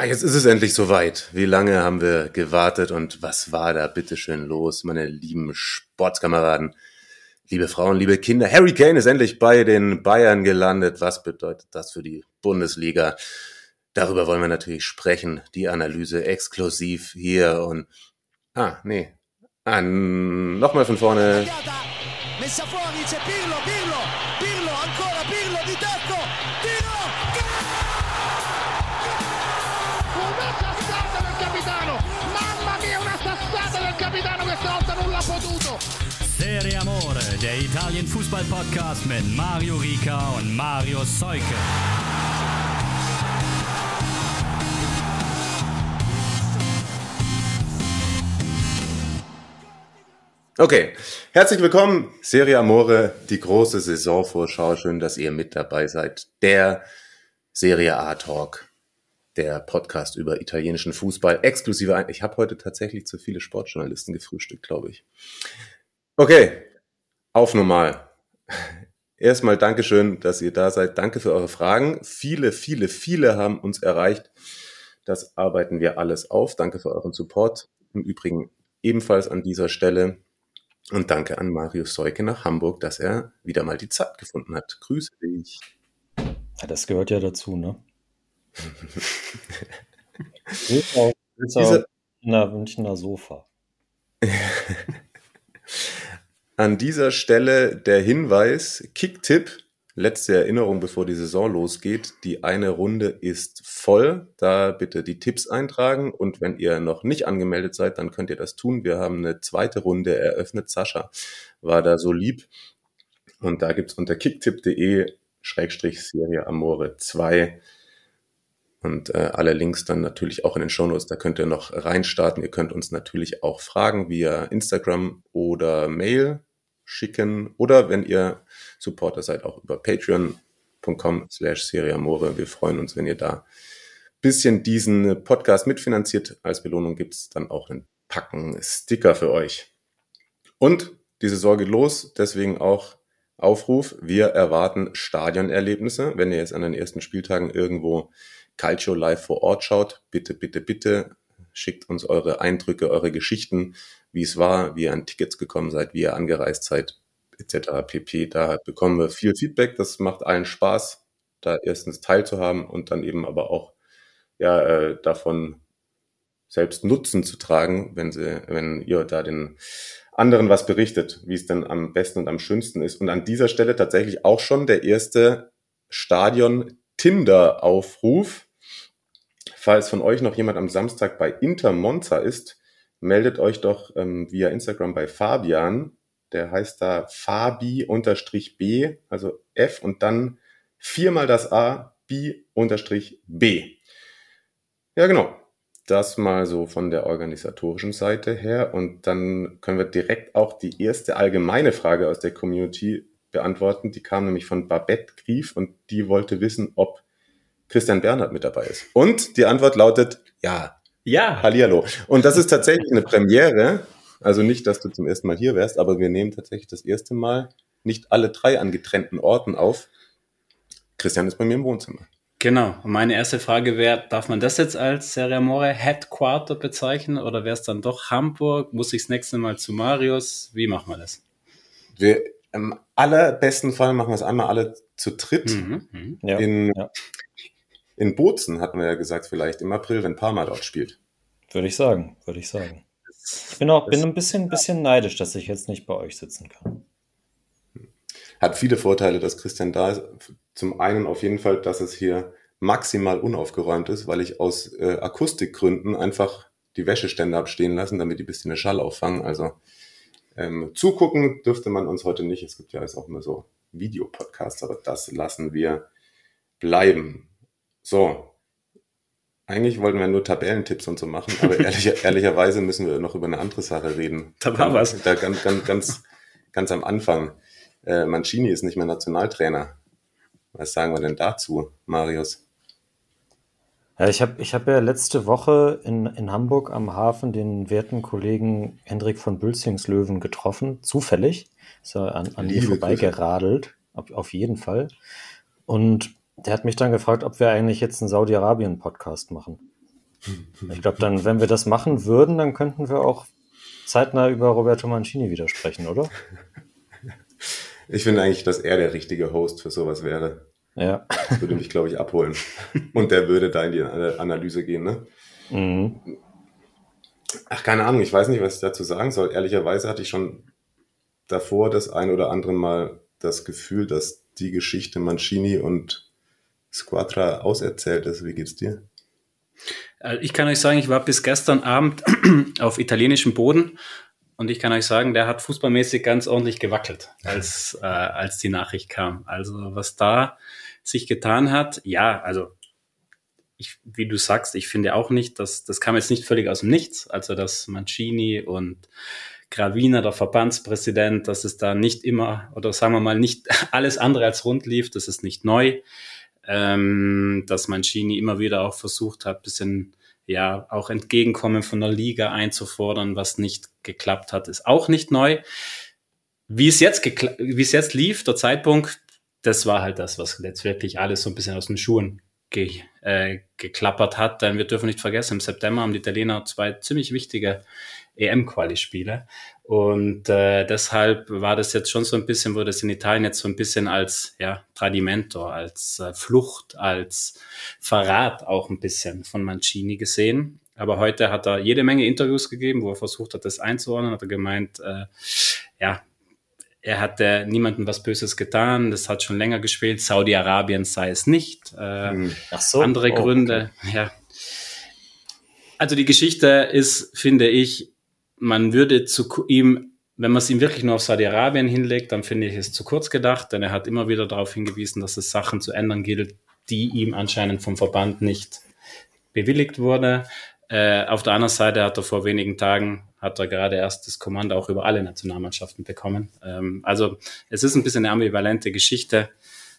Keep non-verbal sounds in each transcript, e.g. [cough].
Ja, jetzt ist es endlich soweit. Wie lange haben wir gewartet und was war da bitteschön los, meine lieben Sportskameraden, liebe Frauen, liebe Kinder? Harry Kane ist endlich bei den Bayern gelandet. Was bedeutet das für die Bundesliga? Darüber wollen wir natürlich sprechen. Die Analyse exklusiv hier und ah, nee. Ah, nochmal von vorne. Messa fuori, Serie Amore, der Italien Fußball Podcast mit Mario Rica und Mario Seuke. Okay, herzlich willkommen, Serie Amore, die große Saisonvorschau. Schön, dass ihr mit dabei seid. Der Serie A Talk, der Podcast über italienischen Fußball, exklusive. Ich habe heute tatsächlich zu viele Sportjournalisten gefrühstückt, glaube ich. Okay, auf normal. Erstmal Dankeschön, dass ihr da seid. Danke für eure Fragen. Viele, viele, viele haben uns erreicht. Das arbeiten wir alles auf. Danke für euren Support. Im Übrigen ebenfalls an dieser Stelle und danke an Marius Seuke nach Hamburg, dass er wieder mal die Zeit gefunden hat. Grüße dich. Ja, das gehört ja dazu, ne? [laughs] Diese, na, Münchner Sofa. [laughs] An dieser Stelle der Hinweis, Kicktipp letzte Erinnerung, bevor die Saison losgeht. Die eine Runde ist voll. Da bitte die Tipps eintragen. Und wenn ihr noch nicht angemeldet seid, dann könnt ihr das tun. Wir haben eine zweite Runde eröffnet. Sascha war da so lieb. Und da gibt's unter kicktipp.de Schrägstrich Serie Amore 2 und äh, alle Links dann natürlich auch in den Shownotes. Da könnt ihr noch reinstarten. Ihr könnt uns natürlich auch fragen via Instagram oder Mail schicken oder wenn ihr Supporter seid, auch über patreon.com slash seriamore. Wir freuen uns, wenn ihr da bisschen diesen Podcast mitfinanziert. Als Belohnung gibt's dann auch einen Packen Sticker für euch. Und diese Sorge los, deswegen auch Aufruf. Wir erwarten Stadionerlebnisse. Wenn ihr jetzt an den ersten Spieltagen irgendwo Calcio live vor Ort schaut, bitte, bitte, bitte schickt uns eure Eindrücke, eure Geschichten wie es war, wie ihr an Tickets gekommen seid, wie ihr angereist seid, etc. pp. Da bekommen wir viel Feedback. Das macht allen Spaß, da erstens teilzuhaben und dann eben aber auch ja, äh, davon selbst Nutzen zu tragen, wenn sie, wenn ihr da den anderen was berichtet, wie es denn am besten und am schönsten ist. Und an dieser Stelle tatsächlich auch schon der erste Stadion Tinder Aufruf. Falls von euch noch jemand am Samstag bei Inter Monza ist, meldet euch doch ähm, via Instagram bei Fabian. Der heißt da Fabi-B, also F und dann viermal das A, B-B. Ja, genau. Das mal so von der organisatorischen Seite her. Und dann können wir direkt auch die erste allgemeine Frage aus der Community beantworten. Die kam nämlich von Babette Grief und die wollte wissen, ob Christian Bernhard mit dabei ist. Und die Antwort lautet ja. Ja. Hallihallo. Und das ist tatsächlich eine Premiere. Also nicht, dass du zum ersten Mal hier wärst, aber wir nehmen tatsächlich das erste Mal nicht alle drei an getrennten Orten auf. Christian ist bei mir im Wohnzimmer. Genau. Und meine erste Frage wäre, darf man das jetzt als Serie More Headquarter bezeichnen oder wäre es dann doch Hamburg? Muss ich das nächste Mal zu Marius? Wie machen wir das? Wir, im allerbesten Fall machen wir es einmal alle zu dritt. Mhm, mhm. in, ja in Bozen hatten wir ja gesagt, vielleicht im April, wenn Parma dort spielt. Würde ich sagen, würde ich sagen. Ich bin auch bin ein bisschen, bisschen neidisch, dass ich jetzt nicht bei euch sitzen kann. Hat viele Vorteile, dass Christian da ist. Zum einen auf jeden Fall, dass es hier maximal unaufgeräumt ist, weil ich aus äh, Akustikgründen einfach die Wäscheständer abstehen lassen, damit die ein bisschen Schall auffangen. Also ähm, zugucken dürfte man uns heute nicht. Es gibt ja jetzt auch immer so Videopodcasts, aber das lassen wir bleiben. So. Eigentlich wollten wir nur Tabellentipps und so machen, aber [laughs] ehrlich, ehrlicherweise müssen wir noch über eine andere Sache reden. Da war was. Da ganz, ganz, ganz, ganz am Anfang. Äh, Mancini ist nicht mehr Nationaltrainer. Was sagen wir denn dazu, Marius? Ja, ich habe ich hab ja letzte Woche in, in Hamburg am Hafen den werten Kollegen Hendrik von Bülzingslöwen getroffen, zufällig. Ist er an, an mir vorbeigeradelt, auf, auf jeden Fall. Und der hat mich dann gefragt, ob wir eigentlich jetzt einen Saudi-Arabien-Podcast machen. Ich glaube, dann, wenn wir das machen würden, dann könnten wir auch zeitnah über Roberto Mancini widersprechen, oder? [laughs] Ich finde eigentlich, dass er der richtige Host für sowas wäre. Ja. Das würde mich, glaube ich, abholen. Und der würde da in die Analyse gehen, ne? Mhm. Ach, keine Ahnung, ich weiß nicht, was ich dazu sagen soll. Ehrlicherweise hatte ich schon davor das ein oder andere Mal das Gefühl, dass die Geschichte Mancini und Squadra auserzählt ist. Wie geht's dir? Äh, ich kann euch sagen, ich war bis gestern Abend [clears throat] auf italienischem Boden und ich kann euch sagen, der hat fußballmäßig ganz ordentlich gewackelt, als, äh, als die Nachricht kam. Also was da sich getan hat, ja, also ich, wie du sagst, ich finde auch nicht, dass das kam jetzt nicht völlig aus dem Nichts, also dass Mancini und Gravina, der Verbandspräsident, dass es da nicht immer oder sagen wir mal nicht [laughs] alles andere als rund lief, das ist nicht neu, ähm, dass Mancini immer wieder auch versucht hat, bisschen ja auch Entgegenkommen von der Liga einzufordern, was nicht geklappt hat, ist auch nicht neu. Wie es jetzt, wie es jetzt lief, der Zeitpunkt, das war halt das, was jetzt wirklich alles so ein bisschen aus den Schuhen ge, äh, geklappert hat. Denn wir dürfen nicht vergessen, im September haben die Italiener zwei ziemlich wichtige EM-Quali-Spiele. Und äh, deshalb war das jetzt schon so ein bisschen, wurde es in Italien jetzt so ein bisschen als ja, Tradimento, als äh, Flucht, als Verrat auch ein bisschen von Mancini gesehen. Aber heute hat er jede Menge Interviews gegeben, wo er versucht hat, das einzuordnen. Hat er gemeint, äh, ja, er hat äh, niemandem was Böses getan, das hat schon länger gespielt, Saudi-Arabien sei es nicht. Äh, hm. Ach so. Andere oh, Gründe, okay. ja. Also die Geschichte ist, finde ich, man würde zu ihm, wenn man es ihm wirklich nur auf Saudi-Arabien hinlegt, dann finde ich es zu kurz gedacht, denn er hat immer wieder darauf hingewiesen, dass es Sachen zu ändern gilt, die ihm anscheinend vom Verband nicht bewilligt wurde. Äh, auf der anderen Seite hat er vor wenigen Tagen hat er gerade erst das Kommando auch über alle Nationalmannschaften bekommen. Ähm, also es ist ein bisschen eine ambivalente Geschichte.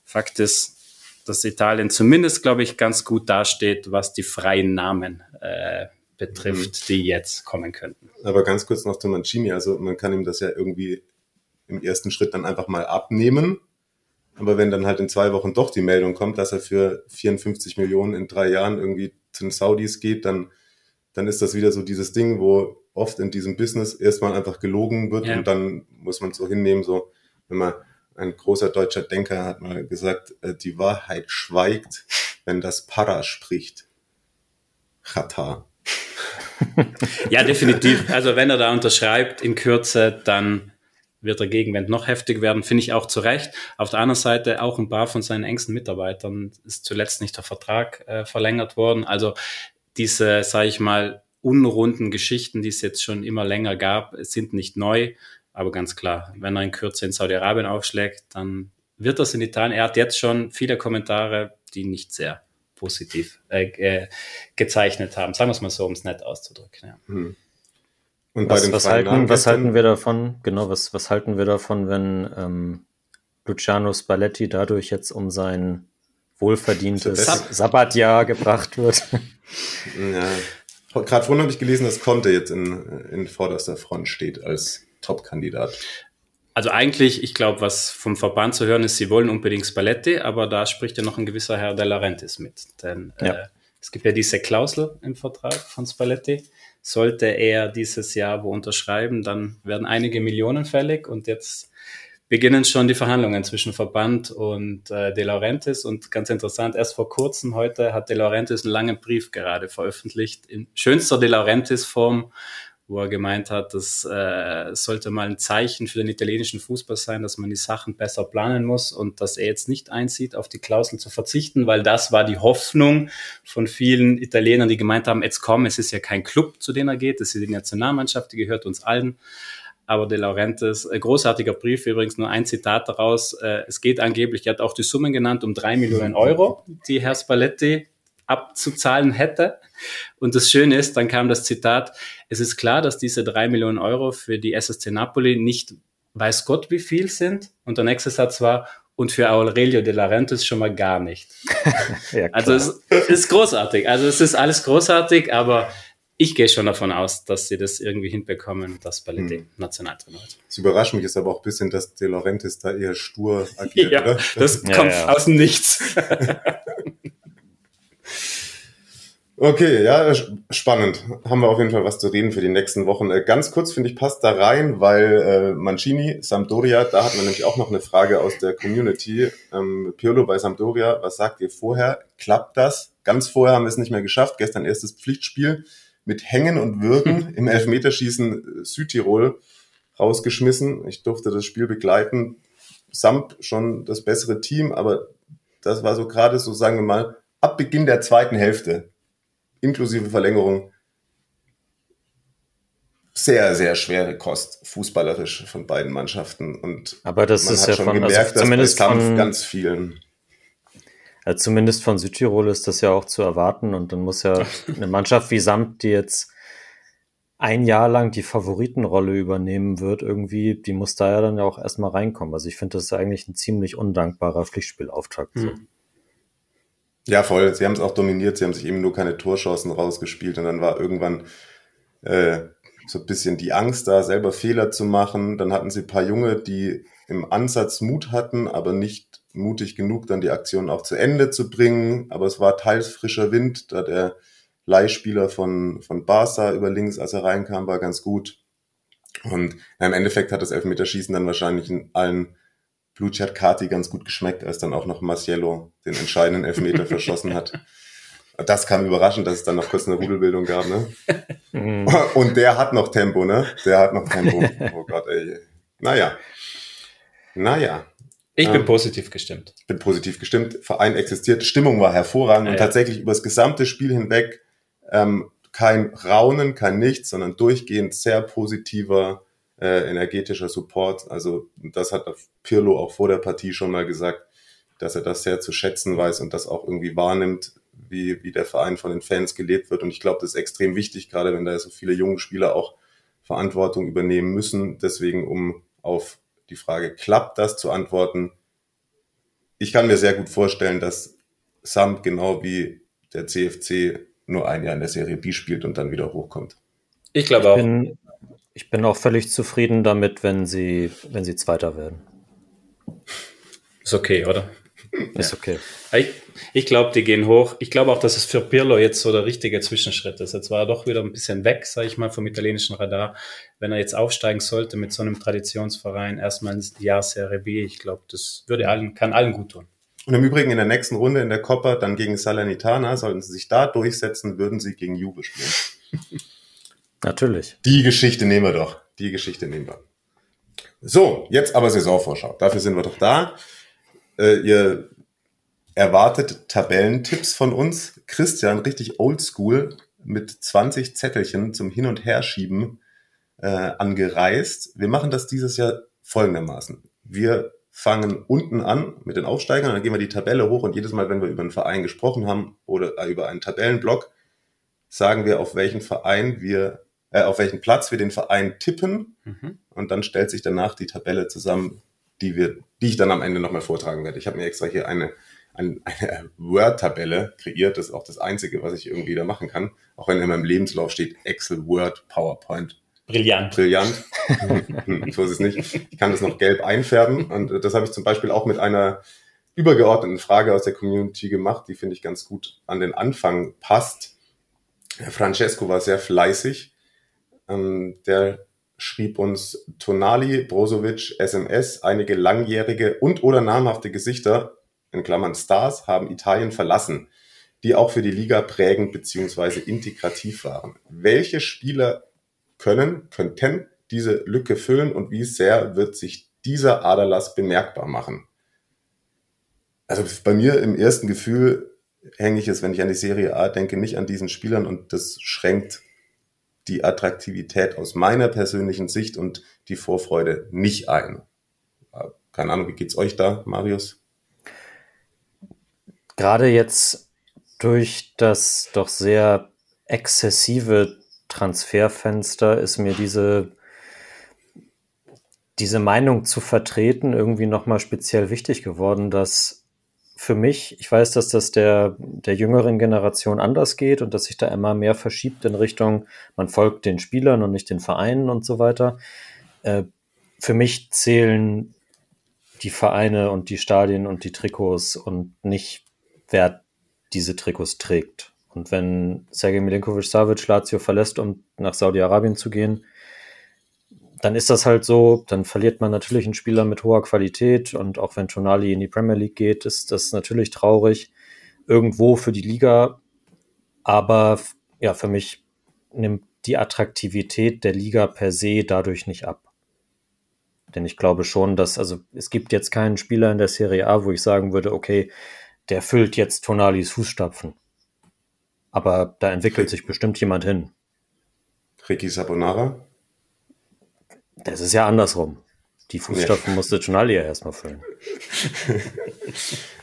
Fakt ist, dass Italien zumindest, glaube ich, ganz gut dasteht, was die freien Namen äh, betrifft, mhm. die jetzt kommen könnten. Aber ganz kurz noch zu Mancini. Also man kann ihm das ja irgendwie im ersten Schritt dann einfach mal abnehmen. Aber wenn dann halt in zwei Wochen doch die Meldung kommt, dass er für 54 Millionen in drei Jahren irgendwie zu den Saudis geht, dann, dann ist das wieder so dieses Ding, wo oft in diesem Business erstmal einfach gelogen wird ja. und dann muss man so hinnehmen, so, wenn man ein großer deutscher Denker hat mal gesagt, äh, die Wahrheit schweigt, wenn das Para spricht. Chata. Ja, definitiv. Also wenn er da unterschreibt in Kürze, dann wird der Gegenwind noch heftig werden, finde ich auch zu Recht. Auf der anderen Seite auch ein paar von seinen engsten Mitarbeitern ist zuletzt nicht der Vertrag äh, verlängert worden. Also diese, sage ich mal, unrunden Geschichten, die es jetzt schon immer länger gab, sind nicht neu. Aber ganz klar, wenn er in Kürze in Saudi-Arabien aufschlägt, dann wird das in Italien. Er hat jetzt schon viele Kommentare, die nicht sehr positiv äh, äh, gezeichnet haben. Sagen wir es mal so, um es nett auszudrücken. Ja. Hm. Und was, was, halten, was halten wir davon? Genau, was, was halten wir davon, wenn ähm, Luciano Spalletti dadurch jetzt um sein wohlverdientes Sabbatjahr gebracht wird? [laughs] Ja, Gerade vorhin habe ich gelesen, dass Conte jetzt in, in vorderster Front steht als Top-Kandidat. Also eigentlich, ich glaube, was vom Verband zu hören ist, sie wollen unbedingt Spalletti, aber da spricht ja noch ein gewisser Herr De Laurentiis mit. Denn ja. äh, es gibt ja diese Klausel im Vertrag von Spalletti. Sollte er dieses Jahr wo unterschreiben, dann werden einige Millionen fällig und jetzt beginnen schon die Verhandlungen zwischen Verband und äh, De Laurentiis. Und ganz interessant, erst vor kurzem heute hat De Laurentiis einen langen Brief gerade veröffentlicht in schönster De Laurentiis-Form, wo er gemeint hat, das äh, sollte mal ein Zeichen für den italienischen Fußball sein, dass man die Sachen besser planen muss und dass er jetzt nicht einsieht, auf die Klausel zu verzichten, weil das war die Hoffnung von vielen Italienern, die gemeint haben, jetzt komm, es ist ja kein Club, zu dem er geht, das ist die Nationalmannschaft, die gehört uns allen aber De Laurentiis, äh, großartiger Brief, übrigens nur ein Zitat daraus. Äh, es geht angeblich, er hat auch die Summen genannt, um drei Millionen Euro, die Herr Spalletti abzuzahlen hätte. Und das Schöne ist, dann kam das Zitat, es ist klar, dass diese drei Millionen Euro für die SSC Napoli nicht weiß Gott wie viel sind. Und der nächste Satz war, und für Aurelio de Laurentiis schon mal gar nicht. [laughs] ja, also es ist großartig. Also es ist alles großartig, aber ich gehe schon davon aus, dass sie das irgendwie hinbekommen, dass Balletti hm. Nationaltrainer wird. Es überrascht mich jetzt aber auch ein bisschen, dass De Laurentiis da eher stur agiert, ja, oder? Das ja, kommt ja. aus dem Nichts. [laughs] [laughs] Okay, ja, spannend. Haben wir auf jeden Fall was zu reden für die nächsten Wochen. Äh, ganz kurz, finde ich, passt da rein, weil äh, Mancini, Sampdoria, da hat man nämlich auch noch eine Frage aus der Community. Ähm, Pirlo bei Sampdoria, was sagt ihr vorher? Klappt das? Ganz vorher haben wir es nicht mehr geschafft. Gestern erstes Pflichtspiel mit Hängen und Würgen [laughs] im Elfmeterschießen Südtirol rausgeschmissen. Ich durfte das Spiel begleiten. Samp schon das bessere Team, aber das war so gerade so, sagen wir mal, ab Beginn der zweiten Hälfte inklusive Verlängerung sehr, sehr schwere Kost, fußballerisch von beiden Mannschaften. Und Aber das man ist hat ja schon von, gemerkt, also dass zumindest bei Kampf von, ganz vielen. ja, zumindest von Südtirol ist das ja auch zu erwarten und dann muss ja eine Mannschaft wie Samt, die jetzt ein Jahr lang die Favoritenrolle übernehmen wird, irgendwie, die muss da ja dann ja auch erstmal reinkommen. Also ich finde, das ist eigentlich ein ziemlich undankbarer Pflichtspielauftakt. So. Ja, voll. Sie haben es auch dominiert. Sie haben sich eben nur keine Torchancen rausgespielt und dann war irgendwann äh, so ein bisschen die Angst da, selber Fehler zu machen. Dann hatten sie ein paar Junge, die im Ansatz Mut hatten, aber nicht mutig genug, dann die Aktion auch zu Ende zu bringen. Aber es war teils frischer Wind, da der Leihspieler von, von Barca über links, als er reinkam, war ganz gut. Und im Endeffekt hat das Elfmeterschießen dann wahrscheinlich in allen Luciat Kati ganz gut geschmeckt, als dann auch noch Marciello den entscheidenden Elfmeter [laughs] verschossen hat. Das kam überraschend, dass es dann noch kurz eine Rudelbildung gab, ne? Mhm. [laughs] Und der hat noch Tempo, ne? Der hat noch Tempo. [laughs] Oh Gott, ey. Naja. Naja. Ich bin Ähm, positiv gestimmt. bin positiv gestimmt. Verein existiert. Stimmung war hervorragend Ja, und ja. tatsächlich über das gesamte Spiel hinweg ähm, kein Raunen, kein Nichts, sondern durchgehend sehr positiver, äh, energetischer Support. Also das hat Pirlo auch vor der Partie schon mal gesagt, dass er das sehr zu schätzen weiß und das auch irgendwie wahrnimmt, wie, wie der Verein von den Fans gelebt wird. Und ich glaube, das ist extrem wichtig, gerade wenn da so viele junge Spieler auch Verantwortung übernehmen müssen. Deswegen, um auf die Frage, klappt das zu antworten, ich kann mir sehr gut vorstellen, dass Sam genau wie der CFC nur ein Jahr in der Serie B spielt und dann wieder hochkommt. Ich glaube Ich auch. bin, ich bin auch völlig zufrieden damit, wenn sie, wenn sie Zweiter werden. Ist okay, oder? Ist okay. Ich, ich glaube, die gehen hoch. Ich glaube auch, dass es für Pirlo jetzt so der richtige Zwischenschritt ist. Jetzt war er doch wieder ein bisschen weg, sage ich mal, vom italienischen Radar. Wenn er jetzt aufsteigen sollte mit so einem Traditionsverein, erstmal ins Jahr Serie B, ich glaube, das würde allen, kann allen gut tun. Und im Übrigen in der nächsten Runde in der Coppa dann gegen Salernitana, sollten sie sich da durchsetzen, würden sie gegen Juve spielen. [laughs] Natürlich. Die Geschichte nehmen wir doch. Die Geschichte nehmen wir. So, jetzt aber Saisonvorschau. Dafür sind wir doch da. Äh, ihr erwartet Tabellentipps von uns. Christian, richtig oldschool, mit 20 Zettelchen zum Hin- und Herschieben äh, angereist. Wir machen das dieses Jahr folgendermaßen. Wir fangen unten an mit den Aufsteigern, dann gehen wir die Tabelle hoch und jedes Mal, wenn wir über einen Verein gesprochen haben oder über einen Tabellenblock, sagen wir, auf welchen Verein wir, äh, auf welchen Platz wir den Verein tippen Mhm. und dann stellt sich danach die Tabelle zusammen, die wir, die ich dann am Ende nochmal vortragen werde. Ich habe mir extra hier eine, eine, eine [laughs] Word-Tabelle kreiert. Das ist auch das Einzige, was ich irgendwie da machen kann. Auch wenn in meinem Lebenslauf steht Excel, Word, PowerPoint. Brillant. Brillant. so ist es nicht. Ich kann das noch gelb einfärben. Und das habe ich zum Beispiel auch mit einer übergeordneten Frage aus der Community gemacht, die finde ich ganz gut an den Anfang passt. Francesco war sehr fleißig. Ähm, der schrieb uns Tonali, Brozovic, SMS, einige langjährige und oder namhafte Gesichter, in Klammern Stars, haben Italien verlassen, die auch für die Liga prägend bzw. integrativ waren. Welche Spieler können, könnten diese Lücke füllen und wie sehr wird sich dieser Aderlass bemerkbar machen? Also bei mir im ersten Gefühl hänge ich es, wenn ich an die Serie A denke, nicht an diesen Spielern und das schränkt die Attraktivität aus meiner persönlichen Sicht und die Vorfreude nicht ein. Keine Ahnung, wie geht's euch da, Marius? Gerade jetzt durch das doch sehr exzessive Transferfenster ist mir diese, diese Meinung zu vertreten irgendwie nochmal speziell wichtig geworden, dass für mich, ich weiß, dass das der, der jüngeren Generation anders geht und dass sich da immer mehr verschiebt in Richtung, man folgt den Spielern und nicht den Vereinen und so weiter. Äh, für mich zählen die Vereine und die Stadien und die Trikots und nicht, wer diese Trikots trägt. Und wenn Sergej Milinkovic-Savic Lazio verlässt, um nach Saudi-Arabien zu gehen, dann ist das halt so, dann verliert man natürlich einen Spieler mit hoher Qualität und auch wenn Tonali in die Premier League geht, ist das natürlich traurig irgendwo für die Liga, aber ja, für mich nimmt die Attraktivität der Liga per se dadurch nicht ab. Denn ich glaube schon, dass, also es gibt jetzt keinen Spieler in der Serie A, wo ich sagen würde, okay, der füllt jetzt Tonalis Fußstapfen. Aber da entwickelt sich bestimmt jemand hin. Ricky Sabonara? Das ist ja andersrum. Die Fußstapfen ja. musste Tonali ja erstmal füllen. [laughs]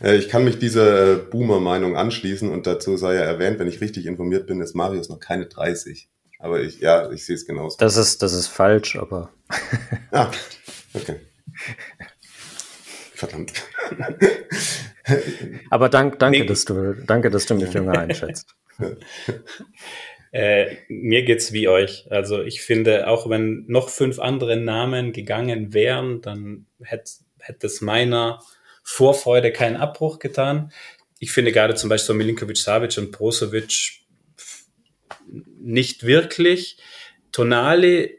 Äh, ich kann mich dieser Boomer-Meinung anschließen und dazu sei ja erwähnt, wenn ich richtig informiert bin, ist Marius noch keine 30. Aber ich, ja, ich sehe es genauso. Das ist, das ist falsch, aber. [laughs] ah, okay. Verdammt. aber dank, danke, nee. dass du, danke, dass du mich jünger einschätzt. [laughs] Äh, mir geht's wie euch. Also ich finde, auch wenn noch fünf andere Namen gegangen wären, dann hätte, hätte es meiner Vorfreude keinen Abbruch getan. Ich finde gerade zum Beispiel so Milinkovic Savic und Brozovic nicht wirklich. Tonali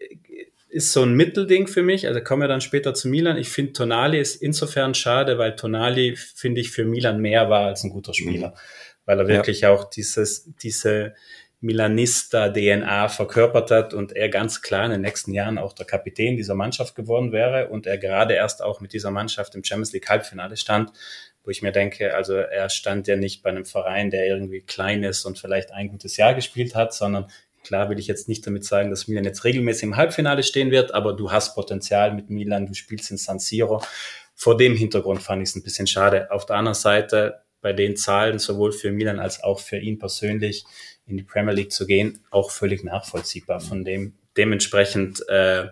ist so ein Mittelding für mich. Also kommen wir dann später zu Milan. Ich finde Tonali ist insofern schade, weil Tonali, finde ich, für Milan mehr war als ein guter Spieler. Mhm. Weil er wirklich ja. auch dieses, diese Milanista-DNA verkörpert hat und er ganz klar in den nächsten Jahren auch der Kapitän dieser Mannschaft geworden wäre und er gerade erst auch mit dieser Mannschaft im Champions League Halbfinale stand, wo ich mir denke, also er stand ja nicht bei einem Verein, der irgendwie klein ist und vielleicht ein gutes Jahr gespielt hat, sondern klar will ich jetzt nicht damit sagen, dass Milan jetzt regelmäßig im Halbfinale stehen wird, aber du hast Potenzial mit Milan, du spielst in San Siro. Vor dem Hintergrund fand ich es ein bisschen schade. Auf der anderen Seite, bei den Zahlen, sowohl für Milan als auch für ihn persönlich, in die Premier League zu gehen, auch völlig nachvollziehbar. Von dem dementsprechend äh,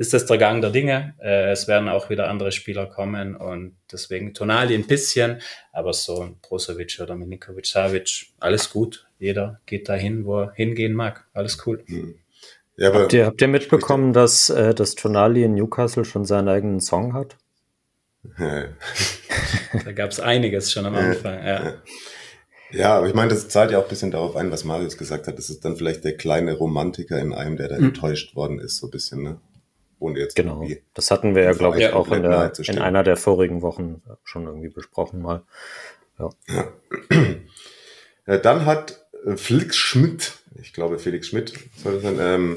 ist das der Gang der Dinge. Äh, es werden auch wieder andere Spieler kommen und deswegen Tonali ein bisschen, aber so ein Brozovic oder Milinkovic Savic, alles gut. Jeder geht dahin, wo er hingehen mag. Alles cool. Hm. Ja, habt, ihr, habt ihr mitbekommen, dass, äh, dass Tonali in Newcastle schon seinen eigenen Song hat? [laughs] da gab es einiges schon am Anfang. Ja. Ja, aber ich meine, das zahlt ja auch ein bisschen darauf ein, was Marius gesagt hat. Das ist dann vielleicht der kleine Romantiker in einem, der da mhm. enttäuscht worden ist, so ein bisschen, ne? Ohne jetzt genau. Das hatten wir ja, glaube ich, auch in, der, in einer der vorigen Wochen schon irgendwie besprochen mal. Ja. ja. Dann hat äh, Felix Schmidt, ich glaube Felix Schmidt, soll das sein, ähm,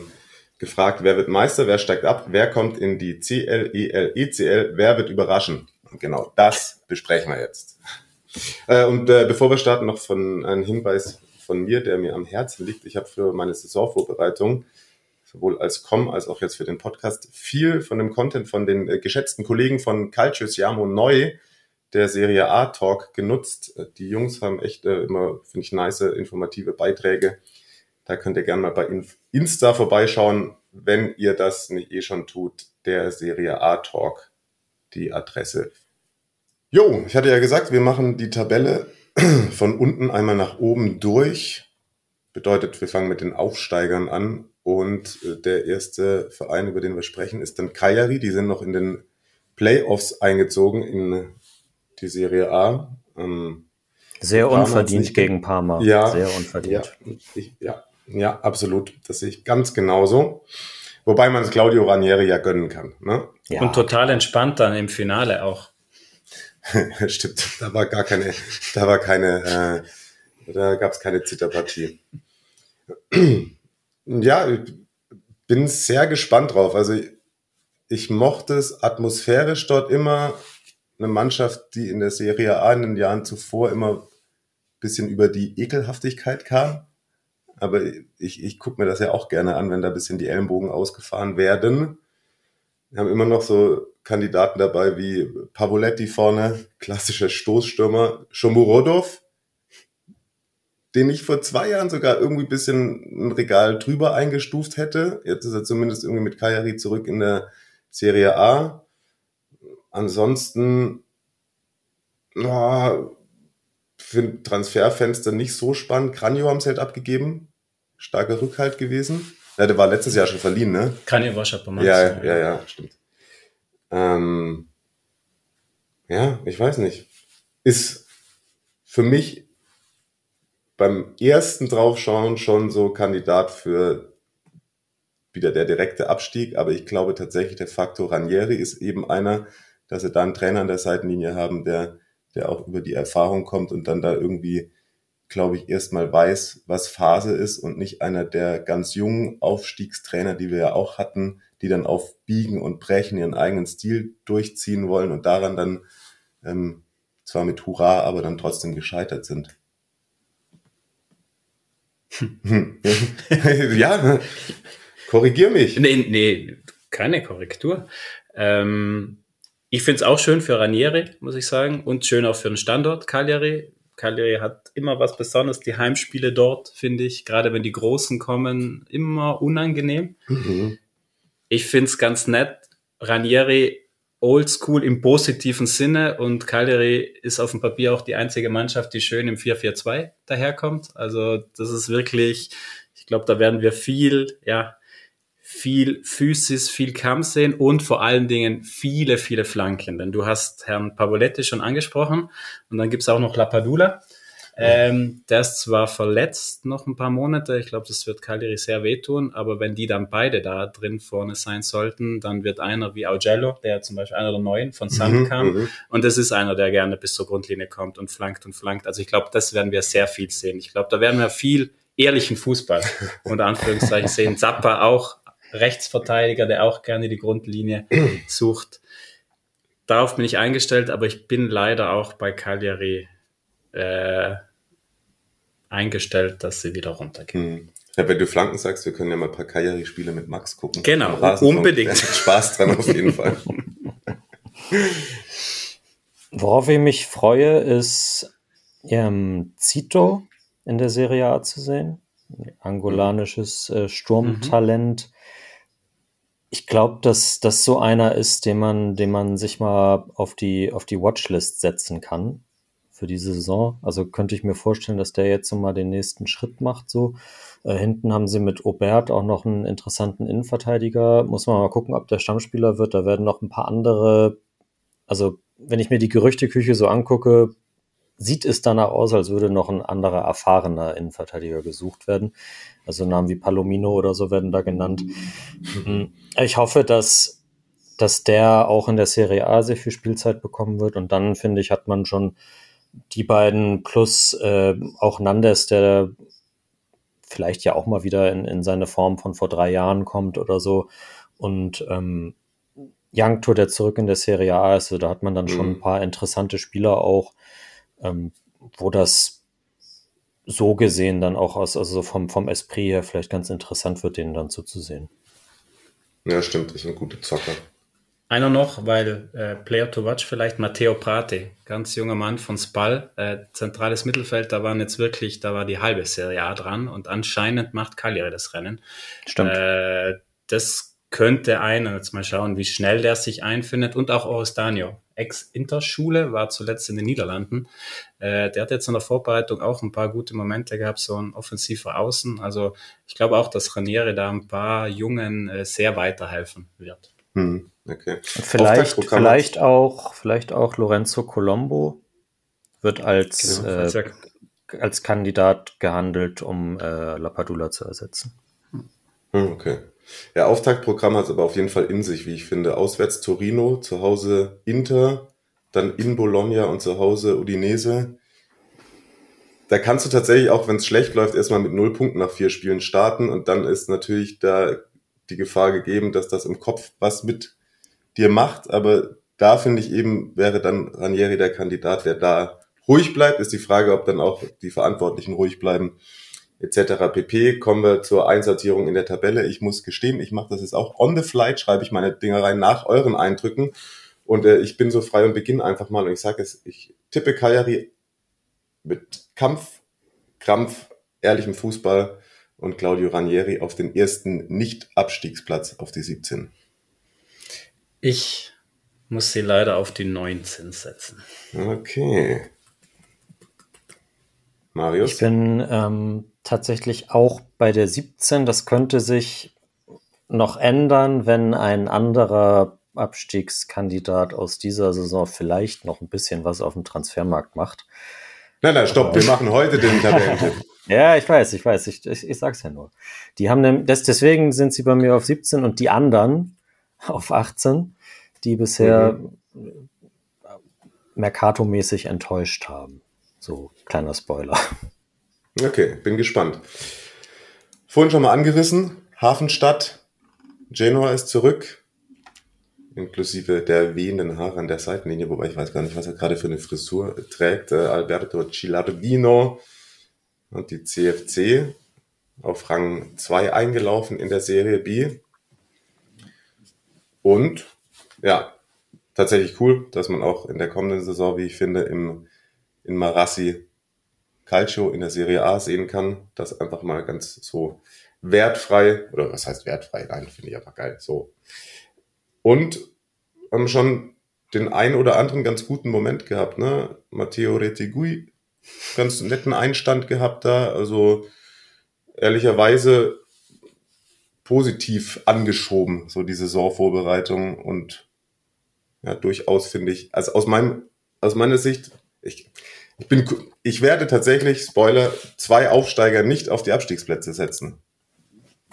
gefragt, wer wird Meister, wer steigt ab, wer kommt in die CL, EL, ECL, wer wird überraschen? Und genau das besprechen wir jetzt. Äh, und äh, bevor wir starten, noch von ein Hinweis von mir, der mir am Herzen liegt. Ich habe für meine Saisonvorbereitung sowohl als Com als auch jetzt für den Podcast viel von dem Content von den äh, geschätzten Kollegen von Calcio Siamo Neu, der Serie A Talk genutzt. Äh, die Jungs haben echt äh, immer, finde ich, nice, informative Beiträge. Da könnt ihr gerne mal bei Insta vorbeischauen, wenn ihr das nicht eh schon tut. Der Serie A Talk, die Adresse Jo, ich hatte ja gesagt, wir machen die Tabelle [clears throat] von unten einmal nach oben durch. Bedeutet, wir fangen mit den Aufsteigern an. Und äh, der erste Verein, über den wir sprechen, ist dann Kayari. Die sind noch in den Playoffs eingezogen in die Serie A. Ähm, Sehr unverdient gegen Parma. Ja, sehr unverdient. Ja, ich, ja, ja, absolut. Das sehe ich ganz genauso. Wobei man es Claudio Ranieri ja gönnen kann. Ne? Ja. Und total entspannt dann im Finale auch. [laughs] Stimmt, da war gar keine, da war keine, äh, da gab es keine Zitterpartie. [clears throat] ja, bin sehr gespannt drauf. Also ich, mochte es atmosphärisch dort immer. Eine Mannschaft, die in der Serie A in den Jahren zuvor immer bisschen über die Ekelhaftigkeit kam. Aber ich, ich gucke mir das ja auch gerne an, wenn da bisschen die Ellenbogen ausgefahren werden. Wir haben immer noch so Kandidaten dabei wie Pavoletti vorne, klassischer Stoßstürmer, Shomurodov, den ich vor zwei Jahren sogar irgendwie bisschen ein Regal drüber eingestuft hätte. Jetzt ist er zumindest irgendwie mit Kajari zurück in der Serie A. Ansonsten, oh, finde Transferfenster nicht so spannend. Kranjo haben es halt abgegeben. Starker Rückhalt gewesen. Ja, der war letztes Jahr schon verliehen, ne? Kranjo war schon Ja, ja, ja, stimmt. Ähm, ja, ich weiß nicht. Ist für mich beim ersten Draufschauen schon so Kandidat für wieder der direkte Abstieg, aber ich glaube tatsächlich, der Faktor Ranieri ist eben einer, dass sie da einen Trainer an der Seitenlinie haben, der, der auch über die Erfahrung kommt und dann da irgendwie, glaube ich, erstmal weiß, was Phase ist und nicht einer der ganz jungen Aufstiegstrainer, die wir ja auch hatten, die dann auf Biegen und Brechen ihren eigenen Stil durchziehen wollen und daran dann ähm, zwar mit Hurra, aber dann trotzdem gescheitert sind. Hm. [laughs] ja, korrigier mich. Nee, nee, keine Korrektur. Ähm, ich finde es auch schön für Ranieri, muss ich sagen, und schön auch für den Standort Cagliari. Cagliari hat immer was Besonderes. Die Heimspiele dort, finde ich, gerade wenn die Großen kommen, immer unangenehm. Mhm. Ich finde es ganz nett. Ranieri oldschool im positiven Sinne und Cagliari ist auf dem Papier auch die einzige Mannschaft, die schön im 4-4-2 daherkommt. Also das ist wirklich, ich glaube, da werden wir viel, ja, viel Physis, viel Kampf sehen und vor allen Dingen viele, viele Flanken. Denn du hast Herrn Pavoletti schon angesprochen und dann gibt's auch noch Lapadula. Ähm, der ist zwar verletzt noch ein paar Monate, ich glaube, das wird Cagliari sehr wehtun, aber wenn die dann beide da drin vorne sein sollten, dann wird einer wie Augello, der zum Beispiel einer der Neuen von Sand mhm, kam, mhm. und das ist einer, der gerne bis zur Grundlinie kommt und flankt und flankt. Also ich glaube, das werden wir sehr viel sehen. Ich glaube, da werden wir viel ehrlichen Fußball [laughs] unter Anführungszeichen sehen. Zappa auch Rechtsverteidiger, der auch gerne die Grundlinie [clears throat] sucht. Darauf bin ich eingestellt, aber ich bin leider auch bei Cagliari äh, eingestellt, dass sie wieder runtergehen. Hm. Ja, wenn du Flanken sagst, wir können ja mal ein paar Cagliari-Spiele mit Max gucken. Genau, unbedingt. Spaß dran auf jeden Fall. [laughs] Worauf ich mich freue, ist ähm, Zito in der Serie A zu sehen. Angolanisches äh, Sturmtalent. Mhm. Ich glaube, dass das so einer ist, den man, den man sich mal auf die, auf die Watchlist setzen kann für diese Saison. Also könnte ich mir vorstellen, dass der jetzt so mal den nächsten Schritt macht. So äh, hinten haben sie mit Obert auch noch einen interessanten Innenverteidiger. Muss man mal gucken, ob der Stammspieler wird. Da werden noch ein paar andere. Also wenn ich mir die Gerüchteküche so angucke, sieht es danach aus, als würde noch ein anderer erfahrener Innenverteidiger gesucht werden. Also Namen wie Palomino oder so werden da genannt. Mhm. Ich hoffe, dass, dass der auch in der Serie A sehr viel Spielzeit bekommen wird. Und dann, finde ich, hat man schon die beiden plus äh, auch Nandes, der vielleicht ja auch mal wieder in, in seine Form von vor drei Jahren kommt oder so. Und ähm, Youngto, der zurück in der Serie A ist, also da hat man dann mhm. schon ein paar interessante Spieler auch, ähm, wo das so gesehen dann auch aus, also vom, vom Esprit her vielleicht ganz interessant wird, denen dann zuzusehen. Ja, stimmt, das ist ein guter Zocker. Einer noch, weil äh, Player to Watch vielleicht Matteo Prate, ganz junger Mann von Spal, äh, zentrales Mittelfeld, da waren jetzt wirklich, da war die halbe Serie A dran und anscheinend macht Cagliari das Rennen. Stimmt. Äh, das könnte einer, jetzt mal schauen, wie schnell der sich einfindet und auch Oristanio, Ex-Interschule, war zuletzt in den Niederlanden. Äh, der hat jetzt in der Vorbereitung auch ein paar gute Momente gehabt, so ein offensiver Außen. Also ich glaube auch, dass Ranieri da ein paar Jungen äh, sehr weiterhelfen wird. Hm. Okay. vielleicht, vielleicht auch, vielleicht auch Lorenzo Colombo wird als, genau, äh, als Kandidat gehandelt, um äh, Lapadula zu ersetzen. Hm, okay. Ja, Auftaktprogramm hat es aber auf jeden Fall in sich, wie ich finde. Auswärts Torino, zu Hause Inter, dann in Bologna und zu Hause Udinese. Da kannst du tatsächlich auch, wenn es schlecht läuft, erstmal mit null Punkten nach vier Spielen starten und dann ist natürlich da die Gefahr gegeben, dass das im Kopf was mit dir macht, aber da finde ich eben, wäre dann Ranieri der Kandidat, der da ruhig bleibt. Ist die Frage, ob dann auch die Verantwortlichen ruhig bleiben, etc. pp. Kommen wir zur Einsortierung in der Tabelle. Ich muss gestehen, ich mache das jetzt auch on the flight, schreibe ich meine Dinger rein nach euren Eindrücken. Und äh, ich bin so frei und beginne einfach mal und ich sage es, ich tippe Kajari mit Kampf, Krampf, ehrlichem Fußball und Claudio Ranieri auf den ersten Nicht-Abstiegsplatz auf die 17. Ich muss sie leider auf die 19 setzen. Okay. Marius? Ich bin ähm, tatsächlich auch bei der 17. Das könnte sich noch ändern, wenn ein anderer Abstiegskandidat aus dieser Saison vielleicht noch ein bisschen was auf dem Transfermarkt macht. Nein, nein, stopp, wir machen heute den Tabellentipp. [laughs] ja, ich weiß, ich weiß, ich, ich, ich sag's ja nur. Die haben ne, das, deswegen sind sie bei mir auf 17 und die anderen [laughs] auf 18, die bisher mhm. Mercato-mäßig enttäuscht haben. So, kleiner Spoiler. Okay, bin gespannt. Vorhin schon mal angerissen, Hafenstadt, Genua ist zurück, inklusive der wehenden Haare an der Seitenlinie, wobei ich weiß gar nicht, was er gerade für eine Frisur trägt. Äh, Alberto Cilardino und die CFC auf Rang 2 eingelaufen in der Serie B. Und ja, tatsächlich cool, dass man auch in der kommenden Saison, wie ich finde, im, in Marassi Calcio in der Serie A sehen kann. Das einfach mal ganz so wertfrei, oder was heißt wertfrei? Nein, finde ich einfach geil. So. Und haben schon den ein oder anderen ganz guten Moment gehabt, ne? Matteo Retigui, ganz netten Einstand gehabt da, also ehrlicherweise positiv angeschoben, so die Saisonvorbereitung und ja, durchaus finde ich, also aus meinem, aus meiner Sicht, ich, ich bin, ich werde tatsächlich, Spoiler, zwei Aufsteiger nicht auf die Abstiegsplätze setzen.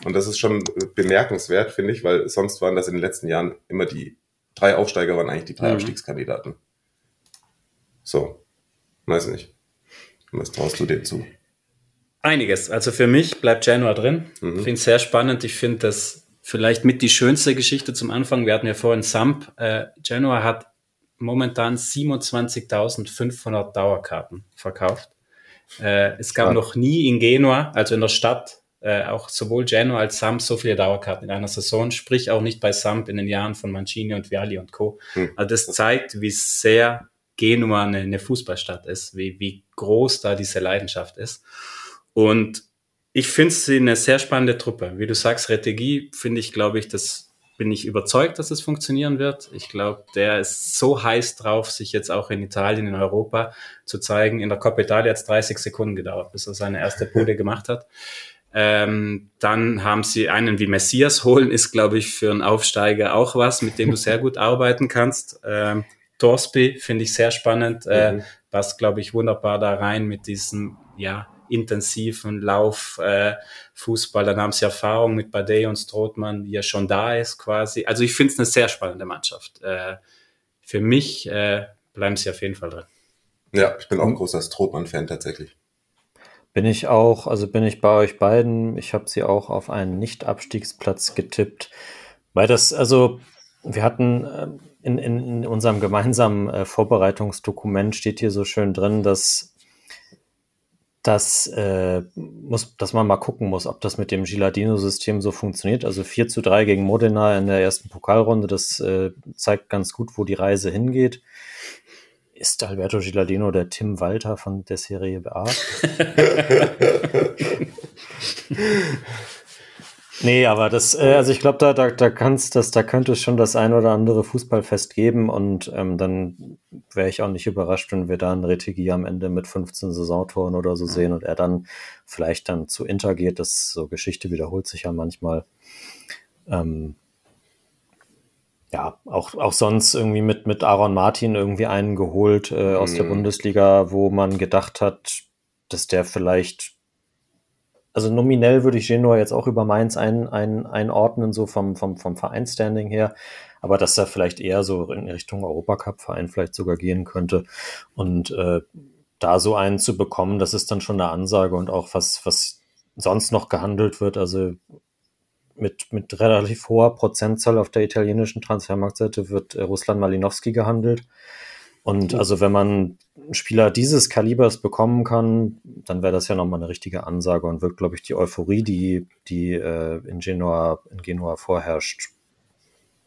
Und das ist schon bemerkenswert, finde ich, weil sonst waren das in den letzten Jahren immer die drei Aufsteiger waren eigentlich die drei mhm. Abstiegskandidaten. So, weiß nicht. Was traust du dir zu? Einiges. Also für mich bleibt Januar drin. Mhm. Finde es sehr spannend. Ich finde das vielleicht mit die schönste Geschichte zum Anfang. Wir hatten ja vorhin Samp. Äh, Januar hat momentan 27.500 Dauerkarten verkauft. Äh, es gab ja. noch nie in Genua, also in der Stadt, äh, auch sowohl Genoa als Samp so viele Dauerkarten in einer Saison, sprich auch nicht bei Samp in den Jahren von Mancini und Viali und Co. Hm. Also das zeigt, wie sehr Genua eine, eine Fußballstadt ist, wie, wie groß da diese Leidenschaft ist. Und ich finde sie eine sehr spannende Truppe. Wie du sagst, Retegie finde ich, glaube ich, das bin ich überzeugt, dass es funktionieren wird. Ich glaube, der ist so heiß drauf, sich jetzt auch in Italien, in Europa zu zeigen. In der Coppa Italia hat es 30 Sekunden gedauert, bis er seine erste Bude gemacht hat. Ähm, dann haben sie einen wie Messias holen, ist, glaube ich, für einen Aufsteiger auch was, mit dem du sehr gut [laughs] arbeiten kannst. Ähm, Torsby finde ich sehr spannend, äh, mhm. passt, glaube ich, wunderbar da rein mit diesem, ja, intensiven Lauf, äh, Fußball. Dann haben sie Erfahrung mit Badei und Strothmann, die ja schon da ist quasi. Also ich finde es eine sehr spannende Mannschaft. Äh, für mich äh, bleiben sie auf jeden Fall drin. Ja, ich bin auch ein großer Strothmann-Fan tatsächlich. Bin ich auch, also bin ich bei euch beiden. Ich habe sie auch auf einen Nicht-Abstiegsplatz getippt. Weil das, also wir hatten äh, in, in, in unserem gemeinsamen äh, Vorbereitungsdokument steht hier so schön drin, dass dass, äh, muss, dass man mal gucken muss, ob das mit dem Gilardino-System so funktioniert. Also 4 zu 3 gegen Modena in der ersten Pokalrunde, das äh, zeigt ganz gut, wo die Reise hingeht. Ist Alberto Gilardino der Tim Walter von der Serie A? [laughs] [laughs] Nee, aber das, äh, also ich glaube, da, da, da kannst das, da könnte es schon das ein oder andere Fußballfest geben und ähm, dann wäre ich auch nicht überrascht, wenn wir da einen Retigi am Ende mit 15 Saisontoren oder so sehen und er dann vielleicht dann zu Inter geht. Das so Geschichte wiederholt sich ja manchmal. Ähm, ja, auch, auch sonst irgendwie mit, mit Aaron Martin irgendwie einen geholt äh, aus mhm. der Bundesliga, wo man gedacht hat, dass der vielleicht also nominell würde ich Genua jetzt auch über Mainz ein, ein, einordnen, so vom, vom, vom Vereinsstanding her. Aber dass er vielleicht eher so in Richtung Europacup-Verein vielleicht sogar gehen könnte. Und äh, da so einen zu bekommen, das ist dann schon eine Ansage und auch was, was sonst noch gehandelt wird. Also mit, mit relativ hoher Prozentzahl auf der italienischen Transfermarktseite wird äh, Russland Malinowski gehandelt. Und also wenn man einen Spieler dieses Kalibers bekommen kann, dann wäre das ja nochmal eine richtige Ansage und wird, glaube ich, die Euphorie, die, die äh, in, Genua, in Genua vorherrscht,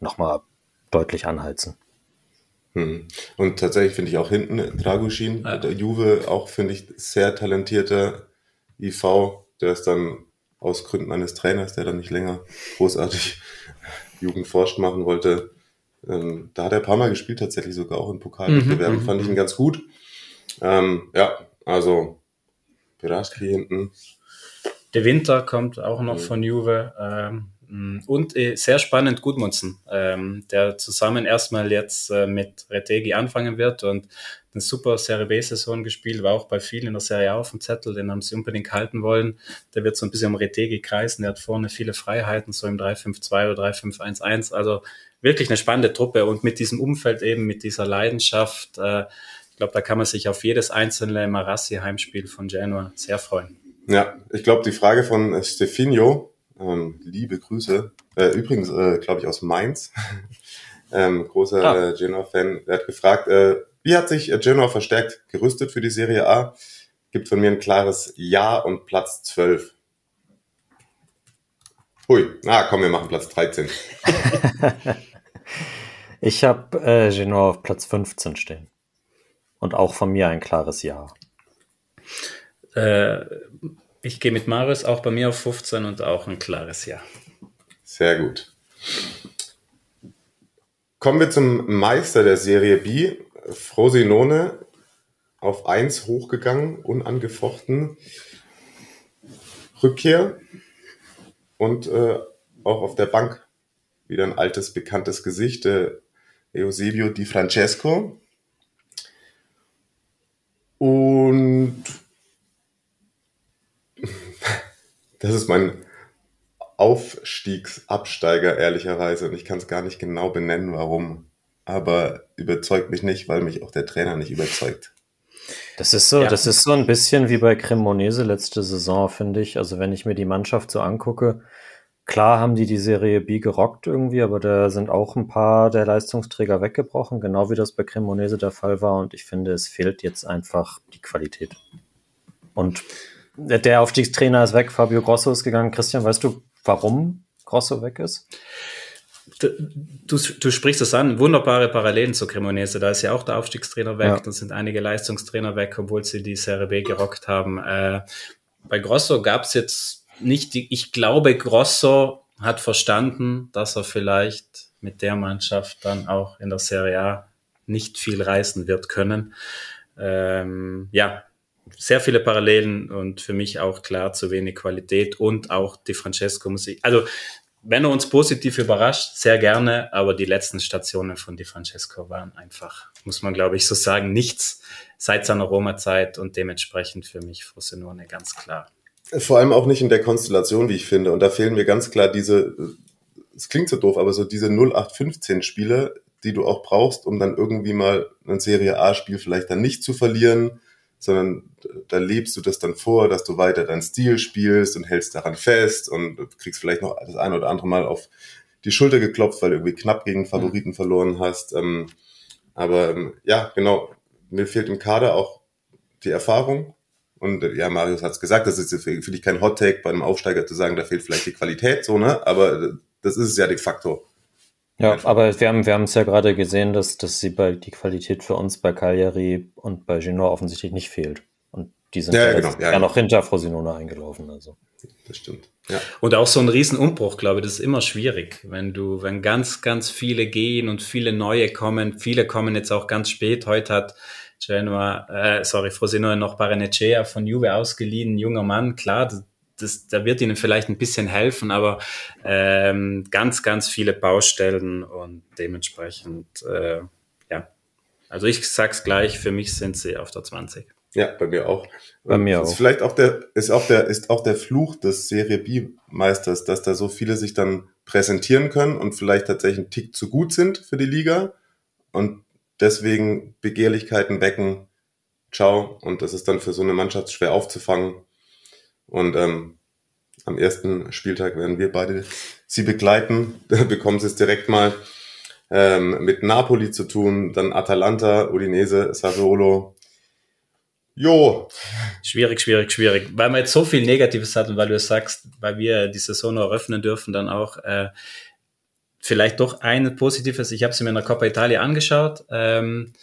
nochmal deutlich anheizen. Hm. Und tatsächlich finde ich auch hinten Dragusin, ja. der Juve, auch finde ich sehr talentierter IV, der ist dann aus Gründen eines Trainers, der dann nicht länger großartig [laughs] Jugendforscht machen wollte, ähm, da hat er ein paar Mal gespielt, tatsächlich sogar auch in Pokalwettbewerben. Mhm, fand ich ihn ganz gut. Ähm, ja, also Piraski hinten. Der Winter kommt auch noch mhm. von Juve. Ähm, und äh, sehr spannend Gudmundsen, ähm, der zusammen erstmal jetzt äh, mit Retegi anfangen wird und eine super Serie B-Saison gespielt, war auch bei vielen in der Serie A auf dem Zettel, den haben sie unbedingt halten wollen. Der wird so ein bisschen um Retegi kreisen, der hat vorne viele Freiheiten, so im 3-5-2 oder 3-5-1-1. Also wirklich eine spannende Truppe und mit diesem Umfeld eben, mit dieser Leidenschaft, äh, ich glaube, da kann man sich auf jedes einzelne Marassi-Heimspiel von Genoa sehr freuen. Ja, ich glaube, die Frage von Stefino, ähm, liebe Grüße, äh, übrigens, äh, glaube ich, aus Mainz, [laughs] ähm, großer ah. äh, Genoa-Fan, der hat gefragt, äh, wie hat sich äh, Genoa verstärkt gerüstet für die Serie A? Gibt von mir ein klares Ja und Platz 12. Hui, na komm, wir machen Platz 13. [laughs] ich habe äh, Genoa auf Platz 15 stehen. Und auch von mir ein klares Ja. Äh, ich gehe mit Marius auch bei mir auf 15 und auch ein klares Ja. Sehr gut. Kommen wir zum Meister der Serie B, Frosinone, auf 1 hochgegangen, unangefochten. Rückkehr und äh, auch auf der Bank wieder ein altes, bekanntes Gesicht, äh, Eusebio Di Francesco, und [laughs] das ist mein Aufstiegsabsteiger, ehrlicherweise. Und ich kann es gar nicht genau benennen, warum. Aber überzeugt mich nicht, weil mich auch der Trainer nicht überzeugt. Das ist so, ja. das ist so ein bisschen wie bei Cremonese letzte Saison, finde ich. Also wenn ich mir die Mannschaft so angucke, Klar haben die die Serie B gerockt irgendwie, aber da sind auch ein paar der Leistungsträger weggebrochen, genau wie das bei Cremonese der Fall war. Und ich finde, es fehlt jetzt einfach die Qualität. Und der Aufstiegstrainer ist weg, Fabio Grosso ist gegangen. Christian, weißt du, warum Grosso weg ist? Du, du, du sprichst es an, wunderbare Parallelen zu Cremonese. Da ist ja auch der Aufstiegstrainer weg, ja. da sind einige Leistungstrainer weg, obwohl sie die Serie B gerockt haben. Äh, bei Grosso gab es jetzt nicht, ich glaube, Grosso hat verstanden, dass er vielleicht mit der Mannschaft dann auch in der Serie A nicht viel reißen wird können. Ähm, ja, sehr viele Parallelen und für mich auch klar zu wenig Qualität und auch die Francesco Musik. Also, wenn er uns positiv überrascht, sehr gerne, aber die letzten Stationen von Di Francesco waren einfach, muss man glaube ich so sagen, nichts seit seiner Roma-Zeit und dementsprechend für mich Frosinone ganz klar vor allem auch nicht in der Konstellation, wie ich finde. Und da fehlen mir ganz klar diese, es klingt so doof, aber so diese 0815 Spiele, die du auch brauchst, um dann irgendwie mal ein Serie A-Spiel vielleicht dann nicht zu verlieren, sondern da lebst du das dann vor, dass du weiter deinen Stil spielst und hältst daran fest und kriegst vielleicht noch das eine oder andere Mal auf die Schulter geklopft, weil du irgendwie knapp gegen Favoriten mhm. verloren hast. Ähm, aber ähm, ja, genau, mir fehlt im Kader auch die Erfahrung und äh, ja, Marius hat es gesagt, das ist für, für dich kein Hot Take bei einem Aufsteiger zu sagen, da fehlt vielleicht die Qualität, so, ne? Aber äh, das ist es ja de facto. Ja, Einfach. aber wir haben wir haben es ja gerade gesehen, dass, dass sie bei die Qualität für uns bei Cagliari und bei Genoa offensichtlich nicht fehlt. Und die sind ja, ja, genau, ja, ja noch hinter Frosinone eingelaufen. Also. Das stimmt. Ja. Und auch so ein Riesenumbruch, glaube ich, das ist immer schwierig, wenn du, wenn ganz, ganz viele gehen und viele neue kommen. Viele kommen jetzt auch ganz spät. Heute hat Genoa, äh, sorry, Frosinone noch Barenecea von Juve ausgeliehen, junger Mann, klar, das, das, da wird ihnen vielleicht ein bisschen helfen, aber ähm, ganz, ganz viele Baustellen und dementsprechend, äh, ja. Also ich sag's gleich, für mich sind sie auf der 20. Ja, bei mir auch. Bei mir ist auch. Vielleicht auch der, ist auch der, ist auch der Fluch des Serie B-Meisters, dass da so viele sich dann präsentieren können und vielleicht tatsächlich einen Tick zu gut sind für die Liga und deswegen Begehrlichkeiten wecken. Ciao. Und das ist dann für so eine Mannschaft schwer aufzufangen. Und ähm, am ersten Spieltag werden wir beide sie begleiten. [laughs] Da bekommen sie es direkt mal ähm, mit Napoli zu tun, dann Atalanta, Udinese, Sassuolo. Jo. Schwierig, schwierig, schwierig. Weil man jetzt so viel Negatives hat und weil du sagst, weil wir die Saison eröffnen dürfen, dann auch. Äh, vielleicht doch ein positives, ich habe sie mir in der Coppa Italia angeschaut. Ähm,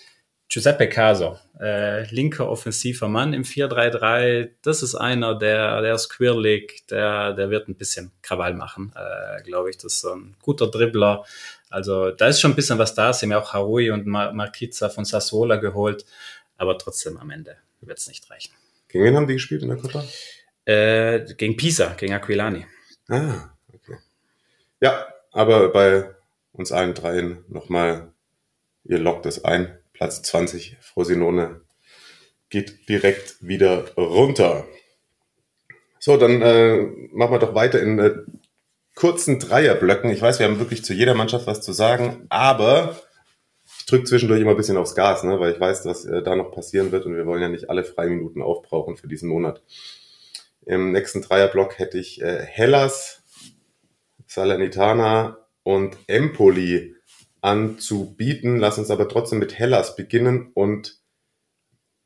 Giuseppe Caso, äh, linker offensiver Mann im 4-3-3, das ist einer, der, der ist quirlig, der, der wird ein bisschen Krawall machen, äh, glaube ich. Das ist so ein guter Dribbler. Also da ist schon ein bisschen was da. Sie haben ja auch Harui und Mar Marquiza von Sassuola geholt, aber trotzdem am Ende wird es nicht reichen. Gegen wen haben die gespielt in der Coppa? Äh, gegen Pisa, gegen Aquilani. Ah, okay. Ja, aber bei uns allen dreien nochmal, ihr lockt es ein, Platz 20. Frosinone geht direkt wieder runter. So, dann äh, machen wir doch weiter in äh, kurzen Dreierblöcken. Ich weiß, wir haben wirklich zu jeder Mannschaft was zu sagen, aber ich drücke zwischendurch immer ein bisschen aufs Gas, ne, weil ich weiß, was äh, da noch passieren wird und wir wollen ja nicht alle Freiminuten aufbrauchen für diesen Monat. Im nächsten Dreierblock hätte ich äh, Hellas, Salernitana und Empoli anzubieten. Lass uns aber trotzdem mit Hellas beginnen und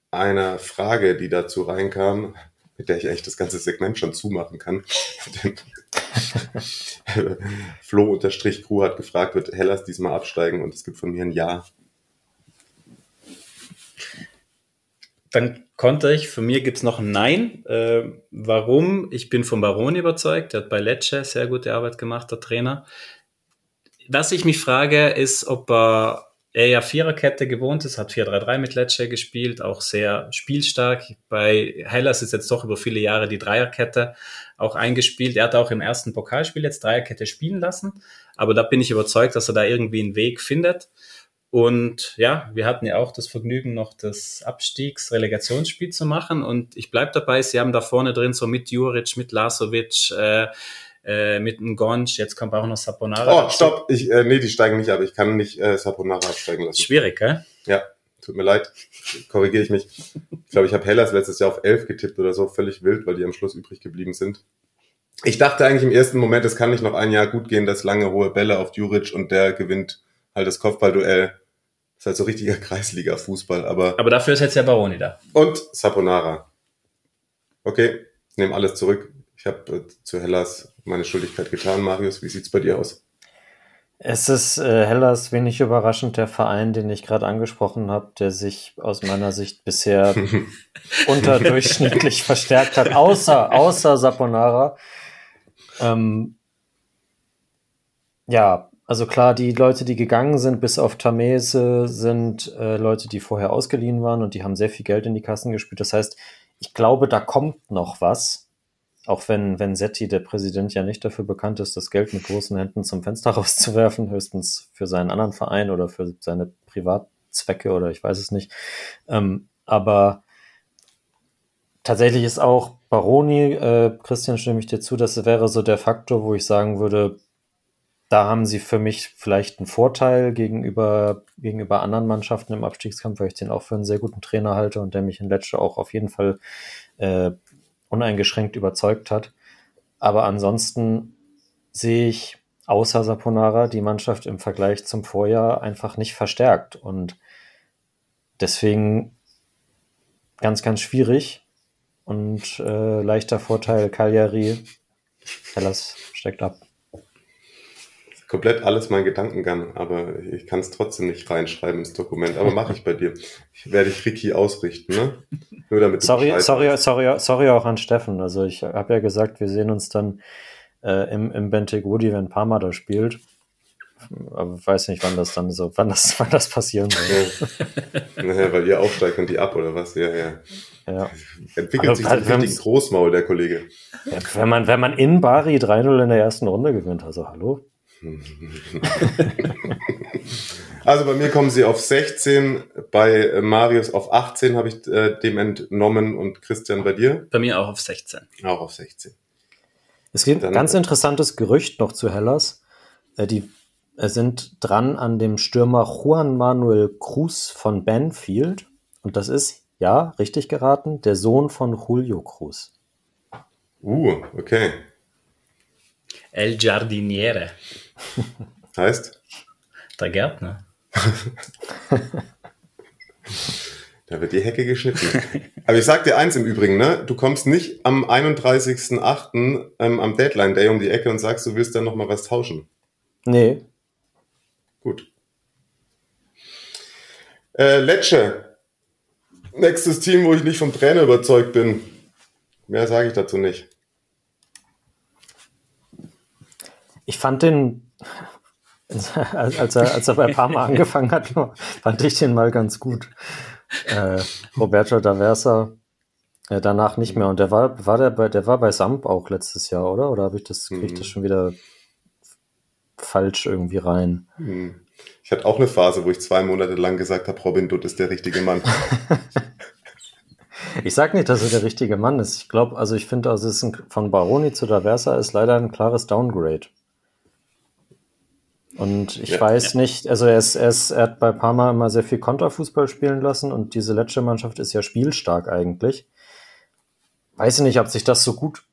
einer Frage, die dazu reinkam, mit der ich eigentlich das ganze Segment schon zumachen kann. [laughs] Flo unterstrich Crew hat gefragt, wird Hellas diesmal absteigen und es gibt von mir ein Ja. Dann konnte ich, von mir gibt es noch ein Nein. Äh, warum? Ich bin von Baroni überzeugt. Der hat bei Lecce sehr gute Arbeit gemacht, der Trainer. Was ich mich frage, ist, ob er er ja Viererkette gewohnt ist, hat 4-3-3 mit Lecce gespielt, auch sehr spielstark. Bei Hellas ist jetzt doch über viele Jahre die Dreierkette auch eingespielt. Er hat auch im ersten Pokalspiel jetzt Dreierkette spielen lassen, aber da bin ich überzeugt, dass er da irgendwie einen Weg findet. Und ja, wir hatten ja auch das Vergnügen, noch das Abstiegs-Relegationsspiel zu machen. Und ich bleib dabei, sie haben da vorne drin so mit Juric, mit Lasovic, äh, äh, mit einem Gonch, jetzt kommt auch noch Saponara. Oh, stopp, ich, äh, nee, die steigen nicht ab. Ich kann nicht äh, Saponara absteigen lassen. Schwierig, gell? Ja, tut mir leid, korrigiere ich mich. Ich glaube, ich habe Hellas letztes Jahr auf 11 getippt oder so, völlig wild, weil die am Schluss übrig geblieben sind. Ich dachte eigentlich im ersten Moment, es kann nicht noch ein Jahr gut gehen, dass lange hohe Bälle auf Juric und der gewinnt halt das Kopfballduell. Das ist halt so richtiger [laughs] Kreisliga-Fußball, aber. Aber dafür ist jetzt der Baroni da. Und Saponara. Okay, nehme alles zurück. Ich habe äh, zu Hellas meine Schuldigkeit getan. Marius, wie sieht's bei dir aus? Es ist äh, Hellas wenig überraschend der Verein, den ich gerade angesprochen habe, der sich aus meiner Sicht bisher [laughs] unterdurchschnittlich verstärkt hat, außer, außer Saponara. Ähm, ja, also klar, die Leute, die gegangen sind, bis auf Tamese, sind äh, Leute, die vorher ausgeliehen waren und die haben sehr viel Geld in die Kassen gespielt. Das heißt, ich glaube, da kommt noch was. Auch wenn, wenn Setti, der Präsident, ja nicht dafür bekannt ist, das Geld mit großen Händen zum Fenster [laughs] rauszuwerfen, höchstens für seinen anderen Verein oder für seine Privatzwecke oder ich weiß es nicht. Ähm, aber tatsächlich ist auch Baroni, äh, Christian, stimme ich dir zu, das wäre so der Faktor, wo ich sagen würde, da haben sie für mich vielleicht einen Vorteil gegenüber, gegenüber anderen Mannschaften im Abstiegskampf, weil ich den auch für einen sehr guten Trainer halte und der mich in Lecce auch auf jeden Fall äh, uneingeschränkt überzeugt hat. Aber ansonsten sehe ich außer Saponara die Mannschaft im Vergleich zum Vorjahr einfach nicht verstärkt. Und deswegen ganz, ganz schwierig. Und äh, leichter Vorteil Cagliari. Hellas steckt ab komplett alles mein Gedankengang, aber ich kann es trotzdem nicht reinschreiben ins Dokument. Aber mache ich bei dir. Ich werde ich Ricky ausrichten, ne? Nur damit sorry, sorry, sorry, sorry auch an Steffen. Also ich habe ja gesagt, wir sehen uns dann äh, im, im Bentegodi, wenn Parma da spielt. Aber ich weiß nicht, wann das dann so, wann das, [laughs] wann das passieren soll. naja, weil ihr aufsteigt und die ab, oder was? Ja, ja. ja. Entwickelt also, sich halt, ein richtig Großmaul, der Kollege. Ja, wenn, man, wenn man in Bari 3-0 in der ersten Runde gewinnt, also hallo? [laughs] also bei mir kommen sie auf 16, bei Marius auf 18 habe ich äh, dem entnommen und Christian bei dir? Bei mir auch auf 16. Auch auf 16. Es gibt ein ganz interessantes Gerücht noch zu Hellas. Äh, die äh, sind dran an dem Stürmer Juan Manuel Cruz von Banfield. Und das ist, ja, richtig geraten, der Sohn von Julio Cruz. Uh, okay. El Giardiniere. [laughs] Heißt? Der Gärtner. [laughs] da wird die Hecke geschnitten. Aber ich sag dir eins im Übrigen, ne? Du kommst nicht am 31.08. Ähm, am Deadline Day um die Ecke und sagst, du willst dann nochmal was tauschen. Nee. Gut. Äh, Lecce. Nächstes Team, wo ich nicht vom Trainer überzeugt bin. Mehr sage ich dazu nicht. Ich fand den, als er, als er bei Parma [laughs] angefangen hat, fand ich den mal ganz gut. Äh, Roberto D'Aversa äh, danach nicht mehr. Und der war, war der bei, der war bei Samp auch letztes Jahr, oder? Oder habe ich das, kriege ich das mhm. schon wieder falsch irgendwie rein? Mhm. Ich hatte auch eine Phase, wo ich zwei Monate lang gesagt habe, Robin Dutt ist der richtige Mann. [laughs] ich sag nicht, dass er der richtige Mann ist. Ich glaube, also ich finde, also es ist ein, von Baroni zu Daversa ist leider ein klares Downgrade. Und ich ja, weiß ja. nicht, also er, ist, er, ist, er hat bei Parma immer sehr viel Konterfußball spielen lassen und diese letzte Mannschaft ist ja spielstark eigentlich. Weiß ich nicht, ob sich das so gut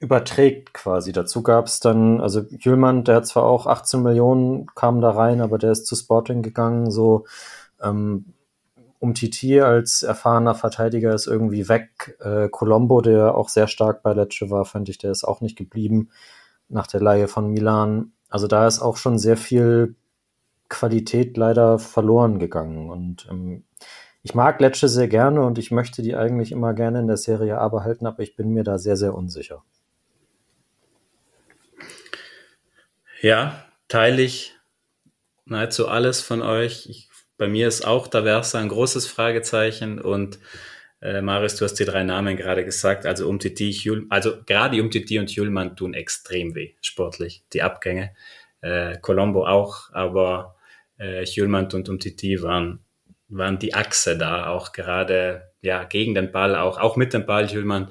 überträgt quasi. Dazu gab es dann, also Jüllmann, der hat zwar auch 18 Millionen, kam da rein, aber der ist zu Sporting gegangen, so ähm, um Titi als erfahrener Verteidiger ist irgendwie weg. Äh, Colombo, der auch sehr stark bei Lecce war, fand ich, der ist auch nicht geblieben nach der Leihe von Milan. Also da ist auch schon sehr viel Qualität leider verloren gegangen. Und ähm, ich mag Lecce sehr gerne und ich möchte die eigentlich immer gerne in der Serie A behalten, aber ich bin mir da sehr, sehr unsicher. Ja, teile ich nahezu alles von euch. Ich, bei mir ist auch da ein großes Fragezeichen und äh, Marius, du hast die drei Namen gerade gesagt, also Umtiti, Jul, also gerade Umtiti und Julman tun extrem weh, sportlich, die Abgänge. Äh, Colombo auch, aber äh, Julman und Umtiti waren, waren die Achse da, auch gerade ja gegen den Ball, auch, auch mit dem Ball, Julman.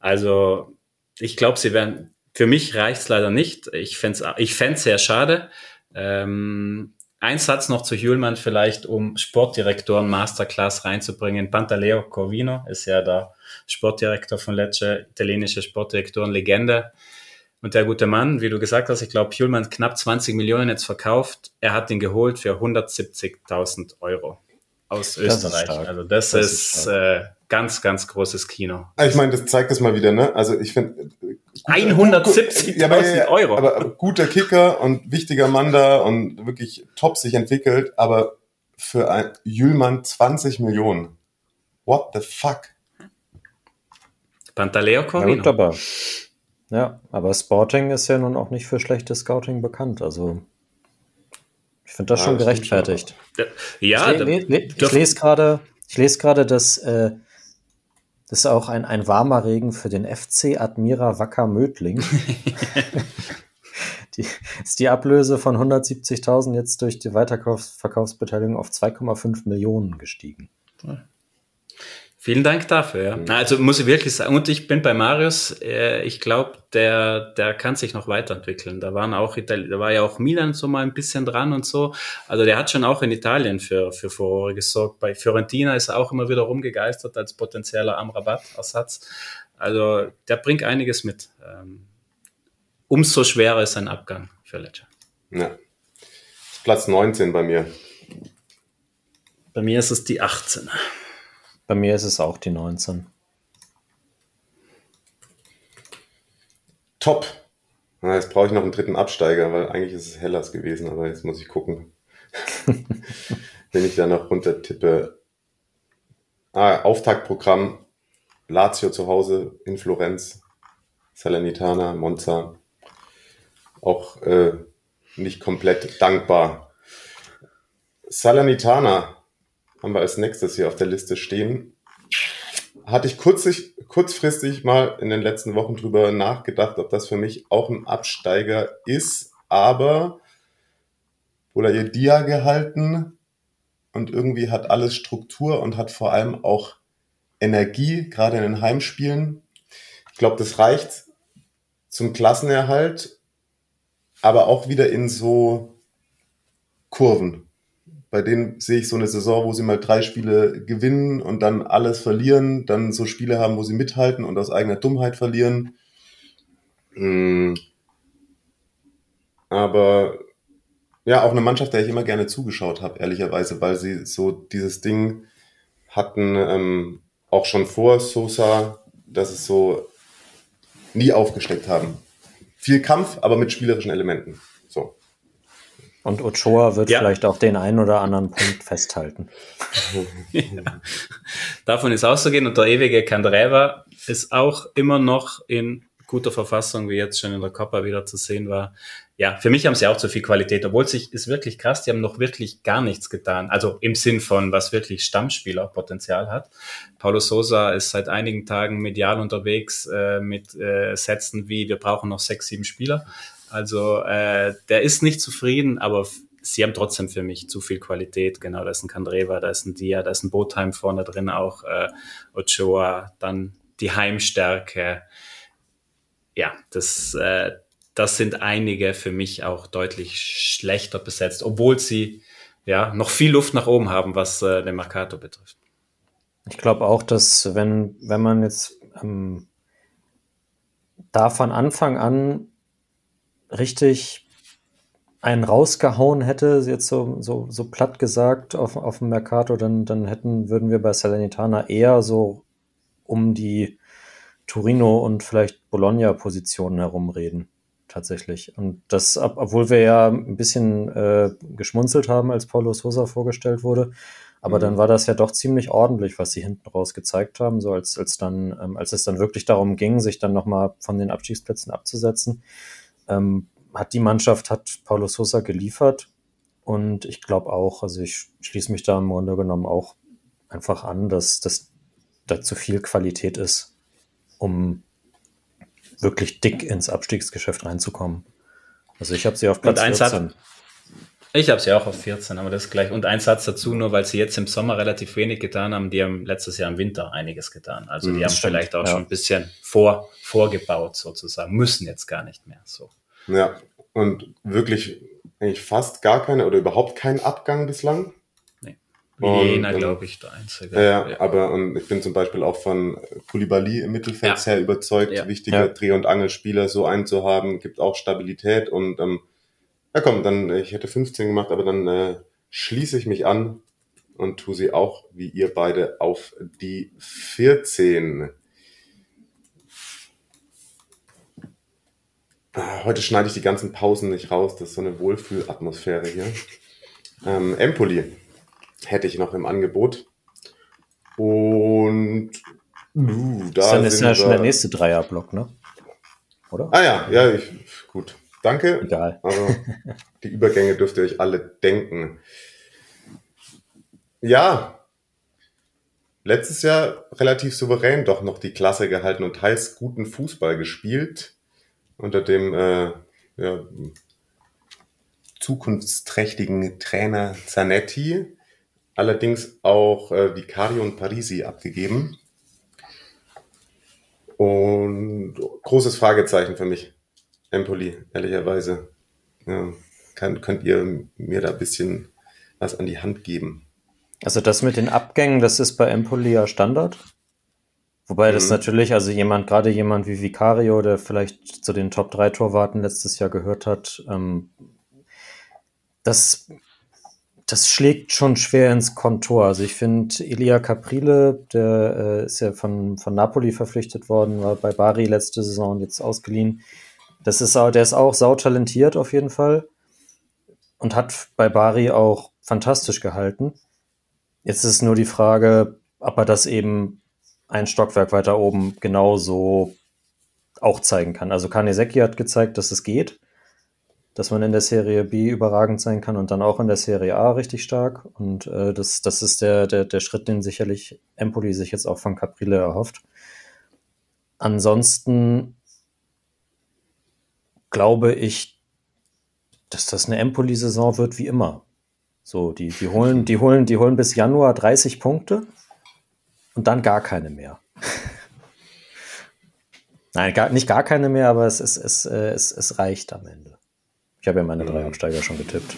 Also ich glaube, sie werden für mich reicht's leider nicht. Ich fände es ich fänd's sehr schade. Ähm, ein Satz noch zu Hjulmann vielleicht, um Sportdirektoren Masterclass reinzubringen. Pantaleo Corvino ist ja der Sportdirektor von Lecce, italienische Sportdirektoren, Legende. Und der gute Mann, wie du gesagt hast, ich glaube, Hjulmann knapp 20 Millionen jetzt verkauft. Er hat ihn geholt für 170.000 Euro aus Österreich. Das also das, das ist, ist äh, ganz, ganz großes Kino. Ich meine, das zeigt das mal wieder, ne? Also ich finde, 170.000 ja, Euro. Aber, aber, guter Kicker und wichtiger Mann da und wirklich top sich entwickelt, aber für ein Jüllmann 20 Millionen. What the fuck? Pantaleo Corvino. Ja, aber, ja, aber Sporting ist ja nun auch nicht für schlechtes Scouting bekannt. Also ich finde das ja, schon das gerechtfertigt. Ja, ich, le le ich lese gerade, ich lese gerade, dass äh, das ist auch ein, ein warmer Regen für den FC Admira Wacker Mödling. [laughs] die, ist die Ablöse von 170.000 jetzt durch die Weiterverkaufsbeteiligung auf 2,5 Millionen gestiegen. Vielen Dank dafür. Ja. Mhm. Also muss ich wirklich sagen, und ich bin bei Marius, äh, ich glaube, der, der kann sich noch weiterentwickeln. Da waren auch Itali da war ja auch Milan so mal ein bisschen dran und so. Also der hat schon auch in Italien für, für Furore gesorgt. Bei Fiorentina ist er auch immer wieder rumgegeistert als potenzieller Amrabat-Ersatz. Also der bringt einiges mit. Ähm, umso schwerer ist sein Abgang für Lecce. Ja. Platz 19 bei mir. Bei mir ist es die 18. Bei mir ist es auch die 19. Top. Na, jetzt brauche ich noch einen dritten Absteiger, weil eigentlich ist es Hellas gewesen, aber jetzt muss ich gucken. [laughs] Wenn ich da noch runter tippe. Ah, Auftaktprogramm. Lazio zu Hause in Florenz. Salernitana, Monza. Auch äh, nicht komplett dankbar. Salernitana haben wir als nächstes hier auf der Liste stehen. Hatte ich kurzig, kurzfristig mal in den letzten Wochen drüber nachgedacht, ob das für mich auch ein Absteiger ist, aber ihr Dia gehalten und irgendwie hat alles Struktur und hat vor allem auch Energie, gerade in den Heimspielen. Ich glaube, das reicht zum Klassenerhalt, aber auch wieder in so Kurven bei denen sehe ich so eine Saison, wo sie mal drei Spiele gewinnen und dann alles verlieren, dann so Spiele haben, wo sie mithalten und aus eigener Dummheit verlieren. Hm. Aber ja, auch eine Mannschaft, der ich immer gerne zugeschaut habe, ehrlicherweise, weil sie so dieses Ding hatten, ähm, auch schon vor Sosa, dass es so nie aufgesteckt haben. Viel Kampf, aber mit spielerischen Elementen. Und Ochoa wird ja. vielleicht auch den einen oder anderen Punkt festhalten. [laughs] ja. Davon ist auszugehen. Und der ewige Candreva ist auch immer noch in guter Verfassung, wie jetzt schon in der Coppa wieder zu sehen war. Ja, für mich haben sie auch zu viel Qualität, obwohl sich ist wirklich krass, die haben noch wirklich gar nichts getan. Also im Sinn von, was wirklich Stammspielerpotenzial hat. Paulo Sosa ist seit einigen Tagen medial unterwegs äh, mit äh, Sätzen wie, wir brauchen noch sechs, sieben Spieler. Also äh, der ist nicht zufrieden, aber sie haben trotzdem für mich zu viel Qualität. Genau, da ist ein Kandreva, da ist ein Dia, da ist ein Botheim vorne drin auch, äh, Ochoa, dann die Heimstärke. Ja, das, äh, das sind einige für mich auch deutlich schlechter besetzt, obwohl sie ja noch viel Luft nach oben haben, was äh, den Mercato betrifft. Ich glaube auch, dass wenn, wenn man jetzt ähm, da von Anfang an richtig einen rausgehauen hätte, jetzt so, so, so platt gesagt auf, auf dem Mercato, dann, dann hätten, würden wir bei Salernitana eher so um die Torino und vielleicht Bologna-Positionen herumreden, tatsächlich. Und das, obwohl wir ja ein bisschen äh, geschmunzelt haben, als Paulo Sosa vorgestellt wurde, aber mhm. dann war das ja doch ziemlich ordentlich, was sie hinten raus gezeigt haben, so als, als dann, ähm, als es dann wirklich darum ging, sich dann nochmal von den Abstiegsplätzen abzusetzen. Ähm, hat die Mannschaft, hat Paulo Sosa geliefert. Und ich glaube auch, also ich schließe mich da im Grunde genommen auch einfach an, dass, dass da zu viel Qualität ist, um wirklich dick ins Abstiegsgeschäft reinzukommen. Also ich habe sie auf Platz 14. Ich habe sie auch auf 14, aber das gleich. Und ein Satz dazu, nur weil sie jetzt im Sommer relativ wenig getan haben, die haben letztes Jahr im Winter einiges getan. Also die mhm, haben stimmt, vielleicht auch ja. schon ein bisschen vor, vorgebaut sozusagen, müssen jetzt gar nicht mehr so. Ja, und wirklich eigentlich fast gar keine oder überhaupt keinen Abgang bislang. Nee. Jena, glaube ich, der einzige. Ja, ja, aber und ich bin zum Beispiel auch von Koulibaly im Mittelfeld ja. sehr überzeugt, wichtiger. Dreh- und Angelspieler so einen zu haben, gibt auch Stabilität und ähm, ja komm, dann, ich hätte 15 gemacht, aber dann äh, schließe ich mich an und tue sie auch, wie ihr beide, auf die 14. Ah, heute schneide ich die ganzen Pausen nicht raus. Das ist so eine Wohlfühlatmosphäre hier. Ähm, Empoli hätte ich noch im Angebot. Und uh, da dann ist ja schon der nächste Dreierblock, ne? Oder? Ah ja, ja, ich, gut. Danke. Egal. Also [laughs] die Übergänge dürft ihr euch alle denken. Ja, letztes Jahr relativ souverän doch noch die Klasse gehalten und heiß guten Fußball gespielt unter dem äh, ja, zukunftsträchtigen Trainer Zanetti, allerdings auch äh, Vicario und Parisi abgegeben. Und großes Fragezeichen für mich, Empoli, ehrlicherweise. Ja, kann, könnt ihr mir da ein bisschen was an die Hand geben? Also das mit den Abgängen, das ist bei Empoli ja Standard? Wobei das mhm. natürlich, also jemand, gerade jemand wie Vicario, der vielleicht zu den Top 3 Torwarten letztes Jahr gehört hat, ähm, das, das schlägt schon schwer ins Kontor. Also ich finde, Elia Caprile, der äh, ist ja von, von Napoli verpflichtet worden, war bei Bari letzte Saison jetzt ausgeliehen. Das ist, der ist auch sautalentiert auf jeden Fall und hat bei Bari auch fantastisch gehalten. Jetzt ist nur die Frage, ob er das eben ein Stockwerk weiter oben genauso auch zeigen kann. Also Kaneseki hat gezeigt, dass es geht, dass man in der Serie B überragend sein kann und dann auch in der Serie A richtig stark. Und äh, das, das ist der, der, der Schritt, den sicherlich Empoli sich jetzt auch von Caprile erhofft. Ansonsten glaube ich, dass das eine Empoli-Saison wird wie immer. So, die, die holen, die holen, die holen bis Januar 30 Punkte und dann gar keine mehr. [laughs] Nein, gar, nicht gar keine mehr, aber es, es, es, äh, es, es reicht am Ende. Ich habe ja meine drei mhm. Absteiger schon getippt.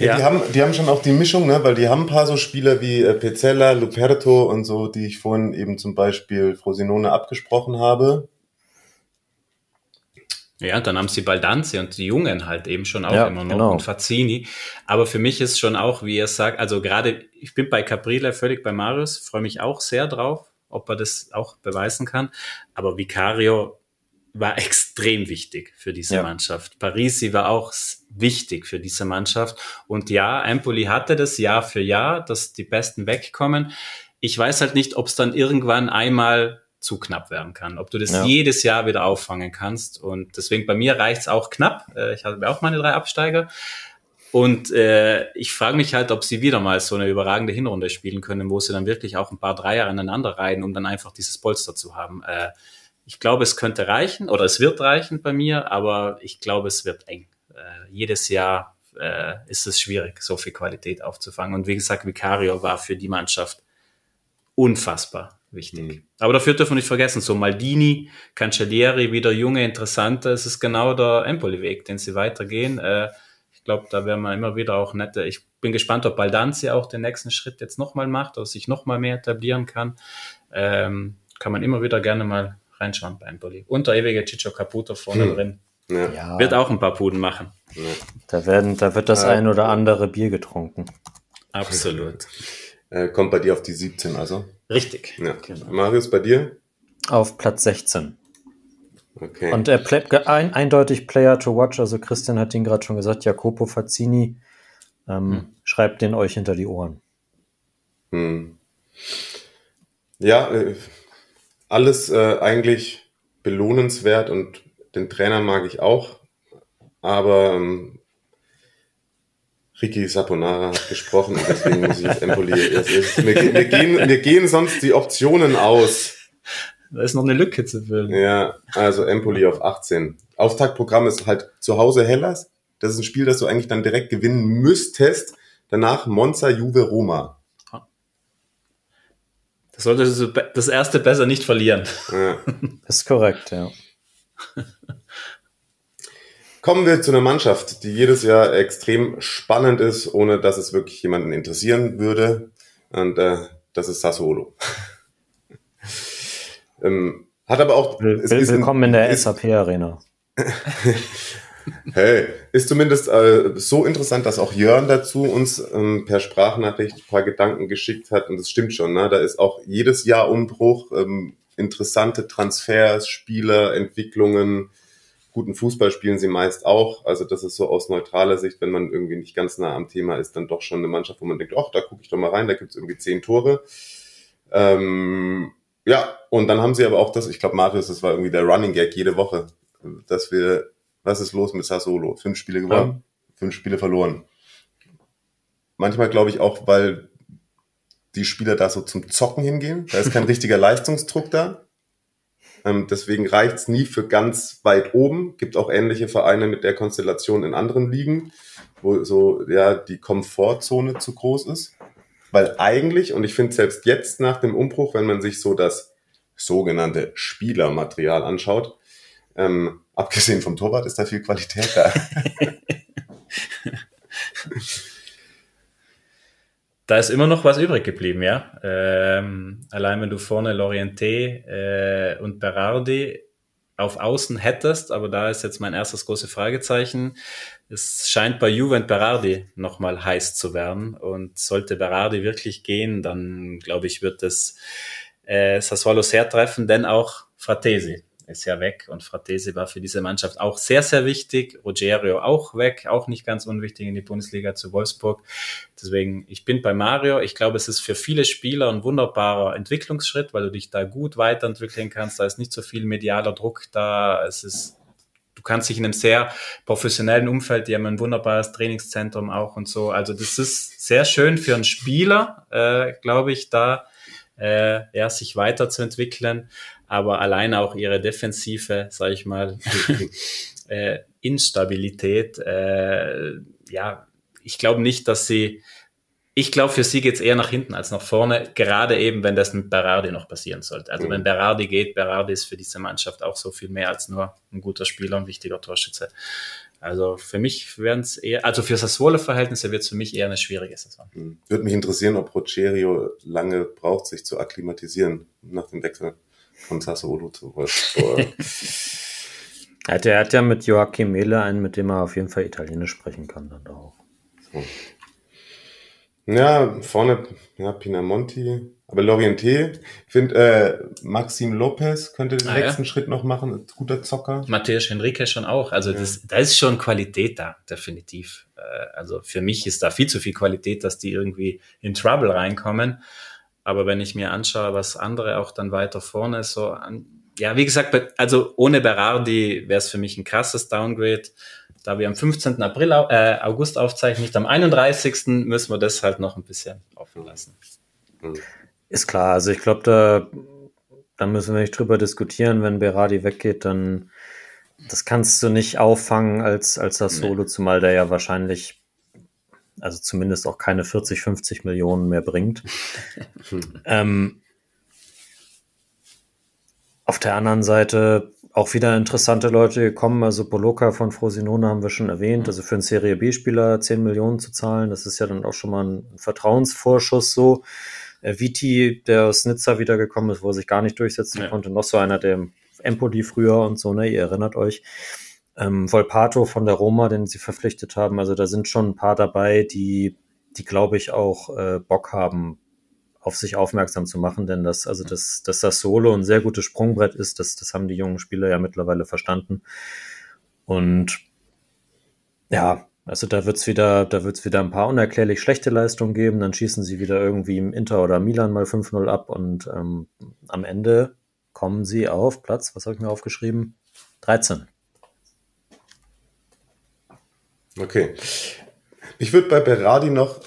Ja, Die, haben, die haben schon auch die Mischung, ne? weil die haben ein paar so Spieler wie äh, Pezzella, Luperto und so, die ich vorhin eben zum Beispiel Frosinone abgesprochen habe. Ja, dann haben sie Baldanzi und die Jungen halt eben schon auch ja, immer noch genau. und Fazzini. Aber für mich ist schon auch, wie er sagt, also gerade, ich bin bei Caprile völlig bei Marius, freue mich auch sehr drauf, ob er das auch beweisen kann. Aber Vicario war [laughs] extrem wichtig für diese ja. Mannschaft. Parisi war auch wichtig für diese Mannschaft. Und ja, Empoli hatte das Jahr für Jahr, dass die Besten wegkommen. Ich weiß halt nicht, ob es dann irgendwann einmal zu knapp werden kann. Ob du das ja. jedes Jahr wieder auffangen kannst. Und deswegen bei mir reicht es auch knapp. Äh, ich habe auch meine drei Absteiger. Und äh, ich frage mich halt, ob sie wieder mal so eine überragende Hinrunde spielen können, wo sie dann wirklich auch ein paar Dreier aneinander reihen, um dann einfach dieses Polster zu haben. Äh, ich glaube, es könnte reichen oder es wird reichen bei mir, aber ich glaube, es wird eng. Äh, jedes Jahr äh, ist es schwierig, so viel Qualität aufzufangen. Und wie gesagt, Vicario war für die Mannschaft unfassbar wichtig. Mhm. Aber dafür dürfen wir nicht vergessen, so Maldini, Cancellieri, wieder junge, interessante, es ist genau der Empoli-Weg, den sie weitergehen. Äh, ich glaube, da werden wir immer wieder auch nette. Ich bin gespannt, ob Baldanzi auch den nächsten Schritt jetzt nochmal macht, oder sich nochmal mehr etablieren kann. Ähm, kann man immer wieder gerne mal reinschauen bei Empoli. Und der ewige Ciccio Caputo vorne hm. drin. Ja. Wird auch ein paar Puden machen. Ja. Da, werden, da wird das äh, ein oder andere Bier getrunken. Absolut. Äh, kommt bei dir auf die 17 also? Richtig. Ja. Genau. Marius, bei dir? Auf Platz 16. Okay. Und er ein, eindeutig Player to watch, also Christian hat ihn gerade schon gesagt, Jacopo Fazzini, ähm, hm. schreibt den euch hinter die Ohren. Hm. Ja, äh, alles äh, eigentlich belohnenswert und den Trainer mag ich auch, aber ähm, Ricky Saponara hat gesprochen und deswegen muss ich auf Empoli. Mir, mir, gehen, mir gehen sonst die Optionen aus. Da ist noch eine Lücke zu füllen. Ja, also Empoli auf 18. Auftaktprogramm ist halt zu Hause Hellas. Das ist ein Spiel, das du eigentlich dann direkt gewinnen müsstest. Danach Monza, Juve, Roma. Das solltest du das erste besser nicht verlieren. Ja. Das ist korrekt, ja. [laughs] Kommen wir zu einer Mannschaft, die jedes Jahr extrem spannend ist, ohne dass es wirklich jemanden interessieren würde. Und äh, das ist Sassuolo. [laughs] ähm, hat aber auch. Will, willkommen in, in der SAP-Arena. [laughs] hey, ist zumindest äh, so interessant, dass auch Jörn dazu uns ähm, per Sprachnachricht ein paar Gedanken geschickt hat. Und das stimmt schon, ne? Da ist auch jedes Jahr Umbruch, ähm, interessante Transfers, Spieler, Entwicklungen. Guten Fußball spielen sie meist auch. Also das ist so aus neutraler Sicht, wenn man irgendwie nicht ganz nah am Thema ist, dann doch schon eine Mannschaft, wo man denkt, ach, da gucke ich doch mal rein, da gibt's irgendwie zehn Tore. Ähm, ja, und dann haben sie aber auch das, ich glaube, Marius, das war irgendwie der Running Gag jede Woche, dass wir was ist los mit Sassolo? Fünf Spiele gewonnen, ja. fünf Spiele verloren. Manchmal glaube ich auch, weil die Spieler da so zum Zocken hingehen. Da ist kein richtiger Leistungsdruck da. Ähm, deswegen reicht's nie für ganz weit oben. Gibt auch ähnliche Vereine mit der Konstellation in anderen Ligen, wo so ja die Komfortzone zu groß ist. Weil eigentlich, und ich finde selbst jetzt nach dem Umbruch, wenn man sich so das sogenannte Spielermaterial anschaut, ähm, abgesehen vom Torwart ist da viel Qualität da. [laughs] [laughs] da ist immer noch was übrig geblieben, ja. Ähm, allein wenn du vorne Lorienté äh, und Berardi auf Außen hättest, aber da ist jetzt mein erstes große Fragezeichen. Es scheint bei Juve und Berardi nochmal heiß zu werden und sollte Berardi wirklich gehen, dann glaube ich, wird es äh, Sassuolo sehr treffen, denn auch Fratesi ist ja weg und Fratesi war für diese Mannschaft auch sehr, sehr wichtig. Rogerio auch weg, auch nicht ganz unwichtig in die Bundesliga zu Wolfsburg. Deswegen, ich bin bei Mario. Ich glaube, es ist für viele Spieler ein wunderbarer Entwicklungsschritt, weil du dich da gut weiterentwickeln kannst. Da ist nicht so viel medialer Druck da. Es ist du kannst dich in einem sehr professionellen Umfeld, die haben ein wunderbares Trainingszentrum auch und so. Also das ist sehr schön für einen Spieler, äh, glaube ich, da äh, ja, sich weiterzuentwickeln aber allein auch ihre defensive, sage ich mal, [laughs] äh, Instabilität, äh, ja, ich glaube nicht, dass sie, ich glaube, für sie geht's eher nach hinten als nach vorne, gerade eben, wenn das mit Berardi noch passieren sollte. Also mhm. wenn Berardi geht, Berardi ist für diese Mannschaft auch so viel mehr als nur ein guter Spieler, ein wichtiger Torschütze. Also für mich wären es eher, also für Sassuolo-Verhältnisse wird es für mich eher eine schwierige Saison. Mhm. Würde mich interessieren, ob Rogerio lange braucht, sich zu akklimatisieren nach dem Wechsel von Sassuolo zu Wolfsburg. [laughs] er, hat, er hat ja mit Joachim Mele einen, mit dem er auf jeden Fall Italienisch sprechen kann dann auch. So. Ja, vorne, ja, Pinamonti, aber Lorienté, ich finde, äh, Maxim Lopez könnte den ah, nächsten ja? Schritt noch machen, guter Zocker. Matthäus Henrique schon auch, also ja. das, da ist schon Qualität da, definitiv. Äh, also für mich ist da viel zu viel Qualität, dass die irgendwie in Trouble reinkommen. Aber wenn ich mir anschaue, was andere auch dann weiter vorne so an, ja, wie gesagt, also ohne Berardi wäre es für mich ein krasses Downgrade. Da wir am 15. April, äh, August aufzeichnen, nicht am 31. müssen wir das halt noch ein bisschen offen lassen. Hm. Ist klar, also ich glaube, da, da müssen wir nicht drüber diskutieren. Wenn Berardi weggeht, dann das kannst du nicht auffangen als, als das Solo, nee. zumal der ja wahrscheinlich, also zumindest auch keine 40, 50 Millionen mehr bringt. [laughs] ähm, auf der anderen Seite auch wieder interessante Leute gekommen. Also Boloka von Frosinone haben wir schon erwähnt. Also für einen Serie B-Spieler 10 Millionen zu zahlen, das ist ja dann auch schon mal ein Vertrauensvorschuss so. Äh, Viti, der aus Nizza wiedergekommen ist, wo er sich gar nicht durchsetzen ja. konnte, noch so einer, der Empoli früher und so, ne, ihr erinnert euch. Ähm, Volpato von der Roma, den sie verpflichtet haben. Also da sind schon ein paar dabei, die, die glaube ich auch äh, Bock haben, auf sich aufmerksam zu machen, denn das, also das, dass das Solo ein sehr gutes Sprungbrett ist, das, das haben die jungen Spieler ja mittlerweile verstanden. Und ja, also da wird's wieder, da wird's wieder ein paar unerklärlich schlechte Leistungen geben, dann schießen sie wieder irgendwie im Inter oder Milan mal 5-0 ab und ähm, am Ende kommen sie auf Platz, was habe ich mir aufgeschrieben? 13. Okay. Ich würde bei Berardi noch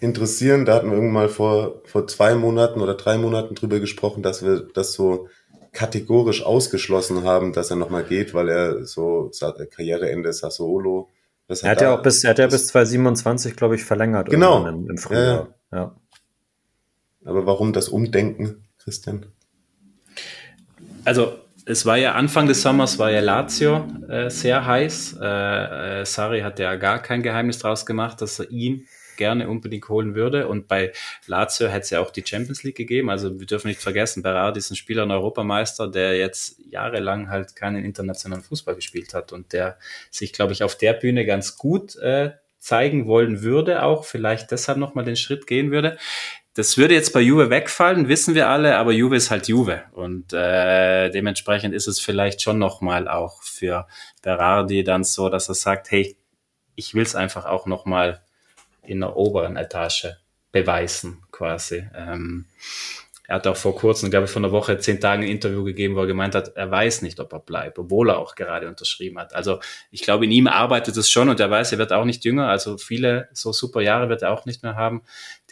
interessieren, da hatten wir irgendwann mal vor, vor zwei Monaten oder drei Monaten drüber gesprochen, dass wir das so kategorisch ausgeschlossen haben, dass er nochmal geht, weil er so Karriereende Sassuolo. Das er hat ja auch bis, er hat ja bis 2027, glaube ich, verlängert. Genau. Im, im Frühjahr. Ja, ja. Aber warum das Umdenken, Christian? also es war ja Anfang des Sommers war ja Lazio äh, sehr heiß. Äh, äh, Sari hat ja gar kein Geheimnis draus gemacht, dass er ihn gerne unbedingt holen würde. Und bei Lazio hätte es ja auch die Champions League gegeben. Also wir dürfen nicht vergessen, Berardi ist ein Spieler und Europameister, der jetzt jahrelang halt keinen internationalen Fußball gespielt hat und der sich, glaube ich, auf der Bühne ganz gut äh, zeigen wollen würde, auch vielleicht deshalb nochmal den Schritt gehen würde. Das würde jetzt bei Juve wegfallen, wissen wir alle, aber Juve ist halt Juve und äh, dementsprechend ist es vielleicht schon nochmal auch für Berardi dann so, dass er sagt, hey, ich will es einfach auch nochmal in der oberen Etage beweisen quasi. Ähm, er hat auch vor kurzem, glaube ich, von der Woche zehn Tagen ein Interview gegeben, wo er gemeint hat, er weiß nicht, ob er bleibt, obwohl er auch gerade unterschrieben hat. Also ich glaube, in ihm arbeitet es schon und er weiß, er wird auch nicht jünger. Also viele so super Jahre wird er auch nicht mehr haben.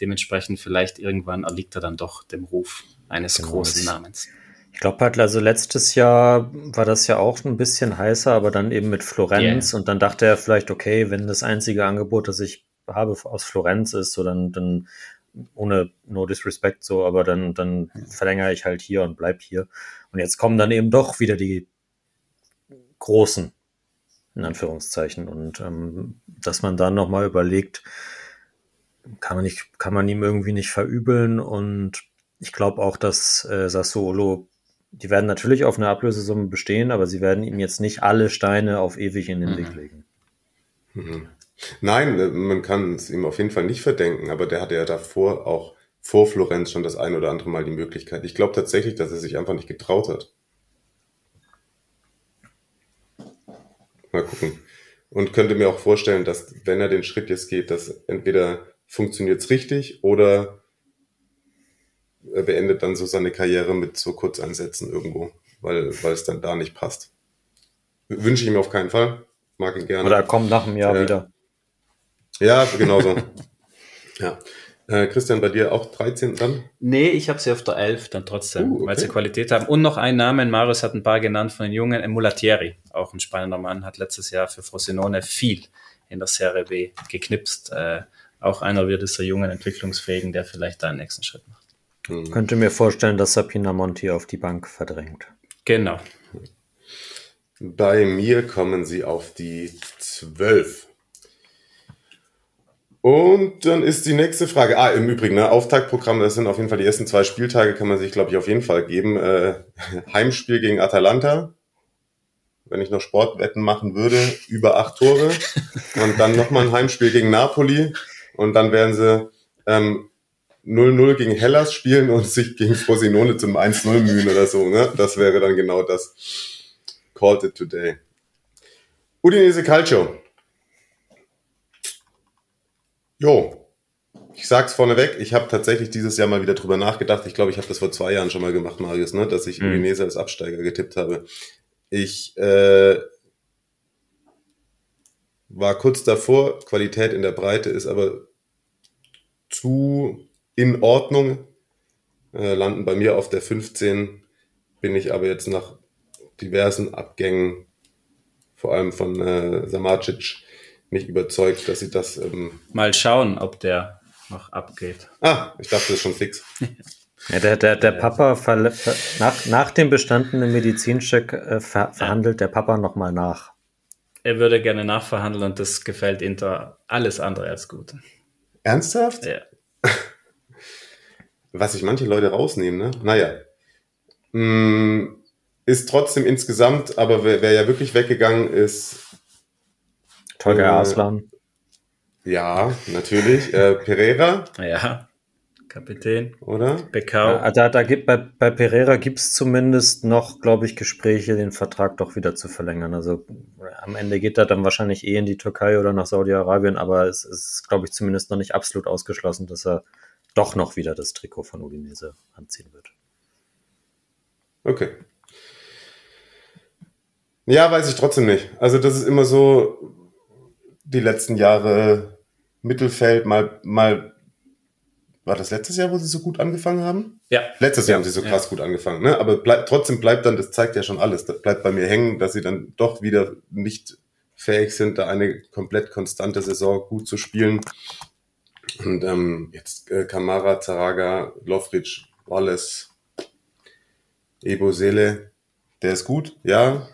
Dementsprechend vielleicht irgendwann erliegt er dann doch dem Ruf eines genau. großen Namens. Ich glaube halt, also letztes Jahr war das ja auch ein bisschen heißer, aber dann eben mit Florenz yeah. und dann dachte er vielleicht, okay, wenn das einzige Angebot, das ich habe aus Florenz ist, so dann, dann ohne no disrespect so, aber dann, dann verlängere ich halt hier und bleib hier. Und jetzt kommen dann eben doch wieder die großen, in Anführungszeichen. Und ähm, dass man dann nochmal überlegt, kann man nicht, kann man ihm irgendwie nicht verübeln. Und ich glaube auch, dass äh, Sassuolo, die werden natürlich auf eine Ablösesumme bestehen, aber sie werden ihm jetzt nicht alle Steine auf ewig in den mhm. Weg legen. Mhm. Nein, äh, man kann es ihm auf jeden Fall nicht verdenken, aber der hatte ja davor auch vor Florenz schon das ein oder andere Mal die Möglichkeit. Ich glaube tatsächlich, dass er sich einfach nicht getraut hat. Mal gucken. Und könnte mir auch vorstellen, dass wenn er den Schritt jetzt geht, dass entweder funktioniert es richtig oder er beendet dann so seine Karriere mit so Kurzeinsätzen irgendwo, weil, weil es dann da nicht passt. Wünsche ich ihm auf keinen Fall. Mag ihn gerne. Oder er kommt nach einem Jahr äh, wieder. Ja, genau so. [laughs] ja. Äh, Christian, bei dir auch 13 dann? Nee, ich habe sie auf der 11 dann trotzdem, uh, okay. weil sie Qualität haben. Und noch ein Name, Marius hat ein paar genannt von den Jungen, Emulatieri, auch ein spannender Mann, hat letztes Jahr für Frosinone viel in der Serie B geknipst. Äh, auch einer wird dieser jungen Entwicklungsfähigen, der vielleicht da einen nächsten Schritt macht. Mhm. Könnte mir vorstellen, dass Sapina Monti auf die Bank verdrängt. Genau. Bei mir kommen sie auf die 12. Und dann ist die nächste Frage. Ah, im Übrigen, ne, Auftaktprogramm, das sind auf jeden Fall die ersten zwei Spieltage, kann man sich, glaube ich, auf jeden Fall geben. Äh, [laughs] Heimspiel gegen Atalanta. Wenn ich noch Sportwetten machen würde, über acht Tore. Und dann nochmal ein Heimspiel gegen Napoli. Und dann werden sie ähm, 0-0 gegen Hellas spielen und sich gegen Frosinone zum 1-0 mühen oder so. Ne? Das wäre dann genau das. Called it today. Udinese Calcio. Jo, ich sag's vorneweg, ich habe tatsächlich dieses Jahr mal wieder drüber nachgedacht. Ich glaube, ich habe das vor zwei Jahren schon mal gemacht, Marius, ne? dass ich mhm. Udinese als Absteiger getippt habe. Ich äh, war kurz davor, Qualität in der Breite ist aber zu in Ordnung. Äh, landen bei mir auf der 15, bin ich aber jetzt nach diversen Abgängen vor allem von äh, Samacic nicht überzeugt, dass sie das. Ähm Mal schauen, ob der noch abgeht. Ah, ich dachte, das ist schon fix. Ja, der, der, der Papa, ver, ver, nach, nach dem bestandenen Medizincheck äh, ver, verhandelt der Papa nochmal nach. Er würde gerne nachverhandeln und das gefällt Inter alles andere als gut. Ernsthaft? Ja. [laughs] Was sich manche Leute rausnehmen, ne? Naja. Mm, ist trotzdem insgesamt, aber wer, wer ja wirklich weggegangen ist. Tolga äh, Aslan. Ja, natürlich. Äh, Pereira. Ja. Kapitän. Oder? Bekau. Ja, da, da gibt, bei, bei Pereira gibt es zumindest noch, glaube ich, Gespräche, den Vertrag doch wieder zu verlängern. Also am Ende geht er dann wahrscheinlich eh in die Türkei oder nach Saudi-Arabien, aber es ist, glaube ich, zumindest noch nicht absolut ausgeschlossen, dass er doch noch wieder das Trikot von Udinese anziehen wird. Okay. Ja, weiß ich trotzdem nicht. Also das ist immer so die letzten Jahre Mittelfeld, mal, mal war das letztes Jahr, wo sie so gut angefangen haben? Ja. Letztes Jahr haben sie so krass ja. gut angefangen, ne? Aber bleib, trotzdem bleibt dann, das zeigt ja schon alles, das bleibt bei mir hängen, dass sie dann doch wieder nicht fähig sind, da eine komplett konstante Saison gut zu spielen. Und ähm, jetzt äh, Kamara, Zaraga, Lofric, Wallace, Ebo Seele, der ist gut, ja.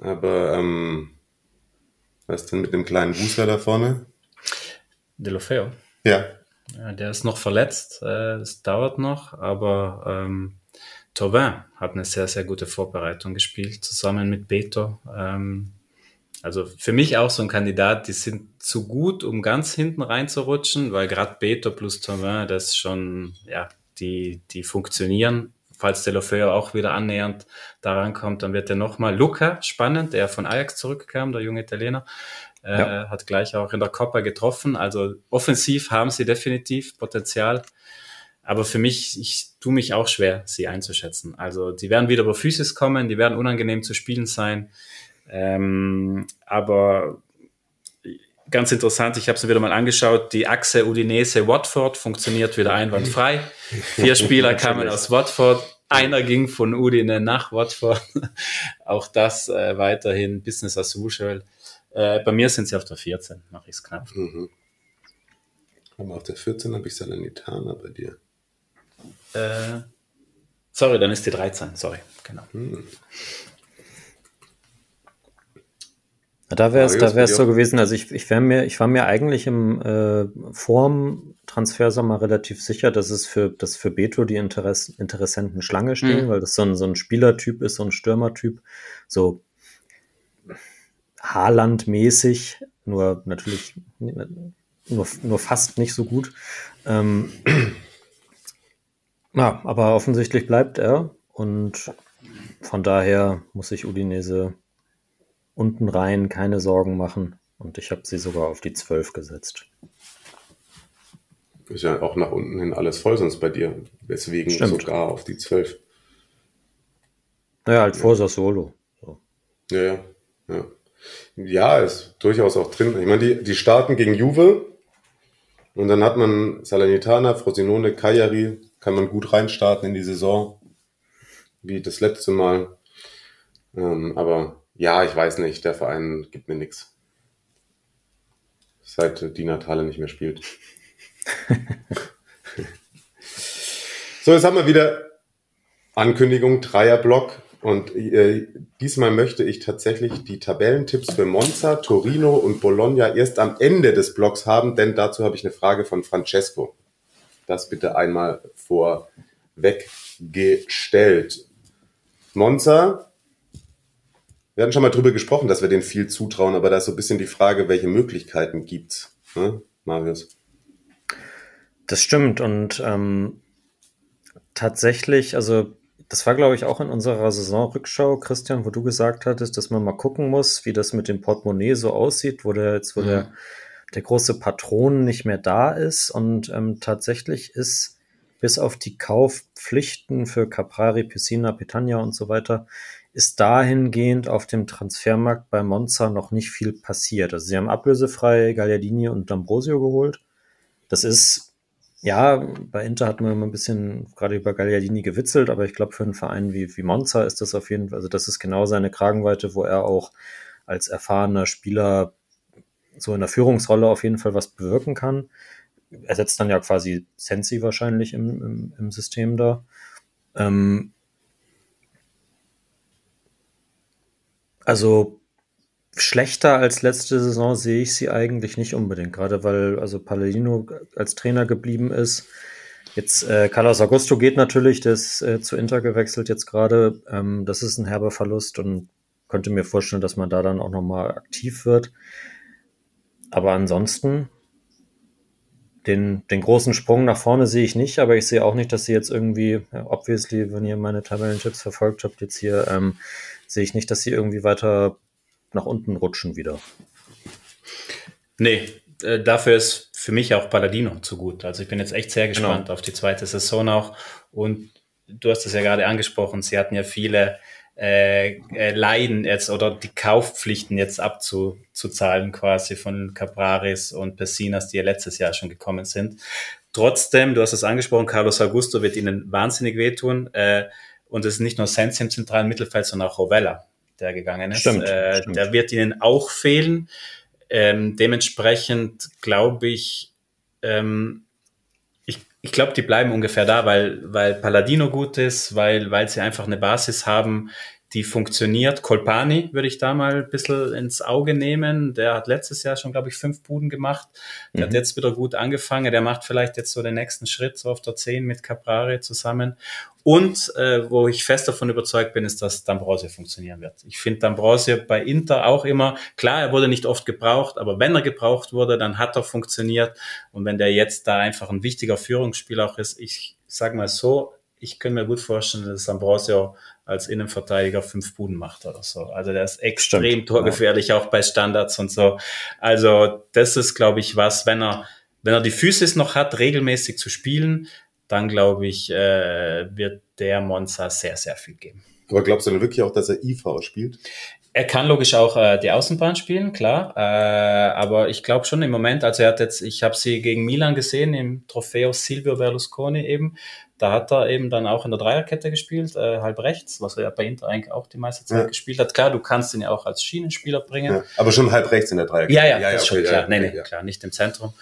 Aber ähm, was denn mit dem kleinen Booster da vorne? Delofeo. Ja, ja, der ist noch verletzt, es äh, dauert noch, aber ähm, Tauvin hat eine sehr, sehr gute Vorbereitung gespielt, zusammen mit Beto. Ähm, also für mich auch so ein Kandidat, die sind zu gut, um ganz hinten reinzurutschen, weil gerade Beto plus Tauvin, das schon, ja, die, die funktionieren. Falls Delofeo auch wieder annähernd daran kommt, dann wird er nochmal Luca, spannend, der von Ajax zurückkam, der junge Italiener, äh, ja. Hat gleich auch in der Coppa getroffen. Also offensiv haben sie definitiv Potenzial. Aber für mich, ich tue mich auch schwer, sie einzuschätzen. Also die werden wieder über Physis kommen, die werden unangenehm zu spielen sein. Ähm, aber ganz interessant, ich habe es mir wieder mal angeschaut, die Achse Udinese-Watford funktioniert wieder einwandfrei. [laughs] Vier Spieler kamen aus Watford, einer ging von Udine nach Watford. [laughs] Auch das äh, weiterhin Business as usual. Äh, bei mir sind sie auf der 14, mache ich es knapp. Mhm. Aber auf der 14 habe ich Salernitana bei dir. Äh, sorry, dann ist die 13, sorry, genau. Mhm. Da wäre es da wär's so gewesen, also ich, ich, mir, ich war mir eigentlich im äh, Form Transfersommer relativ sicher, dass es für, dass für Beto die Interess Interessenten Schlange stehen, mhm. weil das so ein, so ein Spielertyp ist, so ein Stürmertyp. So Haaland-mäßig, nur natürlich nur, nur fast nicht so gut. Ähm, ja, aber offensichtlich bleibt er und von daher muss sich Udinese unten rein keine Sorgen machen und ich habe sie sogar auf die 12 gesetzt. Ist ja auch nach unten hin alles voll sonst bei dir. Deswegen Stimmt. sogar auf die 12. Naja, halt vor Sassolo. So. Ja, ja, ja. Ja, ist durchaus auch drin. Ich meine, die, die starten gegen Juve und dann hat man Salernitana, Frosinone, Cagliari, kann man gut reinstarten in die Saison, wie das letzte Mal. Ähm, aber ja, ich weiß nicht, der Verein gibt mir nichts. Seit die Natale nicht mehr spielt. [laughs] so, jetzt haben wir wieder Ankündigung, Dreierblock. Und äh, diesmal möchte ich tatsächlich die Tabellentipps für Monza, Torino und Bologna erst am Ende des Blogs haben, denn dazu habe ich eine Frage von Francesco. Das bitte einmal vorweg gestellt. Monza, wir hatten schon mal drüber gesprochen, dass wir denen viel zutrauen, aber da ist so ein bisschen die Frage, welche Möglichkeiten gibt's, ne, Marius? Das stimmt und ähm, tatsächlich, also das war, glaube ich, auch in unserer Saisonrückschau, Christian, wo du gesagt hattest, dass man mal gucken muss, wie das mit dem Portemonnaie so aussieht, wo der jetzt, wo mhm. der, der große Patron nicht mehr da ist. Und ähm, tatsächlich ist bis auf die Kaufpflichten für Caprari, Piscina, Petagna und so weiter, ist dahingehend auf dem Transfermarkt bei Monza noch nicht viel passiert. Also sie haben ablösefrei Gagliardini und D'Ambrosio geholt. Das ist ja, bei Inter hat man immer ein bisschen gerade über Gagliardini gewitzelt, aber ich glaube, für einen Verein wie, wie Monza ist das auf jeden Fall, also das ist genau seine Kragenweite, wo er auch als erfahrener Spieler so in der Führungsrolle auf jeden Fall was bewirken kann. Ersetzt dann ja quasi Sensi wahrscheinlich im, im, im System da. Ähm, also schlechter als letzte Saison sehe ich sie eigentlich nicht unbedingt, gerade weil also Palladino als Trainer geblieben ist. Jetzt äh, Carlos Augusto geht natürlich, der ist äh, zu Inter gewechselt jetzt gerade. Ähm, das ist ein herber Verlust und könnte mir vorstellen, dass man da dann auch nochmal aktiv wird. Aber ansonsten, den, den großen Sprung nach vorne sehe ich nicht, aber ich sehe auch nicht, dass sie jetzt irgendwie, obviously, wenn ihr meine Tabellentipps verfolgt habt jetzt hier, ähm, sehe ich nicht, dass sie irgendwie weiter nach unten rutschen wieder. Nee, äh, dafür ist für mich auch Palladino zu gut. Also ich bin jetzt echt sehr genau. gespannt genau. auf die zweite Saison auch. Und du hast es ja gerade angesprochen, sie hatten ja viele äh, äh, Leiden jetzt oder die Kaufpflichten jetzt abzuzahlen quasi von Capraris und Pessinas, die ja letztes Jahr schon gekommen sind. Trotzdem, du hast es angesprochen, Carlos Augusto wird ihnen wahnsinnig wehtun. Äh, und es ist nicht nur Sensi im zentralen Mittelfeld, sondern auch Rovella, der gegangen ist. Stimmt, äh, stimmt. Der wird ihnen auch fehlen. Ähm, dementsprechend glaube ich, ähm, ich, ich glaube, die bleiben ungefähr da, weil, weil Palladino gut ist, weil, weil sie einfach eine Basis haben, die funktioniert. Kolpani würde ich da mal ein bisschen ins Auge nehmen. Der hat letztes Jahr schon, glaube ich, fünf Buden gemacht. Der mhm. hat jetzt wieder gut angefangen. Der macht vielleicht jetzt so den nächsten Schritt, so auf der 10 mit Caprari zusammen. Und äh, wo ich fest davon überzeugt bin, ist, dass D'Ambrosio funktionieren wird. Ich finde D'Ambrosio bei Inter auch immer, klar, er wurde nicht oft gebraucht, aber wenn er gebraucht wurde, dann hat er funktioniert. Und wenn der jetzt da einfach ein wichtiger Führungsspieler auch ist, ich sag mal so, ich könnte mir gut vorstellen, dass Ambrosio als Innenverteidiger fünf Buden macht oder so. Also der ist extrem Stimmt, torgefährlich, ja. auch bei Standards und so. Also das ist, glaube ich, was, wenn er, wenn er die Physis noch hat, regelmäßig zu spielen, dann glaube ich, äh, wird der Monza sehr, sehr viel geben. Aber glaubst du denn wirklich auch, dass er IV spielt? Er kann logisch auch äh, die Außenbahn spielen, klar. Äh, aber ich glaube schon im Moment, also er hat jetzt, ich habe sie gegen Milan gesehen im Trofeo Silvio Berlusconi eben. Da hat er eben dann auch in der Dreierkette gespielt, äh, halb rechts, was er ja bei Inter eigentlich auch die meiste Zeit ja. gespielt hat. Klar, du kannst ihn ja auch als Schienenspieler bringen. Ja, aber schon halb rechts in der Dreierkette. Ja, ja, ja, ist okay, schon klar. nee, nee, klar, nicht im Zentrum.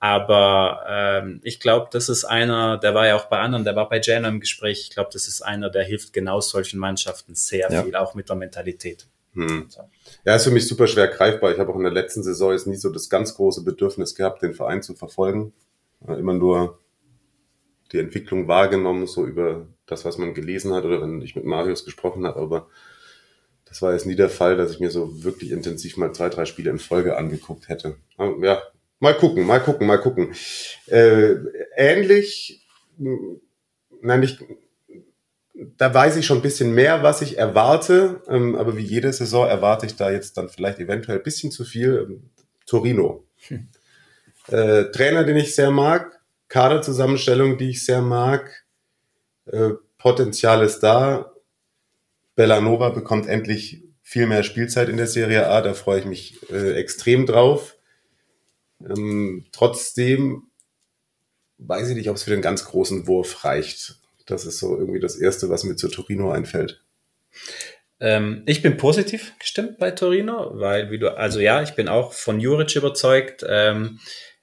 Aber ähm, ich glaube, das ist einer, der war ja auch bei anderen, der war bei Genoa im Gespräch. Ich glaube, das ist einer, der hilft genau solchen Mannschaften sehr viel, auch mit der Mentalität. Hm. Ja, ist für mich super schwer greifbar. Ich habe auch in der letzten Saison jetzt nie so das ganz große Bedürfnis gehabt, den Verein zu verfolgen. Immer nur die Entwicklung wahrgenommen, so über das, was man gelesen hat oder wenn ich mit Marius gesprochen habe, aber das war jetzt nie der Fall, dass ich mir so wirklich intensiv mal zwei, drei Spiele in Folge angeguckt hätte. Ja, mal gucken, mal gucken, mal gucken. Äh, ähnlich, nein, nicht, da weiß ich schon ein bisschen mehr, was ich erwarte, ähm, aber wie jede Saison erwarte ich da jetzt dann vielleicht eventuell ein bisschen zu viel. Ähm, Torino. Hm. Äh, Trainer, den ich sehr mag, Kaderzusammenstellung, die ich sehr mag. Äh, Potenzial ist da. Bellanova bekommt endlich viel mehr Spielzeit in der Serie A, da freue ich mich äh, extrem drauf. Ähm, trotzdem weiß ich nicht, ob es für den ganz großen Wurf reicht. Das ist so irgendwie das Erste, was mir zu Torino einfällt. Ähm, ich bin positiv gestimmt bei Torino, weil, wie du, also ja, ich bin auch von Juric überzeugt. Ähm,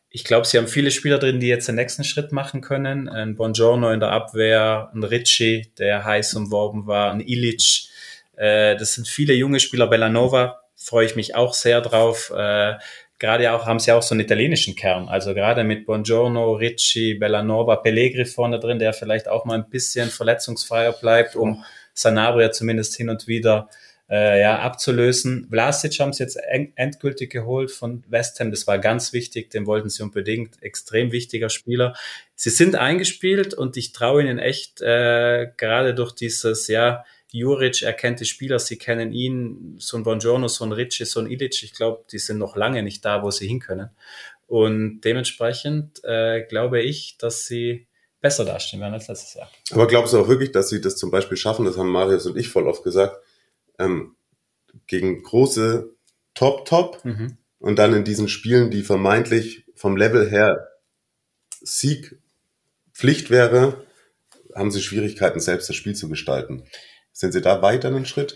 ich glaube, sie haben viele Spieler drin, die jetzt den nächsten Schritt machen können. Ein Bongiorno in der Abwehr, ein Ricci, der heiß umworben war, ein Ilic. Äh, das sind viele junge Spieler. Bellanova freue ich mich auch sehr drauf. Äh, gerade auch haben sie auch so einen italienischen Kern. Also gerade mit Bongiorno, Ricci, Bellanova, Pellegri vorne drin, der vielleicht auch mal ein bisschen verletzungsfreier bleibt, um Sanabria zumindest hin und wieder äh, ja, abzulösen. Vlasic haben sie jetzt endgültig geholt von West Ham. Das war ganz wichtig. Den wollten sie unbedingt. Extrem wichtiger Spieler. Sie sind eingespielt und ich traue ihnen echt, äh, gerade durch dieses, ja, Juric erkennt die Spieler, sie kennen ihn, so ein Bongiorno, so ein Ricci, so ein Ilic, ich glaube, die sind noch lange nicht da, wo sie hin können. Und dementsprechend äh, glaube ich, dass sie besser dastehen werden als letztes Jahr. Aber glaubst du auch wirklich, dass sie das zum Beispiel schaffen, das haben Marius und ich voll oft gesagt, ähm, gegen große Top-Top mhm. und dann in diesen Spielen, die vermeintlich vom Level her Sieg Pflicht wäre, haben sie Schwierigkeiten, selbst das Spiel zu gestalten. Sind sie da weiter einen Schritt?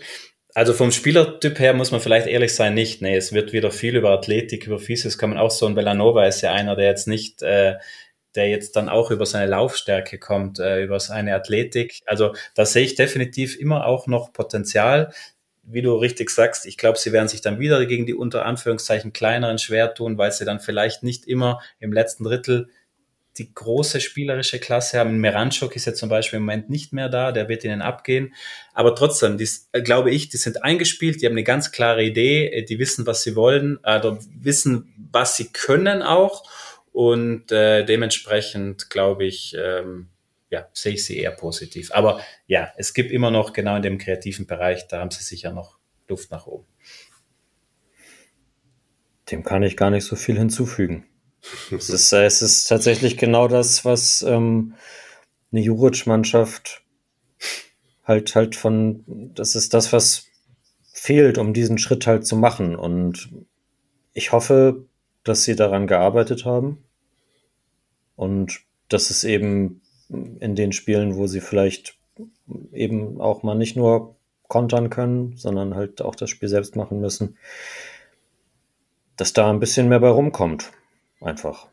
Also vom Spielertyp her muss man vielleicht ehrlich sein, nicht. Nee, es wird wieder viel über Athletik, über Physis kommen. Auch so ein Bellanova ist ja einer, der jetzt nicht, äh, der jetzt dann auch über seine Laufstärke kommt, äh, über seine Athletik. Also da sehe ich definitiv immer auch noch Potenzial. Wie du richtig sagst, ich glaube, sie werden sich dann wieder gegen die unter Anführungszeichen kleineren schwer tun, weil sie dann vielleicht nicht immer im letzten Drittel die große spielerische Klasse haben. Meranchuk ist ja zum Beispiel im Moment nicht mehr da, der wird ihnen abgehen. Aber trotzdem, die, äh, glaube ich, die sind eingespielt, die haben eine ganz klare Idee, äh, die wissen, was sie wollen, also wissen, was sie können auch. Und äh, dementsprechend, glaube ich, ähm, ja, sehe ich sie eher positiv. Aber ja, es gibt immer noch genau in dem kreativen Bereich, da haben sie sicher noch Luft nach oben. Dem kann ich gar nicht so viel hinzufügen es, ist, äh, es ist tatsächlich genau das, was ähm, eine Juric-Mannschaft halt halt von, das ist das, was fehlt, um diesen Schritt halt zu machen. Und ich hoffe, dass sie daran gearbeitet haben und dass es eben in den Spielen, wo sie vielleicht eben auch mal nicht nur kontern können, sondern halt auch das Spiel selbst machen müssen, dass da ein bisschen mehr bei rumkommt. Einfach.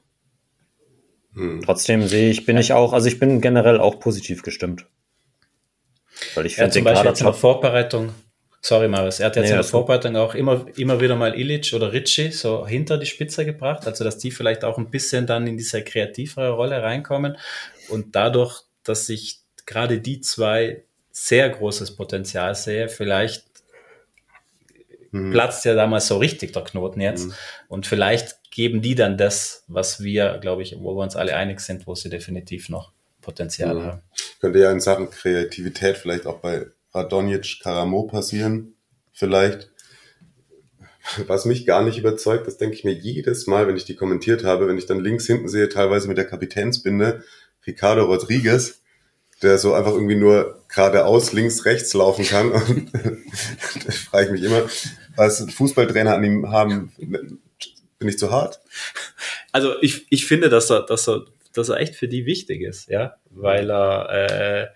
Hm. Trotzdem sehe ich, bin ich auch, also ich bin generell auch positiv gestimmt. Weil ich finde, ja, zum Beispiel jetzt in der Vorbereitung, sorry Marius, er hat jetzt nee, in der Vorbereitung auch immer, immer wieder mal Illich oder Ritchie so hinter die Spitze gebracht, also dass die vielleicht auch ein bisschen dann in diese kreativere Rolle reinkommen und dadurch, dass ich gerade die zwei sehr großes Potenzial sehe, vielleicht mhm. platzt ja damals so richtig der Knoten jetzt. Mhm. Und vielleicht geben die dann das, was wir, glaube ich, wo wir uns alle einig sind, wo sie definitiv noch Potenzial mhm. haben. Könnte ja in Sachen Kreativität vielleicht auch bei Radonjic Karamo passieren, vielleicht. Was mich gar nicht überzeugt, das denke ich mir jedes Mal, wenn ich die kommentiert habe, wenn ich dann links hinten sehe, teilweise mit der Kapitänsbinde, Ricardo Rodriguez, der so einfach irgendwie nur geradeaus, links, rechts laufen kann. Und [laughs] da frage ich mich immer, was Fußballtrainer an ihm haben, bin ich zu hart? Also ich, ich finde, dass er, dass, er, dass er echt für die wichtig ist, ja, weil er, äh,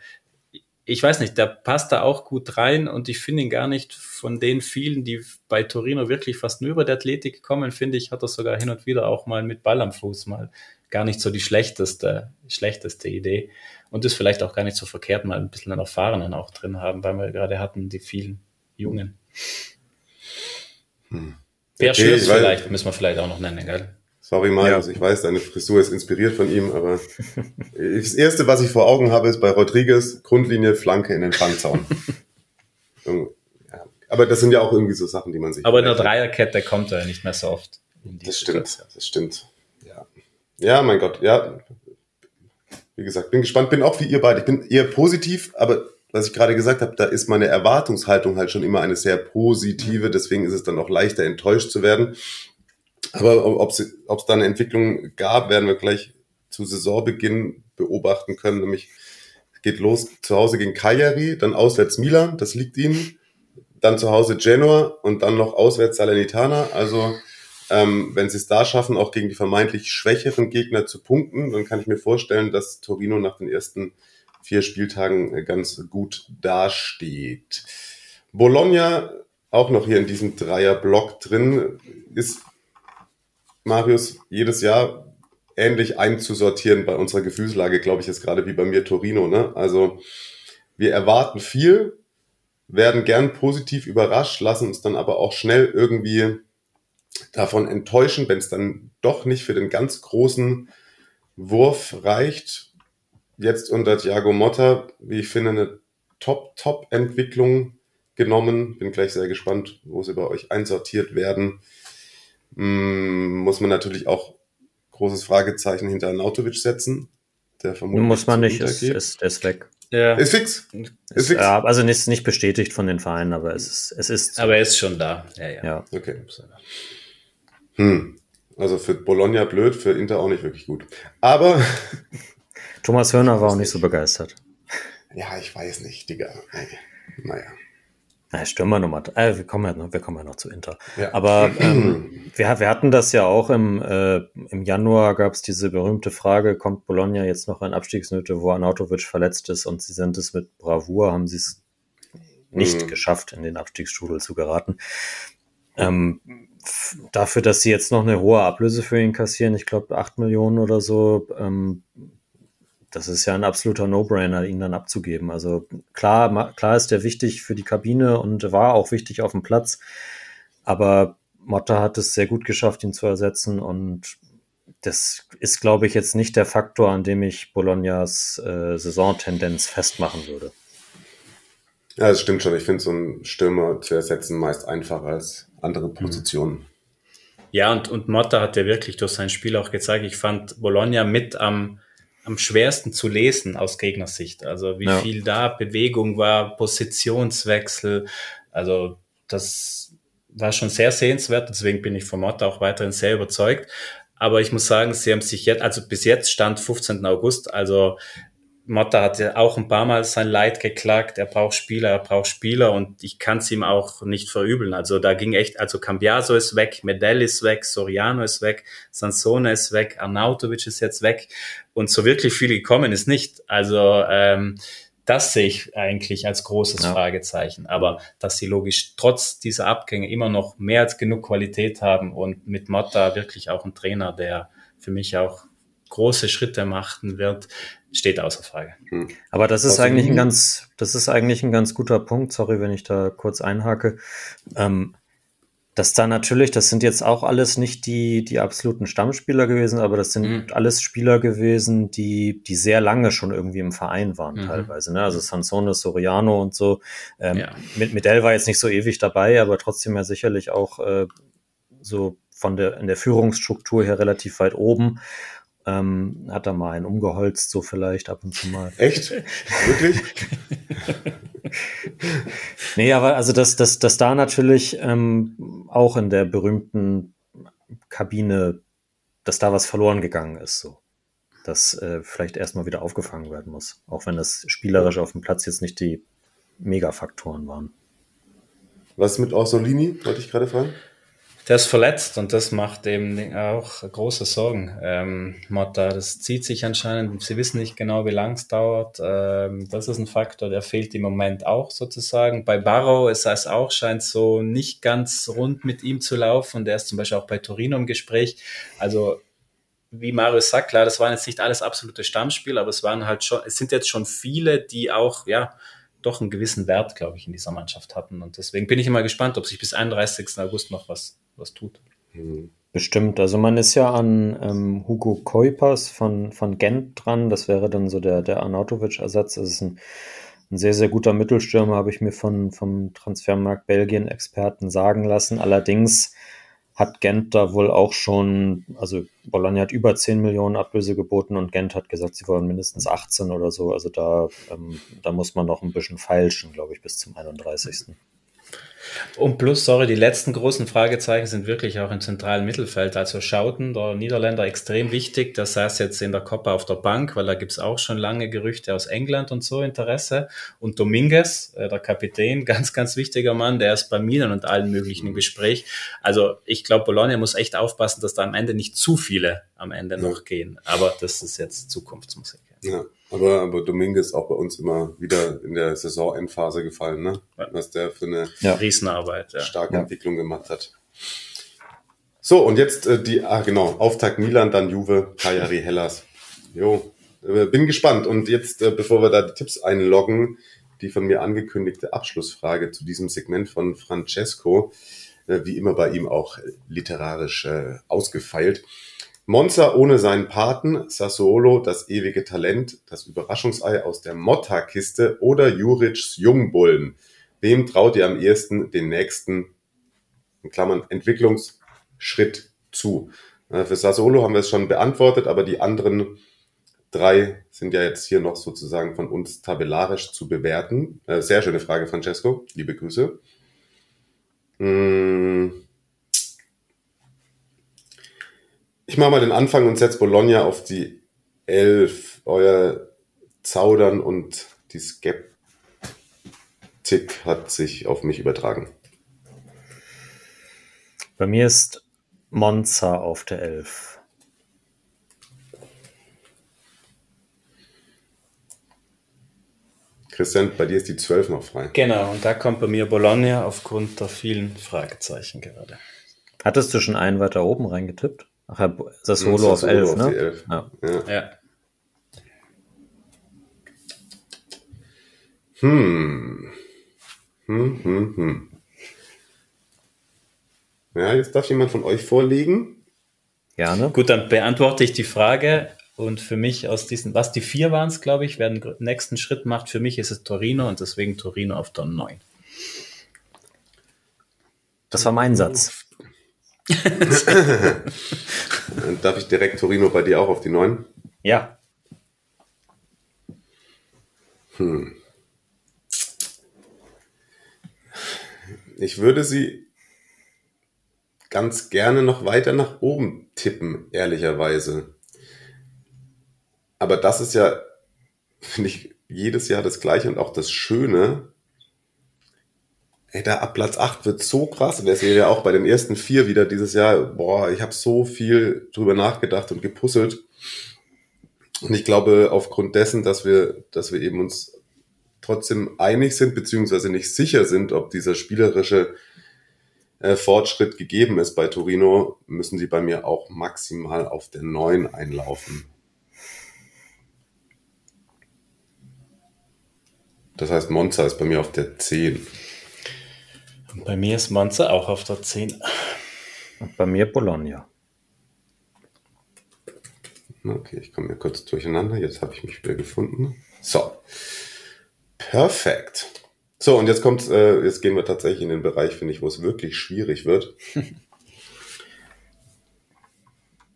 ich weiß nicht, der passt da auch gut rein und ich finde ihn gar nicht von den vielen, die bei Torino wirklich fast nur über die Athletik kommen, finde ich, hat er sogar hin und wieder auch mal mit Ball am Fuß mal gar nicht so die schlechteste, schlechteste Idee und ist vielleicht auch gar nicht so verkehrt, mal ein bisschen einen Erfahrenen auch drin haben, weil wir gerade hatten die vielen Jungen. Hm. Wer okay, Schürz vielleicht, müssen wir vielleicht auch noch nennen, gell? Sorry, Marius, ja. ich weiß, deine Frisur ist inspiriert von ihm, aber [laughs] das Erste, was ich vor Augen habe, ist bei Rodriguez Grundlinie Flanke in den Fangzaun. [laughs] Aber das sind ja auch irgendwie so Sachen, die man sich... Aber in der Dreierkette kommt er nicht mehr so oft. das stimmt, Situation. das stimmt. Ja. ja, mein Gott, ja. Wie gesagt, bin gespannt, bin auch wie ihr beide. Ich bin eher positiv, aber was ich gerade gesagt habe, da ist meine Erwartungshaltung halt schon immer eine sehr positive, deswegen ist es dann auch leichter enttäuscht zu werden. Aber ob es da eine Entwicklung gab, werden wir gleich zu Saisonbeginn beobachten können. Nämlich geht los zu Hause gegen Cagliari, dann auswärts Milan, das liegt ihnen. Dann zu Hause Genoa und dann noch auswärts Salernitana. Also ähm, wenn sie es da schaffen, auch gegen die vermeintlich schwächeren Gegner zu punkten, dann kann ich mir vorstellen, dass Torino nach den ersten vier Spieltagen ganz gut dasteht. Bologna auch noch hier in diesem Dreierblock drin ist Marius jedes Jahr ähnlich einzusortieren bei unserer Gefühlslage, glaube ich, ist gerade wie bei mir Torino. Ne? Also wir erwarten viel, werden gern positiv überrascht, lassen uns dann aber auch schnell irgendwie davon enttäuschen, wenn es dann doch nicht für den ganz großen Wurf reicht jetzt unter Thiago Motta, wie ich finde, eine Top-Top-Entwicklung genommen. Bin gleich sehr gespannt, wo sie bei euch einsortiert werden. Hm, muss man natürlich auch großes Fragezeichen hinter Nautovic setzen. Der vermutlich muss man nicht, ist, ist, ist weg. Ja. Ist fix. Ist, ist fix. Ja, also nicht, nicht bestätigt von den Vereinen, aber es ist, es ist. Aber er ist schon da. Ja, ja. ja. Okay. Hm. Also für Bologna blöd, für Inter auch nicht wirklich gut. Aber Thomas Hörner war auch nicht so begeistert. Ja, ich weiß nicht, Digga. Naja. Na, Stürmer Nummer äh, wir kommen ja noch, wir kommen ja noch zu Inter. Ja. Aber [clears throat] ähm, wir, wir hatten das ja auch im, äh, im Januar gab es diese berühmte Frage, kommt Bologna jetzt noch in Abstiegsnöte, wo Arnautovic verletzt ist und sie sind es mit Bravour, haben sie es nicht mhm. geschafft, in den Abstiegsstrudel zu geraten. Ähm, dafür, dass sie jetzt noch eine hohe Ablöse für ihn kassieren, ich glaube acht Millionen oder so, ähm, das ist ja ein absoluter No-Brainer, ihn dann abzugeben. Also klar, klar ist der wichtig für die Kabine und war auch wichtig auf dem Platz, aber Motta hat es sehr gut geschafft, ihn zu ersetzen und das ist, glaube ich, jetzt nicht der Faktor, an dem ich Bolognas äh, Saisontendenz festmachen würde. Ja, das stimmt schon. Ich finde so einen Stürmer zu ersetzen meist einfacher als andere Positionen. Ja, und, und Motta hat ja wirklich durch sein Spiel auch gezeigt, ich fand Bologna mit am, am schwersten zu lesen aus Gegnersicht. Also wie ja. viel da Bewegung war, Positionswechsel. Also das war schon sehr sehenswert. Deswegen bin ich von Motta auch weiterhin sehr überzeugt. Aber ich muss sagen, sie haben sich jetzt, also bis jetzt stand 15. August, also Motta hat ja auch ein paar Mal sein Leid geklagt. Er braucht Spieler, er braucht Spieler und ich kann es ihm auch nicht verübeln. Also da ging echt, also Cambiaso ist weg, Medell ist weg, Soriano ist weg, Sansone ist weg, Arnautovic ist jetzt weg und so wirklich viele gekommen ist nicht. Also ähm, das sehe ich eigentlich als großes ja. Fragezeichen. Aber dass sie logisch trotz dieser Abgänge immer noch mehr als genug Qualität haben und mit Motta wirklich auch ein Trainer, der für mich auch große Schritte machen wird, steht außer Frage. Hm. Aber das ist eigentlich ein ganz, das ist eigentlich ein ganz guter Punkt. Sorry, wenn ich da kurz einhake. Ähm, dass da natürlich, das sind jetzt auch alles nicht die, die absoluten Stammspieler gewesen, aber das sind mhm. alles Spieler gewesen, die, die sehr lange schon irgendwie im Verein waren, mhm. teilweise. Ne? Also Sansone, Soriano und so. Ähm, ja. mit Medell war jetzt nicht so ewig dabei, aber trotzdem ja sicherlich auch äh, so von der, in der Führungsstruktur her relativ weit oben. Ähm, hat da mal einen umgeholzt, so vielleicht ab und zu mal. [laughs] Echt? Wirklich? [laughs] nee, aber also dass, dass, dass da natürlich ähm, auch in der berühmten Kabine, dass da was verloren gegangen ist, so. Dass äh, vielleicht erstmal wieder aufgefangen werden muss. Auch wenn das spielerisch auf dem Platz jetzt nicht die Megafaktoren waren. Was mit Orsolini, wollte ich gerade fragen? Der ist verletzt und das macht eben auch große Sorgen. Ähm, Motta, das zieht sich anscheinend, sie wissen nicht genau, wie lang es dauert. Ähm, das ist ein Faktor, der fehlt im Moment auch sozusagen. Bei Barrow ist es auch, scheint so nicht ganz rund mit ihm zu laufen. Der ist zum Beispiel auch bei Torino im Gespräch. Also wie Marius sagt, klar, das waren jetzt nicht alles absolute Stammspiele, aber es waren halt schon, es sind jetzt schon viele, die auch, ja, doch einen gewissen Wert, glaube ich, in dieser Mannschaft hatten. Und deswegen bin ich immer gespannt, ob sich bis 31. August noch was, was tut. Mhm. Bestimmt. Also man ist ja an ähm, Hugo Kuipers von, von Gent dran. Das wäre dann so der, der Arnautovic-Ersatz. Das ist ein, ein sehr, sehr guter Mittelstürmer, habe ich mir von, vom Transfermarkt Belgien-Experten sagen lassen. Allerdings hat Gent da wohl auch schon, also Bologna hat über 10 Millionen Ablöse geboten und Gent hat gesagt, sie wollen mindestens 18 oder so. Also da, ähm, da muss man noch ein bisschen feilschen, glaube ich, bis zum 31. Und plus, sorry, die letzten großen Fragezeichen sind wirklich auch im zentralen Mittelfeld. Also Schauten, der Niederländer, extrem wichtig. Der saß jetzt in der Copa auf der Bank, weil da gibt's auch schon lange Gerüchte aus England und so Interesse. Und Dominguez, äh, der Kapitän, [laughs] ganz, ganz wichtiger Mann, der ist bei Milan und allen möglichen im Gespräch. Also ich glaube, Bologna muss echt aufpassen, dass da am Ende nicht zu viele am Ende noch gehen. Aber das ist jetzt Zukunftsmusik. Ja. Aber, aber Dominguez auch bei uns immer wieder in der Saisonendphase gefallen, ne? Was der für eine ja. Riesenarbeit, ja. starke ja. Entwicklung gemacht hat. So, und jetzt äh, die, ah genau, Auftakt Milan, dann Juve, Cagliari, Hellas. Jo, äh, bin gespannt. Und jetzt, äh, bevor wir da die Tipps einloggen, die von mir angekündigte Abschlussfrage zu diesem Segment von Francesco, äh, wie immer bei ihm auch literarisch äh, ausgefeilt. Monza ohne seinen Paten, Sassuolo das ewige Talent, das Überraschungsei aus der Motta-Kiste oder Juric's Jungbullen. Wem traut ihr am ehesten den nächsten, in Klammern, Entwicklungsschritt zu? Für Sassuolo haben wir es schon beantwortet, aber die anderen drei sind ja jetzt hier noch sozusagen von uns tabellarisch zu bewerten. Äh, sehr schöne Frage, Francesco. Liebe Grüße. Mmh. Ich mache mal den Anfang und setze Bologna auf die 11. Euer Zaudern und die Skeptik hat sich auf mich übertragen. Bei mir ist Monza auf der 11. Christian, bei dir ist die 12 noch frei. Genau, und da kommt bei mir Bologna aufgrund der vielen Fragezeichen gerade. Hattest du schon einen weiter oben reingetippt? Ach, das Solo auf 11, ne? 11. Ja. ja. ja. Hm. Hm, hm, hm. Ja, jetzt darf jemand von euch vorlegen. Gerne. Gut, dann beantworte ich die Frage. Und für mich aus diesen, was die vier waren es, glaube ich, wer den nächsten Schritt macht, für mich ist es Torino und deswegen Torino auf der 9. Das war mein Satz. [laughs] Darf ich direkt Torino bei dir auch auf die 9? Ja. Hm. Ich würde sie ganz gerne noch weiter nach oben tippen, ehrlicherweise. Aber das ist ja, finde ich, jedes Jahr das Gleiche und auch das Schöne. Ey, da ab Platz 8 wird so krass. Und der sehe ja auch bei den ersten vier wieder dieses Jahr, boah, ich habe so viel drüber nachgedacht und gepusselt. Und ich glaube, aufgrund dessen, dass wir, dass wir eben uns trotzdem einig sind, beziehungsweise nicht sicher sind, ob dieser spielerische äh, Fortschritt gegeben ist bei Torino, müssen sie bei mir auch maximal auf der 9 einlaufen. Das heißt, Monza ist bei mir auf der 10. Und bei mir ist Monza auch auf der 10. Und bei mir Bologna. Okay, ich komme hier kurz durcheinander. Jetzt habe ich mich wieder gefunden. So. Perfekt. So, und jetzt kommt, äh, jetzt gehen wir tatsächlich in den Bereich, finde ich, wo es wirklich schwierig wird. [laughs]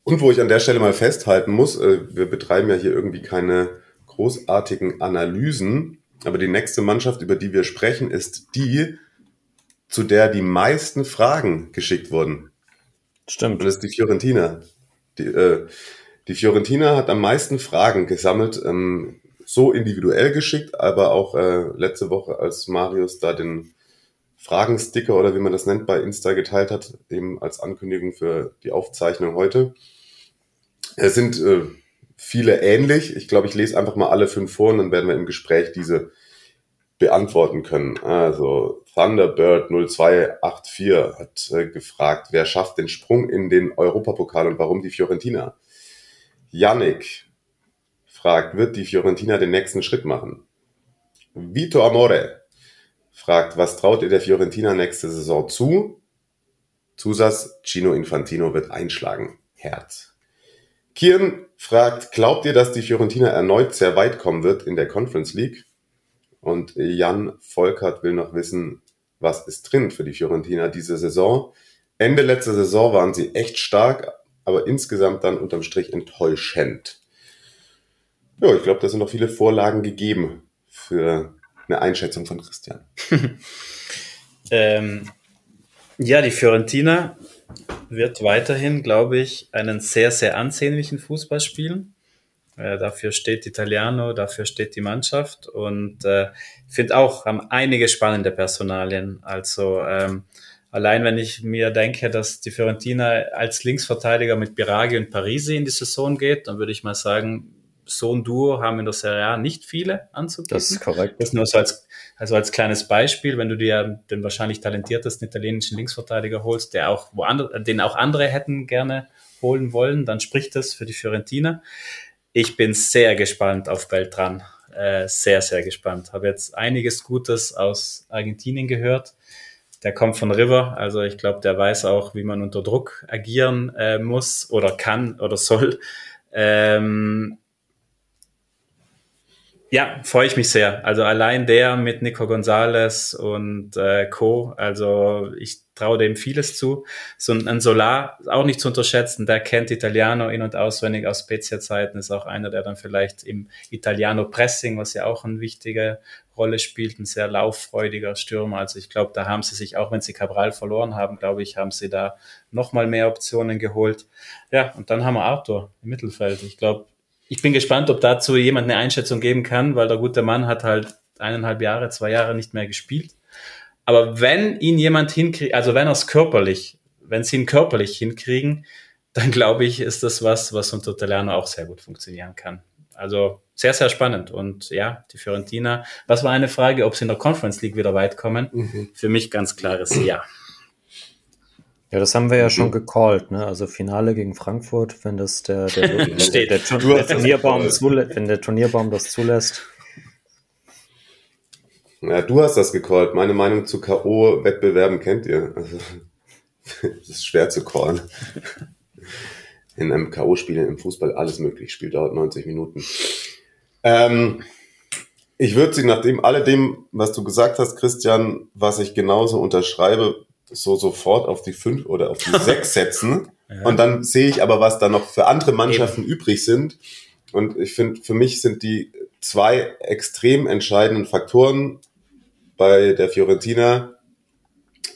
und wo ich an der Stelle mal festhalten muss, äh, wir betreiben ja hier irgendwie keine großartigen Analysen, aber die nächste Mannschaft, über die wir sprechen, ist die, zu der die meisten Fragen geschickt wurden. Stimmt. Und das ist die Fiorentina. Die, äh, die Fiorentina hat am meisten Fragen gesammelt, ähm, so individuell geschickt, aber auch äh, letzte Woche, als Marius da den Fragensticker oder wie man das nennt bei Insta geteilt hat, eben als Ankündigung für die Aufzeichnung heute. Es sind äh, viele ähnlich. Ich glaube, ich lese einfach mal alle fünf vor und dann werden wir im Gespräch diese beantworten können. Also Thunderbird 0284 hat äh, gefragt, wer schafft den Sprung in den Europapokal und warum die Fiorentina? Yannick fragt, wird die Fiorentina den nächsten Schritt machen? Vito Amore fragt, was traut ihr der Fiorentina nächste Saison zu? Zusatz, Gino Infantino wird einschlagen. Herz. Kian fragt, glaubt ihr, dass die Fiorentina erneut sehr weit kommen wird in der Conference League? Und Jan Volkert will noch wissen, was ist drin für die Fiorentina diese Saison? Ende letzter Saison waren sie echt stark, aber insgesamt dann unterm Strich enttäuschend. Ja, ich glaube, da sind noch viele Vorlagen gegeben für eine Einschätzung von Christian. [laughs] ähm, ja, die Fiorentina wird weiterhin, glaube ich, einen sehr, sehr ansehnlichen Fußball spielen. Äh, dafür steht Italiano, dafür steht die Mannschaft und äh, ich finde auch, haben einige spannende Personalien. Also ähm, allein wenn ich mir denke, dass die Fiorentina als Linksverteidiger mit Biragi und Parisi in die Saison geht, dann würde ich mal sagen, so ein Duo haben in der Serie A nicht viele anzubieten. Das ist korrekt. Das nur so als, also als kleines Beispiel, wenn du dir den wahrscheinlich talentiertesten italienischen Linksverteidiger holst, der auch woanders, den auch andere hätten gerne holen wollen, dann spricht das für die Fiorentina. Ich bin sehr gespannt auf Beltran. Äh, sehr, sehr gespannt. Habe jetzt einiges Gutes aus Argentinien gehört. Der kommt von River, also ich glaube, der weiß auch, wie man unter Druck agieren äh, muss oder kann oder soll. Ähm, ja, freue ich mich sehr. Also allein der mit Nico Gonzalez und äh, Co. Also ich traue dem vieles zu. So ein, ein Solar auch nicht zu unterschätzen. Der kennt Italiano in und auswendig aus Spezia-Zeiten. Ist auch einer, der dann vielleicht im Italiano Pressing, was ja auch eine wichtige Rolle spielt, ein sehr lauffreudiger Stürmer. Also ich glaube, da haben sie sich, auch wenn sie Cabral verloren haben, glaube ich, haben sie da nochmal mehr Optionen geholt. Ja, und dann haben wir Arthur im Mittelfeld. Ich glaube, ich bin gespannt, ob dazu jemand eine Einschätzung geben kann, weil der gute Mann hat halt eineinhalb Jahre, zwei Jahre nicht mehr gespielt. Aber wenn ihn jemand hinkriegt, also wenn er es körperlich, wenn sie ihn körperlich hinkriegen, dann glaube ich, ist das was, was unter Talerno auch sehr gut funktionieren kann. Also sehr, sehr spannend. Und ja, die Fiorentina, was war eine Frage, ob sie in der Conference League wieder weit kommen? Mhm. Für mich ganz klares Ja. Ja, das haben wir ja schon gecallt, ne? Also Finale gegen Frankfurt, wenn das der, der, [laughs] der, der, der Turnierbaum zulässt, wenn der Turnierbaum das zulässt. Ja, du hast das gecallt. Meine Meinung zu K.O.-Wettbewerben kennt ihr. Also, [laughs] das ist schwer zu callen. In einem K.O.-Spiel im Fußball alles möglich. Spiel dauert 90 Minuten. Ähm, ich würde sie nach dem alledem, was du gesagt hast, Christian, was ich genauso unterschreibe, so sofort auf die fünf oder auf die [laughs] sechs setzen. Ja. Und dann sehe ich aber, was da noch für andere Mannschaften Eben. übrig sind. Und ich finde, für mich sind die zwei extrem entscheidenden Faktoren bei der Fiorentina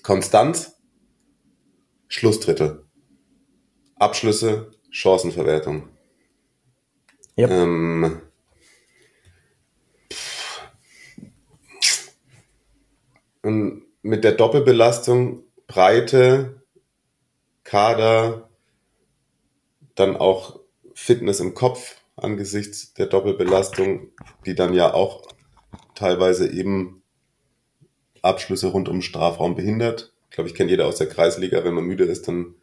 Konstanz, Schlussdrittel, Abschlüsse, Chancenverwertung. Yep. Ähm, und mit der Doppelbelastung Breite, Kader, dann auch Fitness im Kopf angesichts der Doppelbelastung, die dann ja auch teilweise eben Abschlüsse rund um Strafraum behindert. Ich glaube, ich kenne jeder aus der Kreisliga, wenn man müde ist, dann,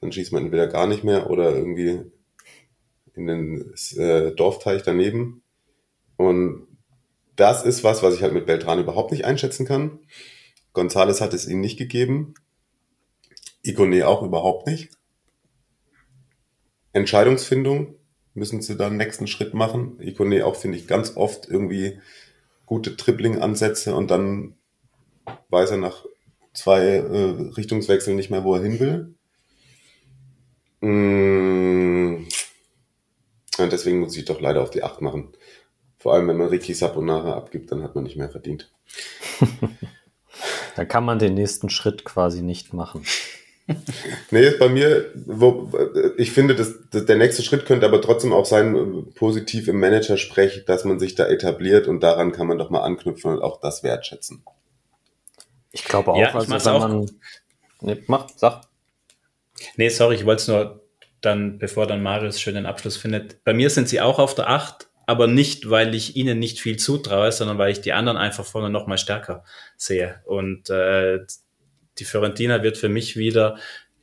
dann schießt man entweder gar nicht mehr oder irgendwie in den äh, Dorfteich daneben. Und das ist was, was ich halt mit Beltran überhaupt nicht einschätzen kann. Gonzales hat es ihnen nicht gegeben. Ikone auch überhaupt nicht. Entscheidungsfindung müssen sie da einen nächsten Schritt machen. Ikone auch, finde ich, ganz oft irgendwie gute Tripling-Ansätze und dann weiß er nach zwei äh, Richtungswechseln nicht mehr, wo er hin will. Mm. Und deswegen muss ich doch leider auf die Acht machen. Vor allem, wenn man Ricky Saponara abgibt, dann hat man nicht mehr verdient. [laughs] Da kann man den nächsten Schritt quasi nicht machen. [laughs] nee, bei mir, wo, ich finde, dass, dass, der nächste Schritt könnte aber trotzdem auch sein, positiv im Manager-Sprech, dass man sich da etabliert und daran kann man doch mal anknüpfen und auch das wertschätzen. Ich glaube auch, ja, also wenn auch. man. Nee, mach, sag. Nee, sorry, ich wollte es nur dann, bevor dann Marius schön den Abschluss findet. Bei mir sind sie auch auf der 8, aber nicht, weil ich ihnen nicht viel zutraue, sondern weil ich die anderen einfach vorne noch mal stärker sehe. Und äh, die Fiorentina wird für mich wieder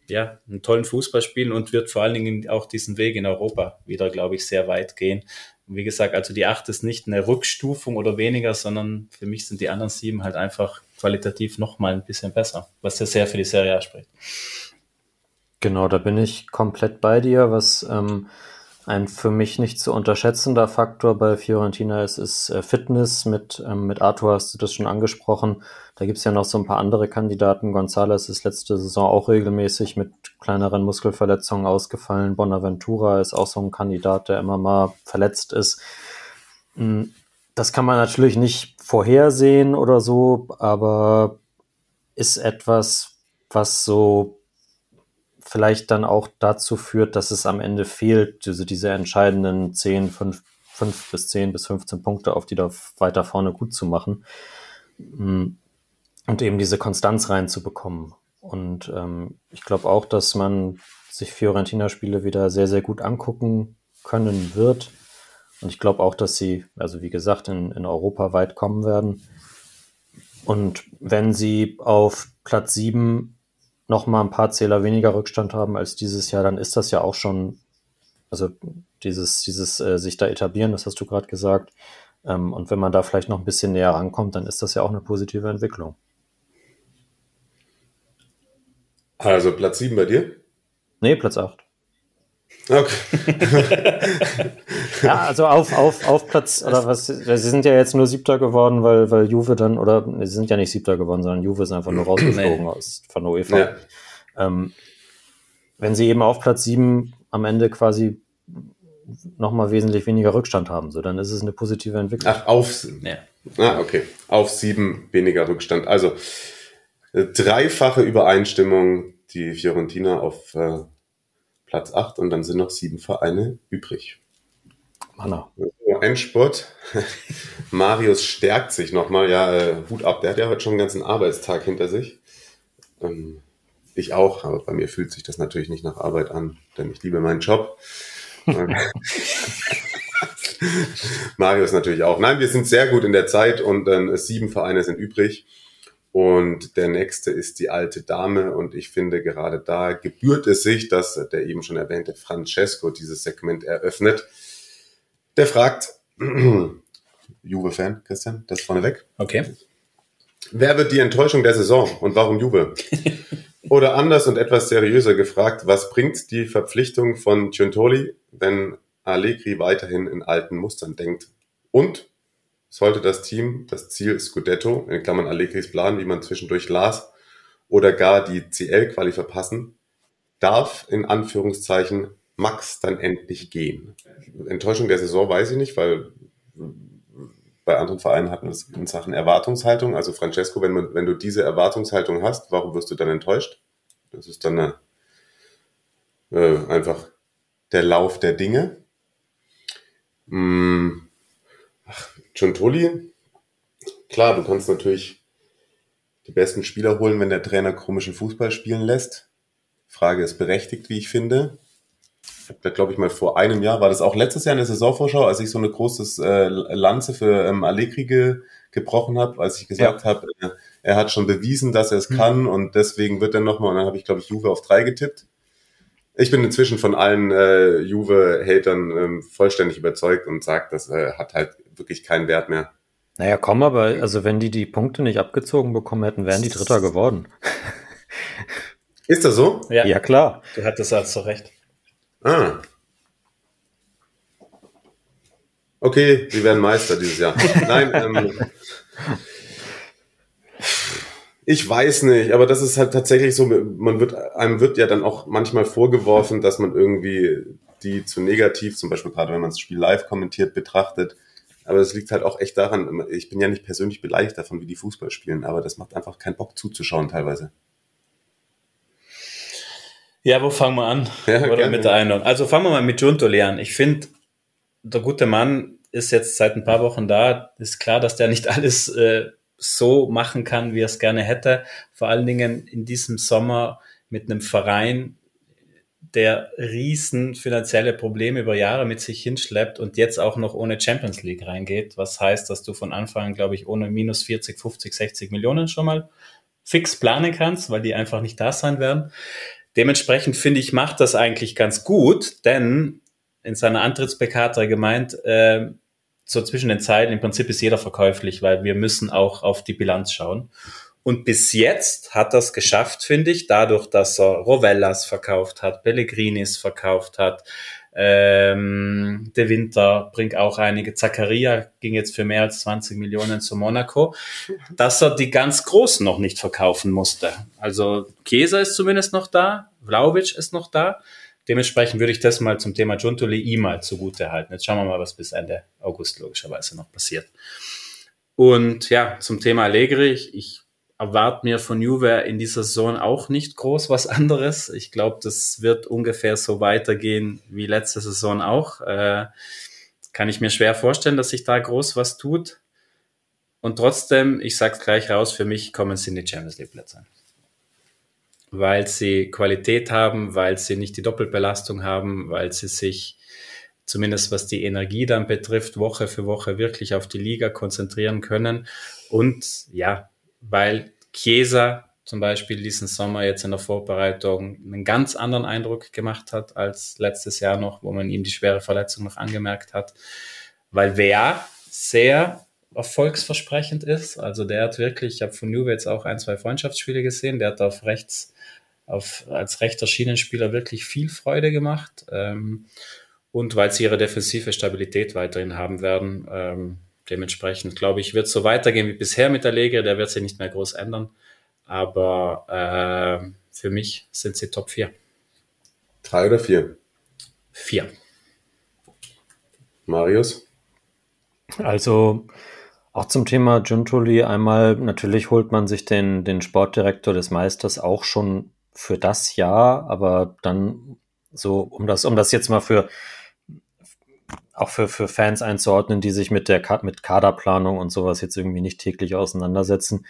ja, einen tollen Fußball spielen und wird vor allen Dingen auch diesen Weg in Europa wieder, glaube ich, sehr weit gehen. Und wie gesagt, also die acht ist nicht eine Rückstufung oder weniger, sondern für mich sind die anderen sieben halt einfach qualitativ noch mal ein bisschen besser, was ja sehr für die Serie A spricht. Genau, da bin ich komplett bei dir, was ähm, ein für mich nicht zu unterschätzender Faktor bei Fiorentina ist, ist äh, Fitness. Mit, ähm, mit Arthur hast du das schon angesprochen. Da gibt's ja noch so ein paar andere Kandidaten. González ist letzte Saison auch regelmäßig mit kleineren Muskelverletzungen ausgefallen. Bonaventura ist auch so ein Kandidat, der immer mal verletzt ist. Hm, das kann man natürlich nicht vorhersehen oder so, aber ist etwas, was so vielleicht dann auch dazu führt, dass es am Ende fehlt, diese, diese entscheidenden 10, 5, 5 bis 10 bis 15 Punkte auf die da weiter vorne gut zu machen mm, und eben diese Konstanz reinzubekommen. Und ähm, ich glaube auch, dass man sich Fiorentina-Spiele wieder sehr, sehr gut angucken können wird. Und ich glaube auch, dass sie, also wie gesagt, in, in Europa weit kommen werden. Und wenn sie auf Platz 7 noch mal ein paar Zähler weniger Rückstand haben als dieses Jahr, dann ist das ja auch schon, also dieses, dieses äh, sich da etablieren, das hast du gerade gesagt. Ähm, und wenn man da vielleicht noch ein bisschen näher rankommt, dann ist das ja auch eine positive Entwicklung. Also Platz 7 bei dir? Nee, Platz 8. Okay. ja, also auf, auf, auf Platz, oder was, sie sind ja jetzt nur Siebter geworden, weil, weil Juve dann, oder sie sind ja nicht Siebter geworden, sondern Juve ist einfach nur [clears throat] rausgeflogen nee. aus, von UEFA. Ja. Ähm, wenn sie eben auf Platz sieben am Ende quasi nochmal wesentlich weniger Rückstand haben, so, dann ist es eine positive Entwicklung. Ach, auf, ja. Ah, okay. Auf sieben weniger Rückstand. Also, äh, dreifache Übereinstimmung, die Fiorentina auf, äh, Platz 8 und dann sind noch sieben Vereine übrig. Hanna. Endspurt. [laughs] Marius stärkt sich nochmal. Ja, äh, Hut ab. Der hat ja heute schon einen ganzen Arbeitstag hinter sich. Ähm, ich auch, aber bei mir fühlt sich das natürlich nicht nach Arbeit an, denn ich liebe meinen Job. [laughs] [laughs] Marius natürlich auch. Nein, wir sind sehr gut in der Zeit und äh, sieben Vereine sind übrig. Und der nächste ist die alte Dame. Und ich finde, gerade da gebührt es sich, dass der eben schon erwähnte Francesco dieses Segment eröffnet. Der fragt, [clears throat] Juve-Fan, Christian, das vorneweg. Okay. Wer wird die Enttäuschung der Saison und warum Juve? [laughs] Oder anders und etwas seriöser gefragt, was bringt die Verpflichtung von Giuntoli, wenn Allegri weiterhin in alten Mustern denkt? Und sollte das Team das Ziel Scudetto, in Klammern Allegris Plan, wie man zwischendurch las, oder gar die CL-Quali verpassen, darf in Anführungszeichen Max dann endlich gehen. Enttäuschung der Saison weiß ich nicht, weil bei anderen Vereinen hatten wir es in Sachen Erwartungshaltung. Also Francesco, wenn, man, wenn du diese Erwartungshaltung hast, warum wirst du dann enttäuscht? Das ist dann eine, äh, einfach der Lauf der Dinge. Hm. John Tully, klar, du kannst natürlich die besten Spieler holen, wenn der Trainer komischen Fußball spielen lässt. Frage ist berechtigt, wie ich finde. Ich habe da, glaube ich, mal vor einem Jahr, war das auch letztes Jahr in der Saisonvorschau, als ich so eine große äh, Lanze für ähm, Allegri ge, gebrochen habe, als ich gesagt ja. habe, äh, er hat schon bewiesen, dass er es mhm. kann und deswegen wird er nochmal, und dann habe ich, glaube ich, Juve auf drei getippt. Ich bin inzwischen von allen äh, Juve-Hatern ähm, vollständig überzeugt und sage, das äh, hat halt wirklich keinen Wert mehr. Naja, komm, aber also wenn die die Punkte nicht abgezogen bekommen hätten, wären die Dritter geworden. [laughs] Ist das so? Ja, ja klar. Du hattest also recht. Ah. Okay, sie werden Meister dieses Jahr. Nein, ähm, [laughs] ich weiß nicht, aber das ist halt tatsächlich so, man wird, einem wird ja dann auch manchmal vorgeworfen, dass man irgendwie die zu negativ, zum Beispiel gerade wenn man das Spiel live kommentiert, betrachtet. Aber es liegt halt auch echt daran, ich bin ja nicht persönlich beleidigt davon, wie die Fußball spielen, aber das macht einfach keinen Bock zuzuschauen teilweise. Ja, wo fangen wir an? Ja, Oder gerne. mit der Einladung? Also fangen wir mal mit Giuntoli an. Ich finde, der gute Mann ist jetzt seit ein paar Wochen da. Ist klar, dass der nicht [laughs] alles äh, so machen kann, wie er es gerne hätte. Vor allen Dingen in diesem Sommer mit einem Verein, der riesen finanzielle Probleme über Jahre mit sich hinschleppt und jetzt auch noch ohne Champions League reingeht. Was heißt, dass du von Anfang an, glaube ich, ohne minus 40, 50, 60 Millionen schon mal fix planen kannst, weil die einfach nicht da sein werden. Dementsprechend finde ich, macht das eigentlich ganz gut, denn in seiner Antritts-PK gemeint, äh, so zwischen den Zeiten, im Prinzip ist jeder verkäuflich, weil wir müssen auch auf die Bilanz schauen. Und bis jetzt hat er es geschafft, finde ich, dadurch, dass er Rovellas verkauft hat, Pellegrinis verkauft hat, ähm, De Winter bringt auch einige. Zakaria ging jetzt für mehr als 20 Millionen zu Monaco, [laughs] dass er die ganz Großen noch nicht verkaufen musste. Also Chiesa ist zumindest noch da, Vlaovic ist noch da. Dementsprechend würde ich das mal zum Thema Giuntoli ihm mal zugute halten. Jetzt schauen wir mal, was bis Ende August logischerweise noch passiert. Und ja, zum Thema Allegri, ich, ich erwarte mir von Juve in dieser Saison auch nicht groß was anderes. Ich glaube, das wird ungefähr so weitergehen wie letzte Saison auch. Äh, kann ich mir schwer vorstellen, dass sich da groß was tut. Und trotzdem, ich sag's gleich raus, für mich kommen sie in die Champions League Plätze. Weil sie Qualität haben, weil sie nicht die Doppelbelastung haben, weil sie sich zumindest was die Energie dann betrifft, Woche für Woche wirklich auf die Liga konzentrieren können. Und ja, weil Chiesa zum Beispiel diesen Sommer jetzt in der Vorbereitung einen ganz anderen Eindruck gemacht hat als letztes Jahr noch, wo man ihm die schwere Verletzung noch angemerkt hat. Weil wer sehr erfolgsversprechend ist, also der hat wirklich, ich habe von Juve jetzt auch ein, zwei Freundschaftsspiele gesehen, der hat auf rechts, auf, als rechter Schienenspieler wirklich viel Freude gemacht. Ähm, und weil sie ihre defensive Stabilität weiterhin haben werden, ähm, dementsprechend glaube ich, wird es so weitergehen wie bisher mit der Lege. Der wird sich nicht mehr groß ändern. Aber äh, für mich sind sie Top 4. Drei oder vier? Vier. Marius? Also auch zum Thema Giuntoli einmal, natürlich holt man sich den, den Sportdirektor des Meisters auch schon für das Jahr, aber dann so, um das, um das jetzt mal für auch für, für Fans einzuordnen, die sich mit der mit Kaderplanung und sowas jetzt irgendwie nicht täglich auseinandersetzen.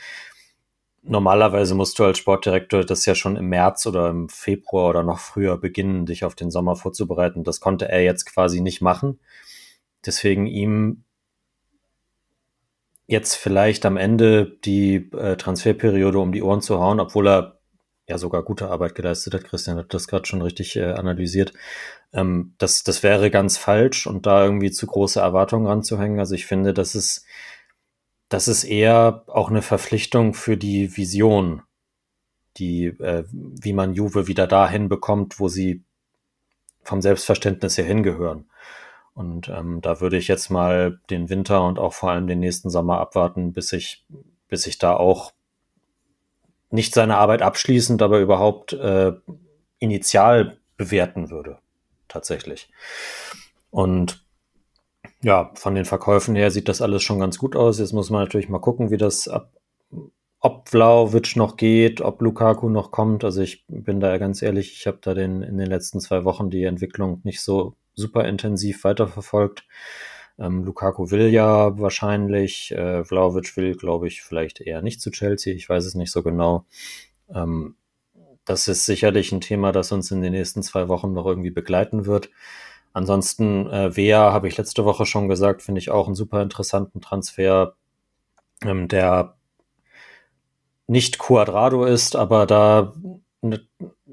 Normalerweise musst du als Sportdirektor das ja schon im März oder im Februar oder noch früher beginnen, dich auf den Sommer vorzubereiten. Das konnte er jetzt quasi nicht machen. deswegen ihm jetzt vielleicht am Ende die äh, Transferperiode um die Ohren zu hauen, obwohl er ja sogar gute Arbeit geleistet hat. Christian hat das gerade schon richtig äh, analysiert. Ähm, das, das wäre ganz falsch und da irgendwie zu große Erwartungen ranzuhängen. Also ich finde, das ist, das ist eher auch eine Verpflichtung für die Vision, die, äh, wie man Juve wieder dahin bekommt, wo sie vom Selbstverständnis her hingehören. Und ähm, da würde ich jetzt mal den Winter und auch vor allem den nächsten Sommer abwarten, bis ich, bis ich da auch nicht seine Arbeit abschließend, aber überhaupt äh, initial bewerten würde. Tatsächlich. Und ja, von den Verkäufen her sieht das alles schon ganz gut aus. Jetzt muss man natürlich mal gucken, wie das ab, ob Vlaovic noch geht, ob Lukaku noch kommt. Also ich bin da ganz ehrlich, ich habe da den in den letzten zwei Wochen die Entwicklung nicht so super intensiv weiterverfolgt. Ähm, Lukaku will ja wahrscheinlich, äh, Vlaovic will, glaube ich, vielleicht eher nicht zu Chelsea. Ich weiß es nicht so genau. Ähm, das ist sicherlich ein Thema, das uns in den nächsten zwei Wochen noch irgendwie begleiten wird. Ansonsten, äh, Wea habe ich letzte Woche schon gesagt, finde ich auch einen super interessanten Transfer, ähm, der nicht Quadrado ist, aber da eine,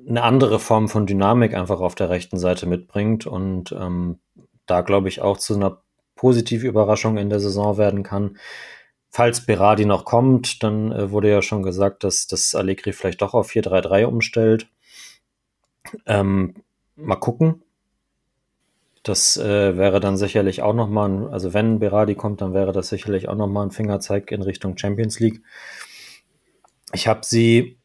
eine andere Form von Dynamik einfach auf der rechten Seite mitbringt und ähm, da glaube ich auch zu einer positive Überraschung in der Saison werden kann. Falls Berardi noch kommt, dann äh, wurde ja schon gesagt, dass das Allegri vielleicht doch auf 4-3-3 umstellt. Ähm, mal gucken. Das äh, wäre dann sicherlich auch nochmal, ein, also wenn Berardi kommt, dann wäre das sicherlich auch nochmal ein Fingerzeig in Richtung Champions League. Ich habe sie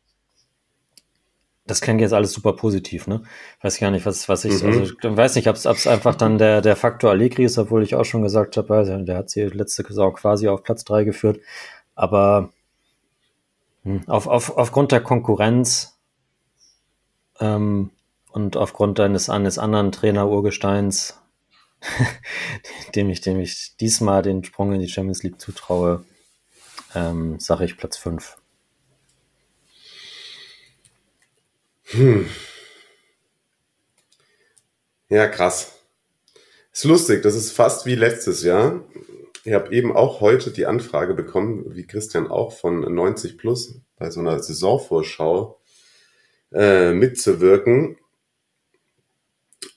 das klingt jetzt alles super positiv, ne? Weiß gar nicht, was, was ich, mhm. also ich weiß nicht, ob es einfach dann der, der Faktor Allegri ist, obwohl ich auch schon gesagt habe, also, der hat sie letzte Saison quasi auf Platz drei geführt. Aber hm, auf, auf, aufgrund der Konkurrenz ähm, und aufgrund eines, eines anderen Trainer-Urgesteins, [laughs] dem ich, dem ich diesmal den Sprung in die Champions League zutraue, ähm, sage ich Platz fünf. Hm. Ja, krass. Ist lustig, das ist fast wie letztes Jahr. Ich habe eben auch heute die Anfrage bekommen, wie Christian auch, von 90 Plus bei so einer Saisonvorschau äh, mitzuwirken.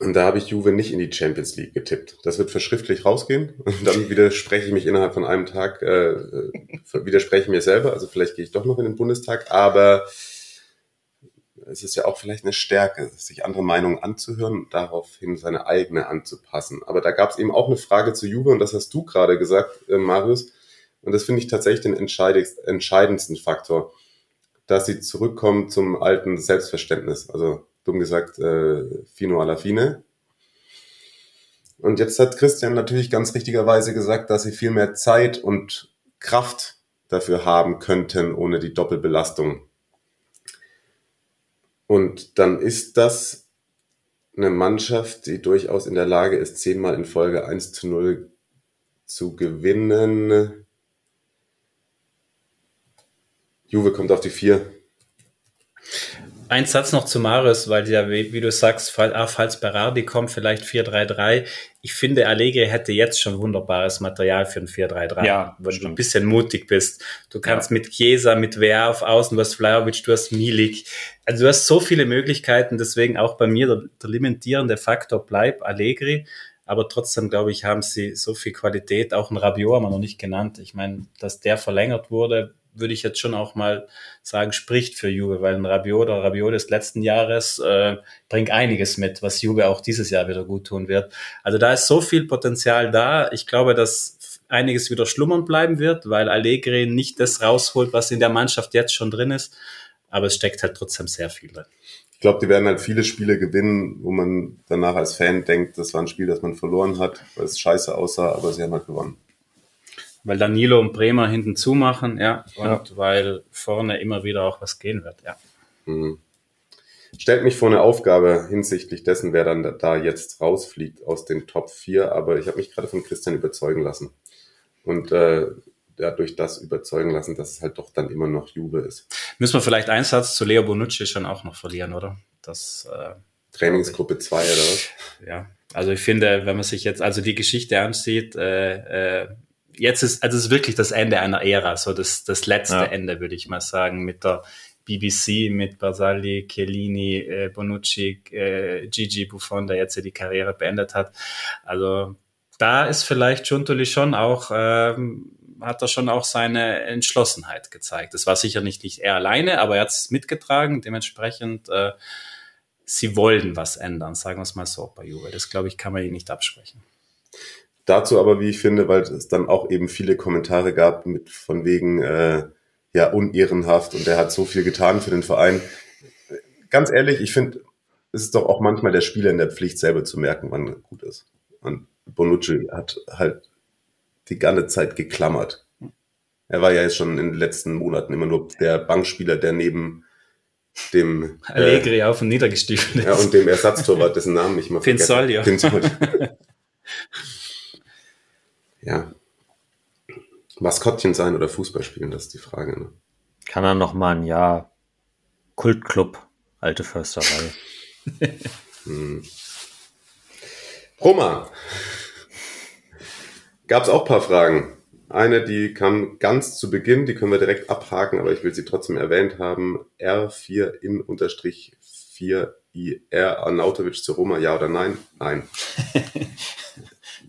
Und da habe ich Juve nicht in die Champions League getippt. Das wird verschriftlich rausgehen und dann widerspreche ich mich innerhalb von einem Tag, äh, äh widerspreche mir selber. Also vielleicht gehe ich doch noch in den Bundestag, aber es ist ja auch vielleicht eine Stärke, sich andere Meinungen anzuhören und daraufhin seine eigene anzupassen. Aber da gab es eben auch eine Frage zu Juve und das hast du gerade gesagt, äh, Marius. Und das finde ich tatsächlich den entscheidendsten Faktor, dass sie zurückkommen zum alten Selbstverständnis. Also dumm gesagt, äh, fino alla fine. Und jetzt hat Christian natürlich ganz richtigerweise gesagt, dass sie viel mehr Zeit und Kraft dafür haben könnten, ohne die Doppelbelastung und dann ist das eine Mannschaft, die durchaus in der Lage ist, zehnmal in Folge 1 zu 0 zu gewinnen. Juve kommt auf die 4. Ein Satz noch zu Maris, weil ja, wie, wie du sagst, fall, ah, falls Berardi kommt, vielleicht 4-3-3. Ich finde, Allegri hätte jetzt schon wunderbares Material für ein 4-3-3, ja, wenn stimmt. du ein bisschen mutig bist. Du kannst ja. mit Chiesa, mit Wer auf Außen, du hast Vlaovic, du hast Milik. Also du hast so viele Möglichkeiten, deswegen auch bei mir der, der limitierende Faktor bleibt Allegri. Aber trotzdem, glaube ich, haben sie so viel Qualität. Auch ein Rabiot haben wir noch nicht genannt. Ich meine, dass der verlängert wurde, würde ich jetzt schon auch mal sagen, spricht für Juve, weil ein Rabiot oder Rabiot des letzten Jahres äh, bringt einiges mit, was Juve auch dieses Jahr wieder gut tun wird. Also da ist so viel Potenzial da. Ich glaube, dass einiges wieder schlummern bleiben wird, weil Allegri nicht das rausholt, was in der Mannschaft jetzt schon drin ist. Aber es steckt halt trotzdem sehr viel drin. Ich glaube, die werden halt viele Spiele gewinnen, wo man danach als Fan denkt, das war ein Spiel, das man verloren hat, weil es scheiße aussah, aber sie haben halt gewonnen weil Danilo und Bremer hinten zumachen, ja, und ja. weil vorne immer wieder auch was gehen wird, ja. Mhm. Stellt mich vor eine Aufgabe hinsichtlich dessen, wer dann da jetzt rausfliegt aus den Top 4, aber ich habe mich gerade von Christian überzeugen lassen. Und äh, dadurch das überzeugen lassen, dass es halt doch dann immer noch Juve ist. Müssen wir vielleicht einen Satz zu Leo Bonucci schon auch noch verlieren, oder? Das, äh, Trainingsgruppe 2 oder was? Ja, Also ich finde, wenn man sich jetzt also die Geschichte ansieht, äh, äh, jetzt ist also es ist wirklich das Ende einer Ära, so das das letzte ja. Ende würde ich mal sagen mit der BBC mit Basali, Chiellini, äh, Bonucci, äh, Gigi Buffon, der jetzt die Karriere beendet hat. Also da ist vielleicht Giuntoli schon auch, ähm, hat er schon auch seine Entschlossenheit gezeigt. Das war sicher nicht, nicht er alleine, aber er hat es mitgetragen. Dementsprechend, äh, sie wollen was ändern, sagen wir es mal so bei Juve. Das, glaube ich, kann man ihnen nicht absprechen. Dazu aber, wie ich finde, weil es dann auch eben viele Kommentare gab mit von wegen, äh, ja unehrenhaft und der hat so viel getan für den Verein. Ganz ehrlich, ich finde, es ist doch auch manchmal der Spieler in der Pflicht, selber zu merken, wann er gut ist. Und Bonucci hat halt die ganze Zeit geklammert. Er war ja jetzt schon in den letzten Monaten immer nur der Bankspieler, der neben dem Allegri äh, auf und niedergestiefelt ist. Ja, und dem Ersatztorwart, dessen Namen ich mal Pinzolio. Pinzolio. [laughs] ja, Maskottchen sein oder Fußball spielen, das ist die Frage. Ne? Kann er noch mal ein Jahr Kultclub, alte Försterei. [laughs] hm. Roma. Gab es auch paar Fragen. Eine, die kam ganz zu Beginn, die können wir direkt abhaken, aber ich will sie trotzdem erwähnt haben. R4 in unterstrich 4 IR Arnautovic zu Roma, ja oder nein? Nein. [laughs]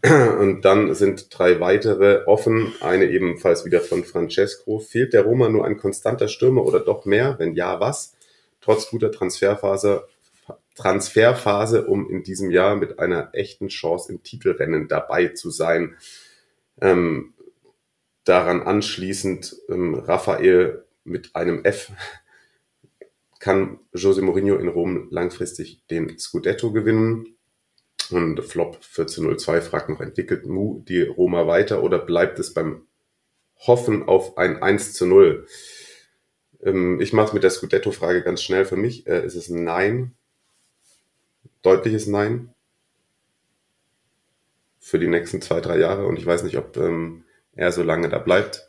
[clears throat] Und dann sind drei weitere offen. Eine ebenfalls wieder von Francesco. Fehlt der Roma nur ein konstanter Stürmer oder doch mehr? Wenn ja, was? Trotz guter Transferphase, Transferphase, um in diesem Jahr mit einer echten Chance im Titelrennen dabei zu sein. Ähm, daran anschließend ähm, Raphael mit einem F kann Jose Mourinho in Rom langfristig den Scudetto gewinnen. Und Flop 1402 fragt noch, entwickelt Mu die Roma weiter oder bleibt es beim Hoffen auf ein 1 zu 0? Ähm, ich mache mit der Scudetto-Frage ganz schnell. Für mich äh, ist es ein Nein. Deutliches Nein. Für die nächsten zwei, drei Jahre. Und ich weiß nicht, ob ähm, er so lange da bleibt.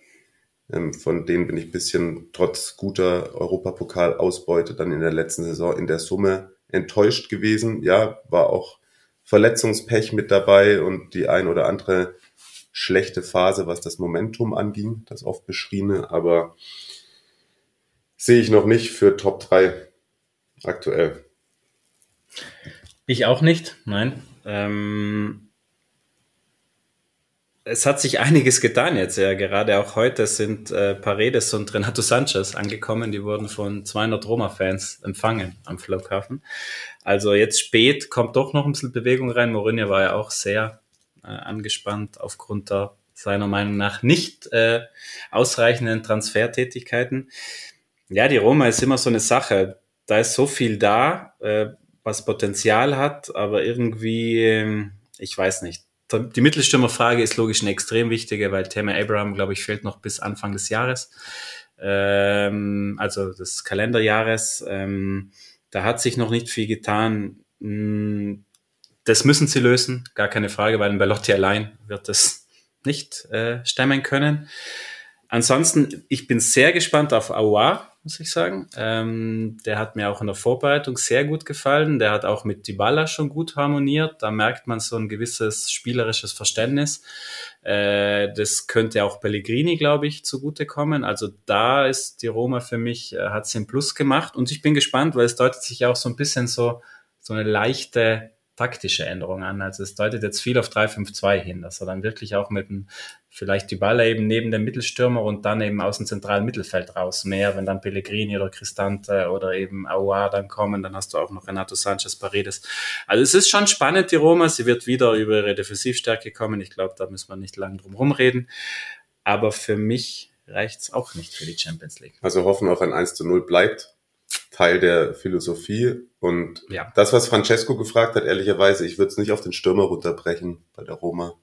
Ähm, von denen bin ich bisschen trotz guter Europapokal-Ausbeute dann in der letzten Saison in der Summe enttäuscht gewesen. Ja, war auch Verletzungspech mit dabei und die ein oder andere schlechte Phase, was das Momentum anging, das oft beschriebene, aber sehe ich noch nicht für Top 3 aktuell. Ich auch nicht, nein. Ähm, es hat sich einiges getan jetzt, ja. Gerade auch heute sind äh, Paredes und Renato Sanchez angekommen. Die wurden von 200 Roma-Fans empfangen am Flughafen. Also jetzt spät kommt doch noch ein bisschen Bewegung rein. Mourinho war ja auch sehr äh, angespannt aufgrund der seiner Meinung nach nicht äh, ausreichenden Transfertätigkeiten. Ja, die Roma ist immer so eine Sache. Da ist so viel da, äh, was Potenzial hat, aber irgendwie, äh, ich weiß nicht die Mittelstürmerfrage ist logisch eine extrem wichtige, weil Tamer Abraham, glaube ich, fehlt noch bis Anfang des Jahres, ähm, also des Kalenderjahres. Ähm, da hat sich noch nicht viel getan. Hm, das müssen sie lösen, gar keine Frage, weil ein Bellotti allein wird das nicht äh, stemmen können. Ansonsten, ich bin sehr gespannt auf Aouar, muss ich sagen. Ähm, der hat mir auch in der Vorbereitung sehr gut gefallen. Der hat auch mit Dybala schon gut harmoniert. Da merkt man so ein gewisses spielerisches Verständnis. Äh, das könnte auch Pellegrini, glaube ich, zugutekommen. Also da ist die Roma für mich, äh, hat sie ein Plus gemacht. Und ich bin gespannt, weil es deutet sich auch so ein bisschen so, so eine leichte taktische Änderung an. Also es deutet jetzt viel auf 3-5-2 hin, dass er dann wirklich auch mit einem vielleicht die Baller eben neben dem Mittelstürmer und dann eben aus dem zentralen Mittelfeld raus mehr, wenn dann Pellegrini oder Cristante oder eben Aouar dann kommen, dann hast du auch noch Renato Sanchez Paredes. Also es ist schon spannend, die Roma, sie wird wieder über ihre Defensivstärke kommen, ich glaube, da müssen wir nicht lange drum rumreden, aber für mich reicht's auch nicht für die Champions League. Also hoffen auf ein 1 zu 0 bleibt Teil der Philosophie und ja. das, was Francesco gefragt hat, ehrlicherweise, ich würde es nicht auf den Stürmer runterbrechen bei der Roma.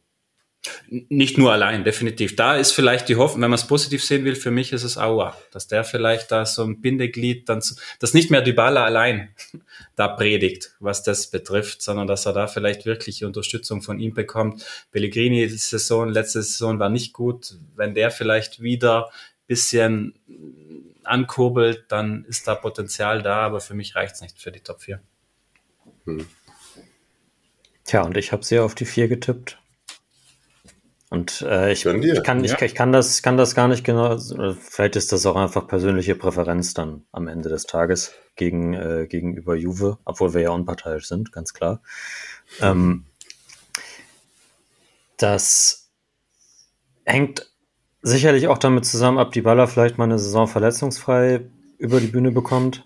Nicht nur allein, definitiv. Da ist vielleicht die Hoffnung, wenn man es positiv sehen will, für mich ist es Aua, dass der vielleicht da so ein Bindeglied dann, dass nicht mehr Dybala allein [laughs] da predigt, was das betrifft, sondern dass er da vielleicht wirklich Unterstützung von ihm bekommt. Pellegrini Saison, letzte Saison war nicht gut. Wenn der vielleicht wieder bisschen ankurbelt, dann ist da Potenzial da, aber für mich reicht es nicht für die Top 4. Hm. Tja, und ich habe sehr auf die 4 getippt. Und äh, ich, ich, kann, ja. ich, ich, kann, das, kann das gar nicht genau. Vielleicht ist das auch einfach persönliche Präferenz dann am Ende des Tages gegen, äh, gegenüber Juve, obwohl wir ja unparteiisch sind, ganz klar. Ähm, das hängt sicherlich auch damit zusammen, ob die Baller vielleicht mal eine Saison verletzungsfrei über die Bühne bekommt.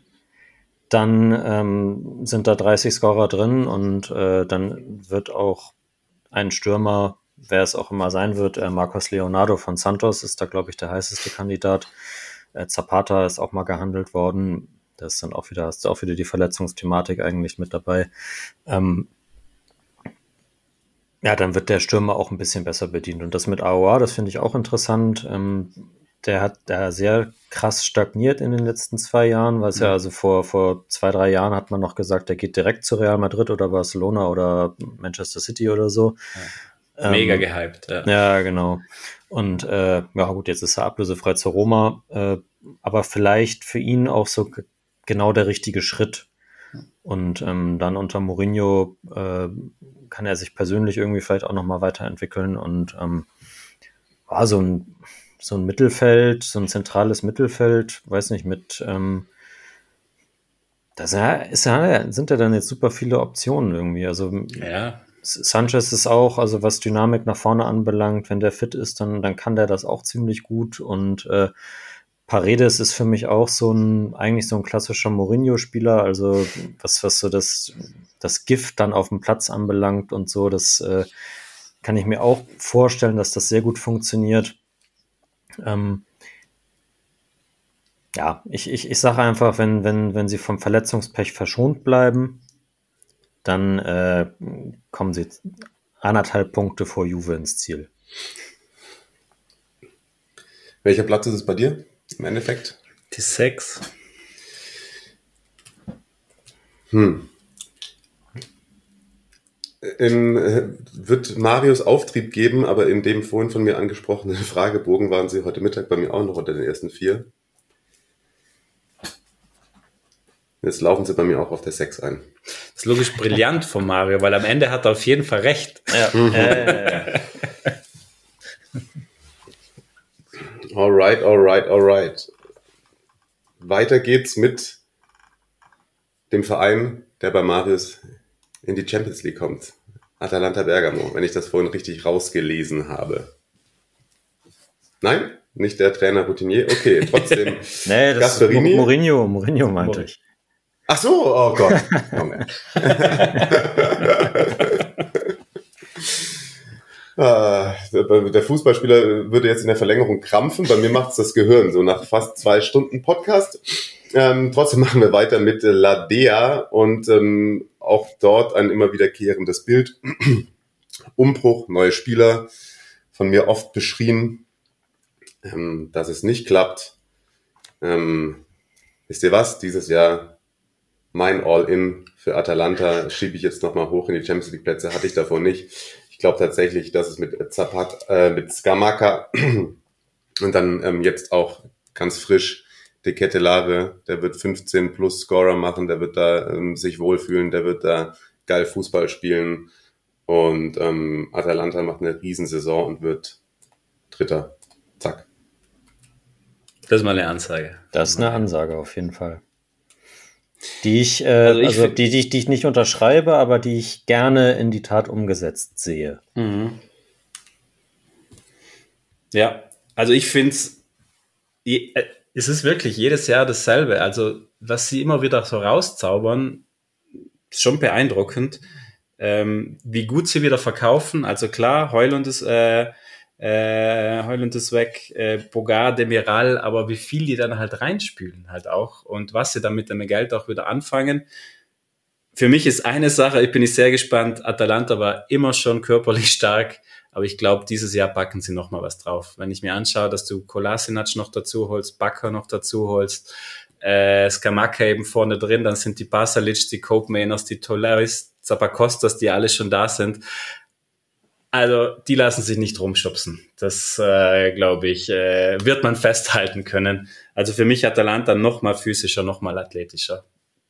Dann ähm, sind da 30 Scorer drin und äh, dann wird auch ein Stürmer wer es auch immer sein wird, äh, Marcos Leonardo von Santos ist da, glaube ich, der heißeste Kandidat. Äh, Zapata ist auch mal gehandelt worden. Das ist dann auch wieder, hast du auch wieder die Verletzungsthematik eigentlich mit dabei. Ähm, ja, dann wird der Stürmer auch ein bisschen besser bedient. Und das mit AOA, das finde ich auch interessant. Ähm, der hat da sehr krass stagniert in den letzten zwei Jahren, weil es ja also vor, vor zwei, drei Jahren hat man noch gesagt, der geht direkt zu Real Madrid oder Barcelona oder Manchester City oder so. Ja. Mega ähm, gehypt, ja. Ja, genau. Und äh, ja gut, jetzt ist er ablösefrei zur Roma, äh, aber vielleicht für ihn auch so genau der richtige Schritt. Und ähm, dann unter Mourinho äh, kann er sich persönlich irgendwie vielleicht auch nochmal weiterentwickeln und ähm, war so ein, so ein Mittelfeld, so ein zentrales Mittelfeld, weiß nicht, mit ähm, das ist ja, sind ja dann jetzt super viele Optionen irgendwie. Also ja. Sanchez ist auch, also was Dynamik nach vorne anbelangt, wenn der fit ist, dann, dann kann der das auch ziemlich gut. Und äh, Paredes ist für mich auch so ein, eigentlich so ein klassischer Mourinho-Spieler, also was, was so das, das Gift dann auf dem Platz anbelangt und so, das äh, kann ich mir auch vorstellen, dass das sehr gut funktioniert. Ähm, ja, ich, ich, ich sage einfach, wenn, wenn, wenn sie vom Verletzungspech verschont bleiben, dann äh, kommen sie anderthalb Punkte vor Juve ins Ziel. Welcher Platz ist es bei dir im Endeffekt? Die sechs. Hm. In, äh, wird Marius Auftrieb geben, aber in dem vorhin von mir angesprochenen [laughs] Fragebogen waren sie heute Mittag bei mir auch noch unter den ersten vier. Jetzt laufen sie bei mir auch auf der 6 ein. Das ist logisch brillant von Mario, weil am Ende hat er auf jeden Fall recht. Ja. [laughs] äh. [laughs] alright, alright, alright. Weiter geht's mit dem Verein, der bei Marius in die Champions League kommt. Atalanta Bergamo, wenn ich das vorhin richtig rausgelesen habe. Nein? Nicht der Trainer Routinier? Okay, trotzdem. [laughs] nee, das Gasperini. ist Mourinho, Mourinho meinte ich. Ach so, oh Gott. [laughs] [laughs] Ah, der Fußballspieler würde jetzt in der Verlängerung krampfen. Bei mir macht es das Gehirn, so nach fast zwei Stunden Podcast. Ähm, trotzdem machen wir weiter mit La Dea und ähm, auch dort ein immer wiederkehrendes Bild. [clears throat] Umbruch, neue Spieler, von mir oft beschrien, ähm, dass es nicht klappt. Ähm, wisst ihr was? Dieses Jahr mein All-In für Atalanta schiebe ich jetzt nochmal hoch in die Champions League Plätze, hatte ich davor nicht. Ich glaube tatsächlich, dass es mit Zapat, äh, mit Skamaka [clears throat] und dann ähm, jetzt auch ganz frisch De Ketelare, der wird 15 plus Scorer machen, der wird da ähm, sich wohlfühlen, der wird da geil Fußball spielen und ähm, Atalanta macht eine Riesensaison und wird Dritter. Zack. Das ist mal eine Ansage. Das ist eine Ansage auf jeden Fall. Die ich, äh, also, ich also die, die, die ich nicht unterschreibe, aber die ich gerne in die Tat umgesetzt sehe. Mhm. Ja, also ich finde äh, es ist wirklich jedes Jahr dasselbe. Also, was sie immer wieder so rauszaubern, ist schon beeindruckend. Ähm, wie gut sie wieder verkaufen. Also klar, Heulund ist äh, äh, Heuland ist weg, äh, Bogar, Demiral, aber wie viel die dann halt reinspülen halt auch und was sie dann mit dem Geld auch wieder anfangen. Für mich ist eine Sache, ich bin ich sehr gespannt, Atalanta war immer schon körperlich [laughs] stark, aber ich glaube, dieses Jahr packen sie noch mal was drauf. Wenn ich mir anschaue, dass du Kolasinac noch dazu holst, Bakker noch dazu holst, äh, Skamaka eben vorne drin, dann sind die Basalic, die Copenhageners, die Tolaris, Zapakostas, die alle schon da sind. Also die lassen sich nicht rumschubsen. Das, äh, glaube ich, äh, wird man [laughs] festhalten können. Also für mich Atalanta noch mal physischer, noch mal athletischer.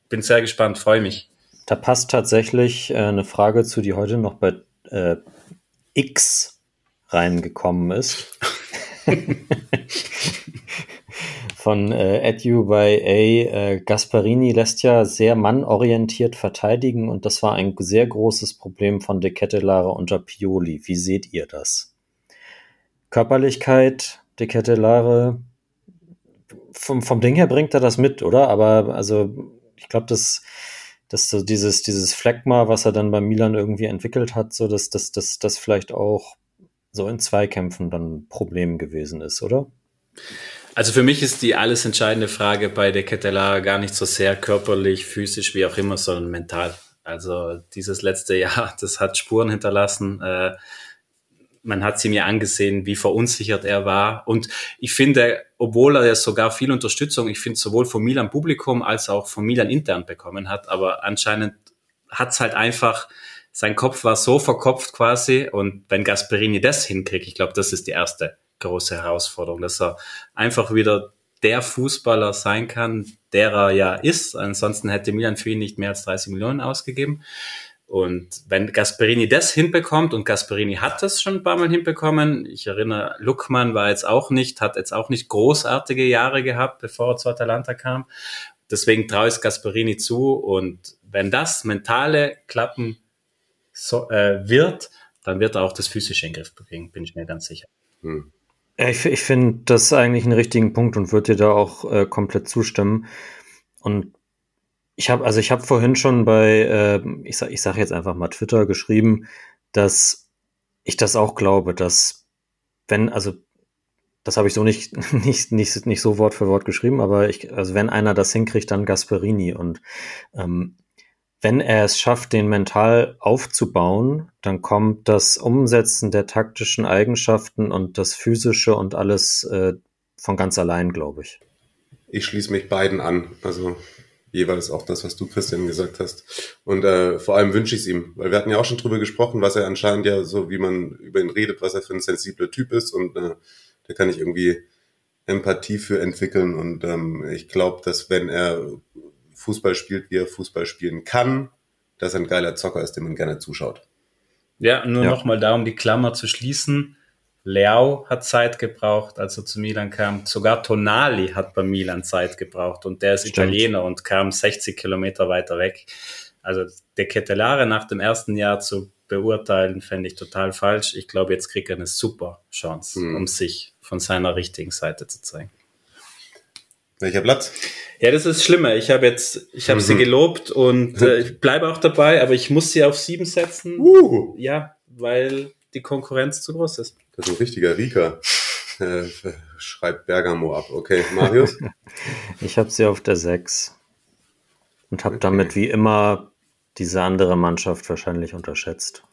Bin sehr gespannt, freue mich. da passt tatsächlich äh, eine Frage zu, die heute noch bei äh, X reingekommen ist. [laughs] [laughs] Von äh, Edu by A. Äh, Gasparini lässt ja sehr mannorientiert verteidigen und das war ein sehr großes Problem von De Kettelare unter Pioli. Wie seht ihr das? Körperlichkeit, De Kettelare, vom, vom Ding her bringt er das mit, oder? Aber also ich glaube, das dass so dieses, dieses Phlegma, was er dann bei Milan irgendwie entwickelt hat, so dass das, das, das vielleicht auch so in Zweikämpfen dann ein Problem gewesen ist, oder? Also für mich ist die alles entscheidende Frage bei der Kettelar gar nicht so sehr körperlich, physisch, wie auch immer, sondern mental. Also dieses letzte Jahr, [laughs] das hat Spuren hinterlassen. Äh, man hat sie mir angesehen, wie verunsichert er war. Und ich finde, obwohl er ja sogar viel Unterstützung, ich finde, sowohl vom Milan Publikum als auch vom Milan intern bekommen hat, aber anscheinend hat es halt einfach, sein Kopf war so verkopft quasi. Und wenn Gasperini das hinkriegt, ich glaube, das ist die erste große Herausforderung, dass er einfach wieder der Fußballer sein kann, der er ja ist. Ansonsten hätte Milan für ihn nicht mehr als 30 Millionen ausgegeben. Und wenn Gasperini das hinbekommt, und Gasperini hat das schon ein paar Mal hinbekommen, ich erinnere, Luckmann war jetzt auch nicht, hat jetzt auch nicht großartige Jahre gehabt, bevor er zu Atalanta kam. Deswegen traue ich Gasperini zu. Und wenn das mentale klappen so, äh, wird, dann wird er auch das physische in den Griff bringen, bin ich mir ganz sicher. Hm. Ich, ich finde das eigentlich einen richtigen Punkt und würde dir da auch äh, komplett zustimmen. Und ich habe, also ich habe vorhin schon bei, äh, ich sag, ich sag jetzt einfach mal Twitter geschrieben, dass ich das auch glaube, dass wenn, also das habe ich so nicht, [laughs] nicht, nicht, nicht so Wort für Wort geschrieben, aber ich, also wenn einer das hinkriegt, dann Gasperini. Und ähm, wenn er es schafft, den mental aufzubauen, dann kommt das Umsetzen der taktischen Eigenschaften und das physische und alles äh, von ganz allein, glaube ich. Ich schließe mich beiden an. Also jeweils auch das, was du, Christian, gesagt hast. Und äh, vor allem wünsche ich es ihm, weil wir hatten ja auch schon drüber gesprochen, was er anscheinend ja so, wie man über ihn redet, was er für ein sensibler Typ ist und äh, da kann ich irgendwie Empathie für entwickeln und ähm, ich glaube, dass wenn er Fußball spielt, wie er Fußball spielen kann, dass er ein geiler Zocker ist, dem man gerne zuschaut. Ja, nur ja. nochmal da, um die Klammer zu schließen. Leao hat Zeit gebraucht, als er zu Milan kam. Sogar Tonali hat bei Milan Zeit gebraucht und der ist Stimmt. Italiener und kam 60 Kilometer weiter weg. Also der Kettelare nach dem ersten Jahr zu beurteilen, fände ich total falsch. Ich glaube, jetzt kriegt er eine super Chance, hm. um sich von seiner richtigen Seite zu zeigen. Welcher Platz? Ja, das ist schlimmer. Ich habe jetzt, ich habe mhm. sie gelobt und [laughs] äh, ich bleibe auch dabei, aber ich muss sie auf sieben setzen. Uh. Ja, weil die Konkurrenz zu groß ist. Das ist ein richtiger Rieker. Äh, schreibt Bergamo ab. Okay, Marius? [laughs] ich habe sie auf der 6 und habe okay. damit wie immer diese andere Mannschaft wahrscheinlich unterschätzt.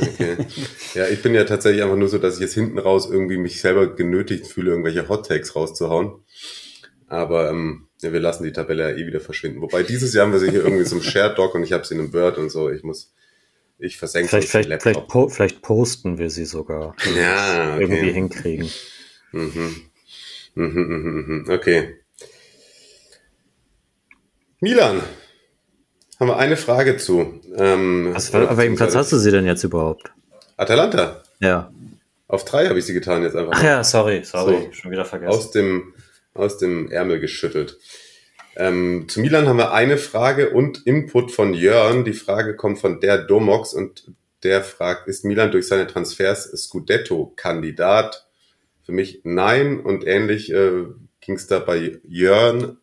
Okay. Ja, ich bin ja tatsächlich einfach nur so, dass ich jetzt hinten raus irgendwie mich selber genötigt fühle, irgendwelche Hot Takes rauszuhauen. Aber ähm, ja, wir lassen die Tabelle ja eh wieder verschwinden. Wobei dieses Jahr haben wir sie hier irgendwie so im Shared Doc und ich habe sie in einem Word und so. Ich muss, ich versenke vielleicht, vielleicht, vielleicht, po vielleicht, posten wir sie sogar. [laughs] Ja, okay. Irgendwie hinkriegen. Mhm. Mhm, mhm, mhm. mhm. Okay. Milan, haben wir eine Frage zu. Ähm, Was, auf welchem Platz hast du sie denn jetzt überhaupt? Atalanta. Ja. Auf drei habe ich sie getan jetzt einfach. Ach ja, sorry, sorry, so, schon wieder vergessen. Aus dem, aus dem Ärmel geschüttelt. Ähm, zu Milan haben wir eine Frage und Input von Jörn. Die Frage kommt von der Domox und der fragt, ist Milan durch seine Transfers Scudetto-Kandidat? Für mich nein und ähnlich äh, ging es da bei Jörn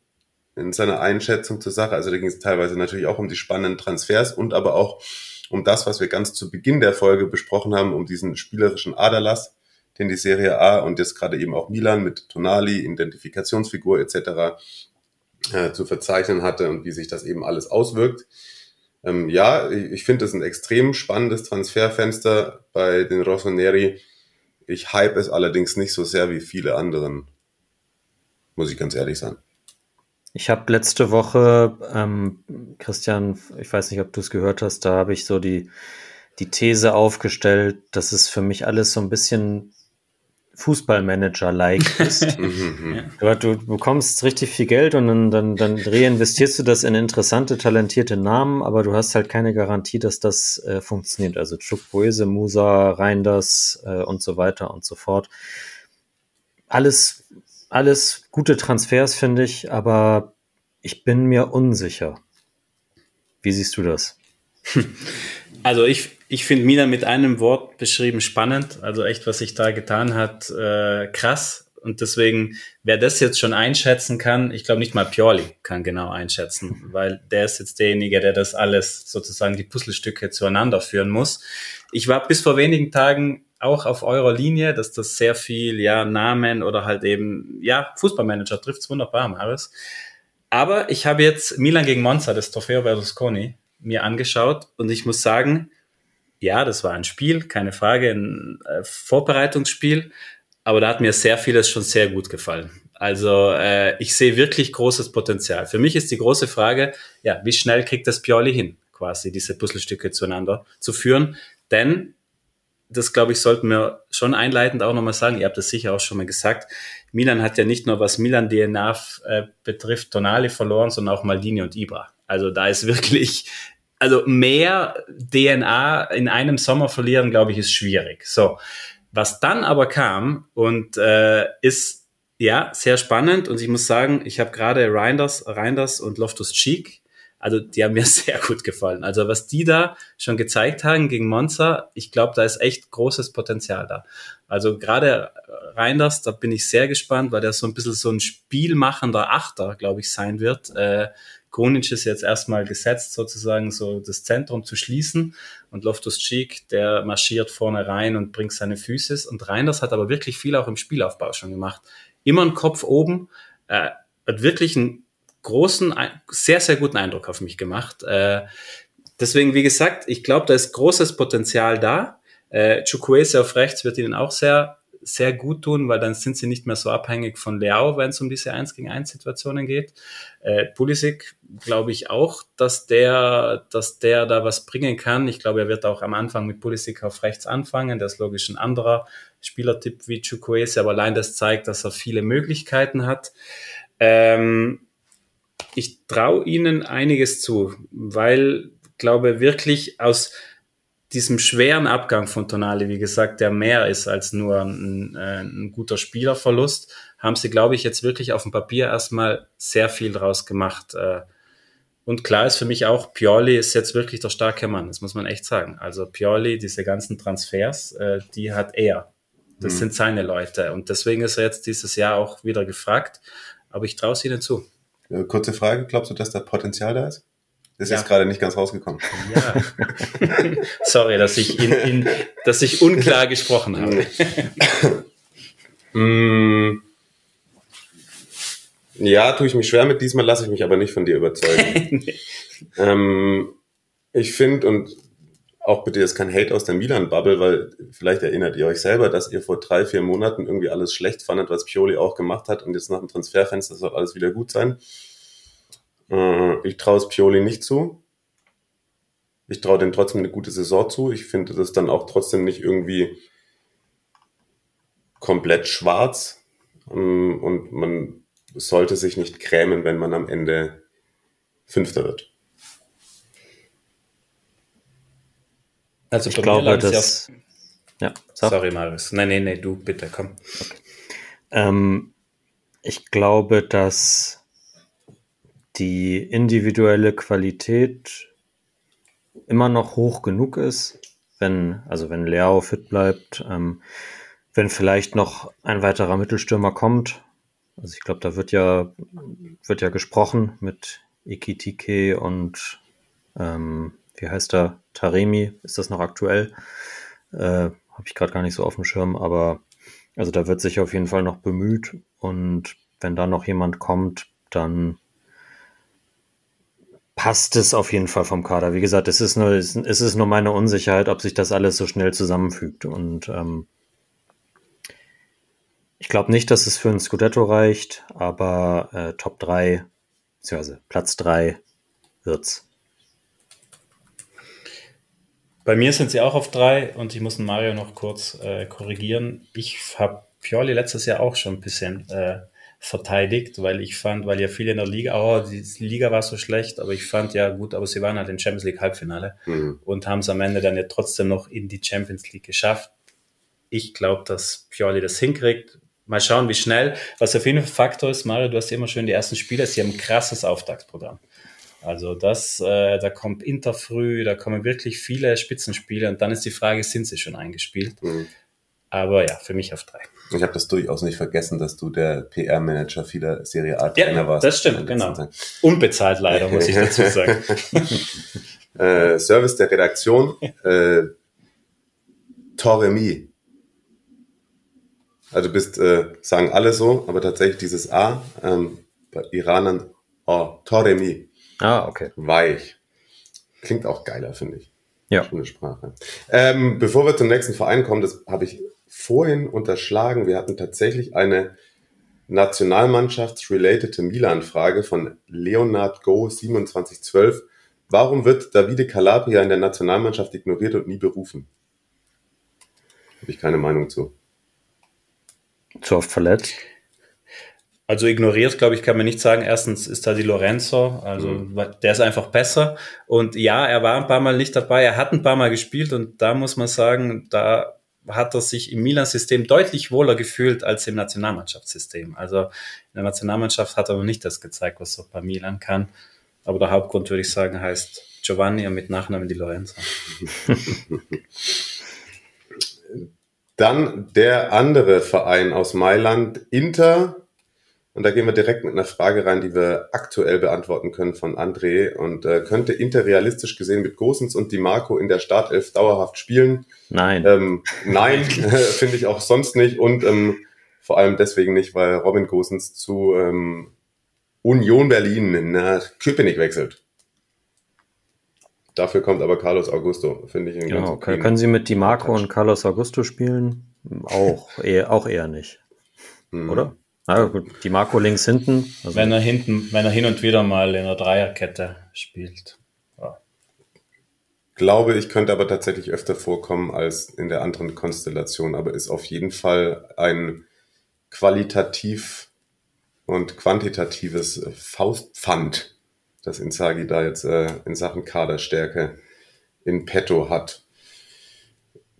in seiner Einschätzung zur Sache. Also da ging es teilweise natürlich auch um die spannenden Transfers und aber auch um das, was wir ganz zu Beginn der Folge besprochen haben, um diesen spielerischen Aderlass, den die Serie A und jetzt gerade eben auch Milan mit Tonali, Identifikationsfigur etc. Äh, zu verzeichnen hatte und wie sich das eben alles auswirkt. Ähm, ja, ich, ich finde es ein extrem spannendes Transferfenster bei den Rossoneri. Ich hype es allerdings nicht so sehr wie viele anderen, muss ich ganz ehrlich sein. Ich habe letzte Woche, ähm, Christian, ich weiß nicht, ob du es gehört hast, da habe ich so die, die These aufgestellt, dass es für mich alles so ein bisschen Fußballmanager-like [laughs] bist. Mhm, du, du bekommst richtig viel Geld und dann, dann, dann reinvestierst du das in interessante, talentierte Namen, aber du hast halt keine Garantie, dass das äh, funktioniert. Also Chukwueze, Musa, Reinders äh, und so weiter und so fort. Alles, alles gute Transfers, finde ich, aber ich bin mir unsicher. Wie siehst du das? [laughs] Also ich, ich finde Milan mit einem Wort beschrieben spannend. Also echt, was sich da getan hat, äh, krass. Und deswegen, wer das jetzt schon einschätzen kann, ich glaube nicht mal Pioli kann genau einschätzen, weil der ist jetzt derjenige, der das alles sozusagen die Puzzlestücke zueinander führen muss. Ich war bis vor wenigen Tagen auch auf eurer Linie, dass das sehr viel, ja, Namen oder halt eben, ja, Fußballmanager trifft's wunderbar, Marius. Aber ich habe jetzt Milan gegen Monza, das Trofeo Berlusconi, mir angeschaut und ich muss sagen, ja, das war ein Spiel, keine Frage, ein äh, Vorbereitungsspiel, aber da hat mir sehr vieles schon sehr gut gefallen. Also äh, ich sehe wirklich großes Potenzial. Für mich ist die große Frage, ja, wie schnell kriegt das Pioli hin, quasi diese Puzzlestücke zueinander zu führen? Denn das glaube ich, sollten wir schon einleitend auch nochmal sagen. Ihr habt das sicher auch schon mal gesagt. Milan hat ja nicht nur was Milan DNA äh, betrifft, Tonali verloren, sondern auch Maldini und Ibra. Also da ist wirklich also mehr DNA in einem Sommer verlieren, glaube ich, ist schwierig. So, was dann aber kam und äh, ist ja sehr spannend und ich muss sagen, ich habe gerade Reinders, Reinders und Loftus Cheek, also die haben mir [laughs] sehr gut gefallen. Also was die da schon gezeigt haben gegen Monza, ich glaube, da ist echt großes Potenzial da. Also gerade Reinders, da bin ich sehr gespannt, weil der so ein bisschen so ein spielmachender Achter, glaube ich, sein wird. Äh, Kronic ist jetzt erstmal gesetzt, sozusagen so das Zentrum zu schließen. Und Loftus Cheek, der marschiert vorne rein und bringt seine Füße. Und Reinders hat aber wirklich viel auch im Spielaufbau schon gemacht. Immer ein Kopf oben, äh, hat wirklich einen großen, sehr, sehr guten Eindruck auf mich gemacht. Äh, deswegen, wie gesagt, ich glaube, da ist großes Potenzial da. Äh, Chukwese auf rechts wird ihnen auch sehr sehr gut tun, weil dann sind sie nicht mehr so abhängig von Leao, wenn es um diese 1 gegen 1 Situationen geht. Äh, Pulisic glaube ich auch, dass der, dass der da was bringen kann. Ich glaube, er wird auch am Anfang mit Pulisic auf rechts anfangen. Der ist logisch ein anderer Spielertyp wie Chukwueze, aber allein das zeigt, dass er viele Möglichkeiten hat. Ähm, ich traue ihnen einiges zu, weil glaube wirklich aus diesem schweren Abgang von Tonali, wie gesagt, der mehr ist als nur ein, äh, ein guter Spielerverlust, haben sie, glaube ich, jetzt wirklich auf dem Papier erstmal sehr viel draus gemacht. Äh, und klar ist für mich auch, Pioli ist jetzt wirklich der starke Mann, das muss man echt sagen. Also Pioli, diese ganzen Transfers, äh, die hat er. Das mhm. sind seine Leute. Und deswegen ist er jetzt dieses Jahr auch wieder gefragt. Aber ich traue es ihnen zu. Kurze Frage, glaubst du, dass da Potenzial da ist? Ist ja. jetzt gerade nicht ganz rausgekommen. Ja. [laughs] Sorry, dass ich, in, in, dass ich unklar gesprochen habe. mm. Ja, tue ich mich schwer mit. Diesmal lasse ich mich aber nicht von dir überzeugen. [laughs] nee. ähm, ich finde, und auch bitte jetzt kein Hate aus der Milan-Bubble, weil vielleicht erinnert ihr euch selber, dass ihr vor drei, vier Monaten irgendwie alles schlecht fandet, was Pioli auch gemacht hat und jetzt nach dem Transferfenster soll alles wieder gut sein. Äh, ich traue es Pioli nicht zu. Ich traue dem trotzdem eine gute Saison zu. Ich finde das dann auch trotzdem nicht irgendwie komplett schwarz. Ähm, und man sollte sich nicht grämen, wenn man am Ende Fünfter wird. Also ich glaube, dass... Ja, sorry, Marius. Nein, nein, nein, du bitte, komm. Okay. Ähm, ich glaube, dass die individuelle Qualität immer noch hoch genug ist, wenn, also wenn Leao fit bleibt, ähm, wenn vielleicht noch ein weiterer Mittelstürmer kommt. Also ich glaube, da wird ja, wird ja gesprochen mit Ikitike und ähm, wie heißt er? Taremi, ist das noch aktuell? Äh, Habe ich gerade gar nicht so auf dem Schirm, aber also da wird sich auf jeden Fall noch bemüht und wenn da noch jemand kommt, dann passt es auf jeden Fall vom Kader. Wie gesagt, es ist nur, es ist nur meine Unsicherheit, ob sich das alles so schnell zusammenfügt. Und ähm, ich glaube nicht, dass es für ein Scudetto reicht, aber äh, Top 3, beziehungsweise Platz 3 wird's. Bei mir sind sie auch auf 3 und ich muss Mario noch kurz äh, korrigieren. Ich habe Pioli letztes Jahr auch schon ein bisschen äh, verteidigt, weil ich fand, weil ja viele in der Liga, oh, die Liga war so schlecht, aber ich fand ja gut, aber sie waren halt im Champions League Halbfinale mhm. und haben es am Ende dann ja trotzdem noch in die Champions League geschafft. Ich glaube, dass Pioli das hinkriegt. Mal schauen, wie schnell. Was auf jeden Fall Faktor ist, Mario, du hast immer schön die ersten Spiele, sie haben ein krasses Auftaktsprogramm. Also das, äh, da kommt Inter früh, da kommen wirklich viele Spitzenspiele und dann ist die Frage, sind sie schon eingespielt? Mhm. Aber ja, für mich auf drei. Ich habe das durchaus nicht vergessen, dass du der PR-Manager vieler Serie A-Trainer ja, warst. Das stimmt, genau. Zeit. Unbezahlt leider, muss ich [laughs] dazu sagen. [laughs] äh, Service der Redaktion, äh, Toremi. Also bist, äh, sagen alle so, aber tatsächlich dieses A, ähm, bei Iranern, oh, Toremi. Ah, okay. Weich. Klingt auch geiler, finde ich. Ja. Schöne Sprache. Ähm, bevor wir zum nächsten Verein kommen, das habe ich vorhin unterschlagen. Wir hatten tatsächlich eine Nationalmannschafts-relatede Milan-Frage von Leonard Go 2712. Warum wird Davide Calabria in der Nationalmannschaft ignoriert und nie berufen? Habe ich keine Meinung zu. Zu oft verletzt? Also ignoriert, glaube ich, kann man nicht sagen. Erstens ist da die Lorenzo, also mhm. der ist einfach besser. Und ja, er war ein paar Mal nicht dabei, er hat ein paar Mal gespielt und da muss man sagen, da hat er sich im Milan-System deutlich wohler gefühlt als im Nationalmannschaftssystem. Also in der Nationalmannschaft hat er noch nicht das gezeigt, was er bei Milan kann. Aber der Hauptgrund, würde ich sagen, heißt Giovanni und mit Nachnamen die Lorenzo. [laughs] Dann der andere Verein aus Mailand, Inter und da gehen wir direkt mit einer Frage rein, die wir aktuell beantworten können von André. Und äh, könnte Inter realistisch gesehen mit Gosens und Di Marco in der Startelf dauerhaft spielen? Nein. Ähm, nein, [laughs] finde ich auch sonst nicht. Und ähm, vor allem deswegen nicht, weil Robin Gosens zu ähm, Union Berlin nach Köpenick wechselt. Dafür kommt aber Carlos Augusto, finde ich. Genau, können Sie mit Di Marco und Carlos Augusto spielen? Auch eher, auch eher nicht. Hm. Oder? Na gut, die Marco links hinten. Also wenn er hinten, wenn er hin und wieder mal in einer Dreierkette spielt. Ja. Glaube ich, könnte aber tatsächlich öfter vorkommen als in der anderen Konstellation, aber ist auf jeden Fall ein qualitativ und quantitatives Faustpfand, das Inzagi da jetzt äh, in Sachen Kaderstärke in petto hat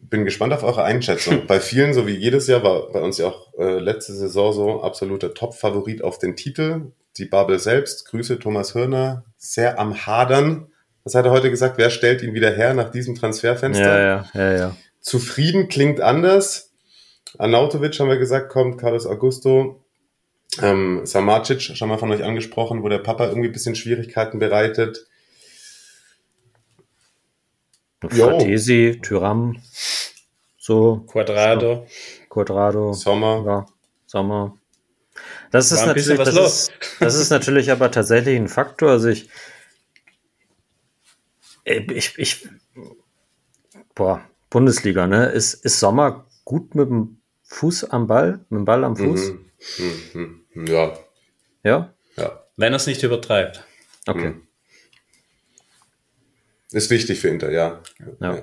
bin gespannt auf eure Einschätzung. [laughs] bei vielen, so wie jedes Jahr, war bei uns ja auch äh, letzte Saison so absoluter Top-Favorit auf den Titel. Die Bubble selbst, Grüße Thomas Hörner, sehr am Hadern. Was hat er heute gesagt? Wer stellt ihn wieder her nach diesem Transferfenster? Ja, ja, ja, ja. Zufrieden klingt anders. Arnautovic haben wir gesagt, kommt, Carlos Augusto. Ähm, Samacic, schon mal von euch angesprochen, wo der Papa irgendwie ein bisschen Schwierigkeiten bereitet. Fratesi, Tyram, so. Quadrado. Quadrado. Sommer. Ja, Sommer. Das ist, natürlich, das, ist, [laughs] das ist natürlich aber tatsächlich ein Faktor. Also ich, ich, ich, boah, Bundesliga, ne? Ist, ist Sommer gut mit dem Fuß am Ball, mit dem Ball am Fuß? Mhm. Mhm. Ja. Ja? Ja. Wenn er es nicht übertreibt. Okay. Mhm. Ist wichtig für Inter, ja. ja.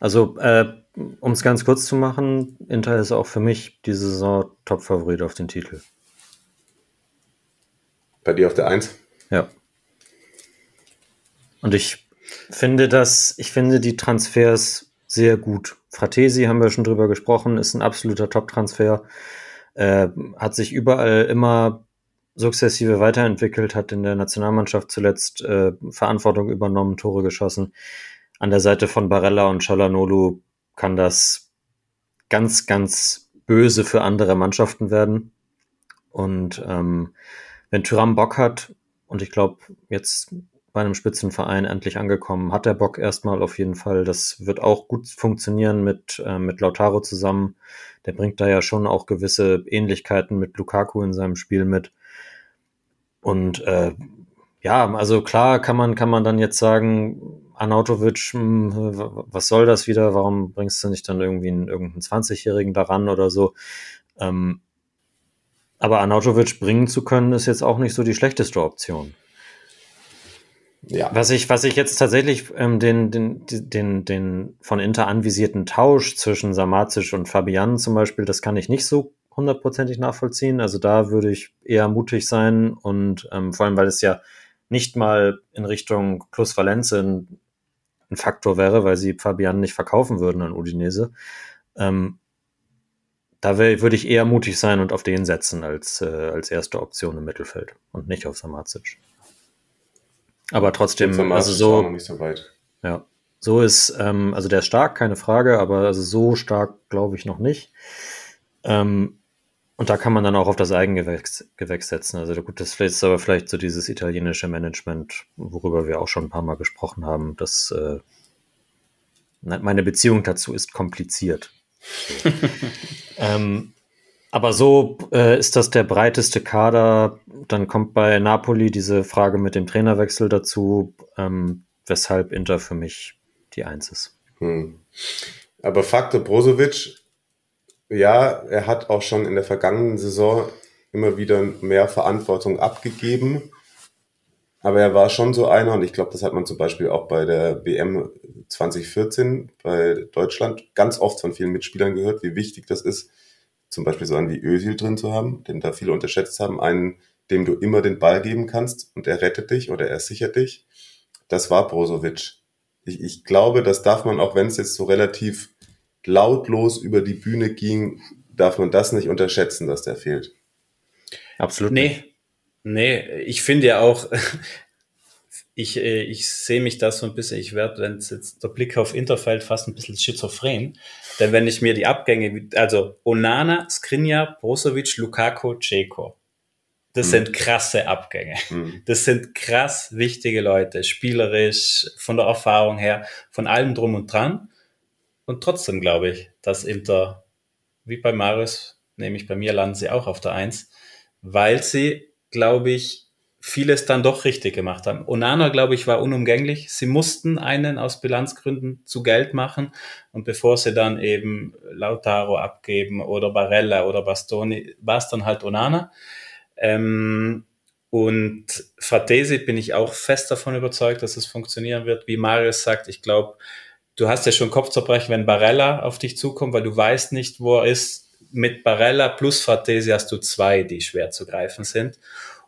Also, äh, um es ganz kurz zu machen, Inter ist auch für mich diese Saison Top-Favorit auf den Titel. Bei dir auf der Eins? Ja. Und ich finde das, ich finde die Transfers sehr gut. Fratesi haben wir schon drüber gesprochen, ist ein absoluter Top-Transfer. Äh, hat sich überall immer sukzessive weiterentwickelt, hat in der Nationalmannschaft zuletzt äh, Verantwortung übernommen, Tore geschossen. An der Seite von Barella und Chalanolu kann das ganz, ganz böse für andere Mannschaften werden. Und ähm, wenn Tyram Bock hat, und ich glaube, jetzt bei einem Spitzenverein endlich angekommen, hat er Bock erstmal auf jeden Fall. Das wird auch gut funktionieren mit, äh, mit Lautaro zusammen. Der bringt da ja schon auch gewisse Ähnlichkeiten mit Lukaku in seinem Spiel mit. Und äh, ja, also klar kann man, kann man dann jetzt sagen, Anautovic, hm, was soll das wieder? Warum bringst du nicht dann irgendwie einen, irgendeinen 20-Jährigen daran oder so? Ähm, aber Anautovic bringen zu können, ist jetzt auch nicht so die schlechteste Option. Ja. Was ich, was ich jetzt tatsächlich ähm, den, den, den, den von Inter anvisierten Tausch zwischen Samacic und Fabian zum Beispiel, das kann ich nicht so hundertprozentig nachvollziehen. Also da würde ich eher mutig sein und ähm, vor allem, weil es ja nicht mal in Richtung Plus Valenze ein, ein Faktor wäre, weil sie Fabian nicht verkaufen würden an Udinese. Ähm, da würde ich eher mutig sein und auf den setzen als, äh, als erste Option im Mittelfeld und nicht auf Samacic. Aber trotzdem, also so, noch nicht so weit. Ja, so ist, ähm, also der ist stark, keine Frage, aber also so stark glaube ich noch nicht. Ähm, und da kann man dann auch auf das Eigengewächs Gewächs setzen. Also gut, das ist aber vielleicht so dieses italienische Management, worüber wir auch schon ein paar Mal gesprochen haben. Das äh, meine Beziehung dazu ist kompliziert. [laughs] ähm, aber so äh, ist das der breiteste Kader. Dann kommt bei Napoli diese Frage mit dem Trainerwechsel dazu, ähm, weshalb Inter für mich die Eins ist. Hm. Aber Faktor Brozovic ja, er hat auch schon in der vergangenen Saison immer wieder mehr Verantwortung abgegeben. Aber er war schon so einer, und ich glaube, das hat man zum Beispiel auch bei der WM 2014 bei Deutschland ganz oft von vielen Mitspielern gehört, wie wichtig das ist, zum Beispiel so einen wie Özil drin zu haben, den da viele unterschätzt haben, einen, dem du immer den Ball geben kannst und er rettet dich oder er sichert dich. Das war Brozovic. Ich, ich glaube, das darf man, auch wenn es jetzt so relativ lautlos über die Bühne ging, darf man das nicht unterschätzen, dass der fehlt. Absolut. Nee, nee, ich finde ja auch, [laughs] ich, äh, ich sehe mich da so ein bisschen, ich werde, wenn es jetzt der Blick auf Interfeld fast ein bisschen schizophren, denn wenn ich mir die Abgänge, also Onana, Skriniar, Brozovic, Lukaku, Ceko, das hm. sind krasse Abgänge. Hm. Das sind krass wichtige Leute, spielerisch, von der Erfahrung her, von allem drum und dran. Und trotzdem glaube ich, dass Inter, wie bei Marius, nämlich bei mir landen sie auch auf der Eins, weil sie, glaube ich, vieles dann doch richtig gemacht haben. Onana, glaube ich, war unumgänglich. Sie mussten einen aus Bilanzgründen zu Geld machen und bevor sie dann eben Lautaro abgeben oder Barella oder Bastoni, war es dann halt Onana. Ähm, und Fratesi bin ich auch fest davon überzeugt, dass es funktionieren wird. Wie Marius sagt, ich glaube, du hast ja schon Kopfzerbrechen, wenn Barella auf dich zukommt, weil du weißt nicht, wo er ist. Mit Barella plus Fratesi hast du zwei, die schwer zu greifen sind.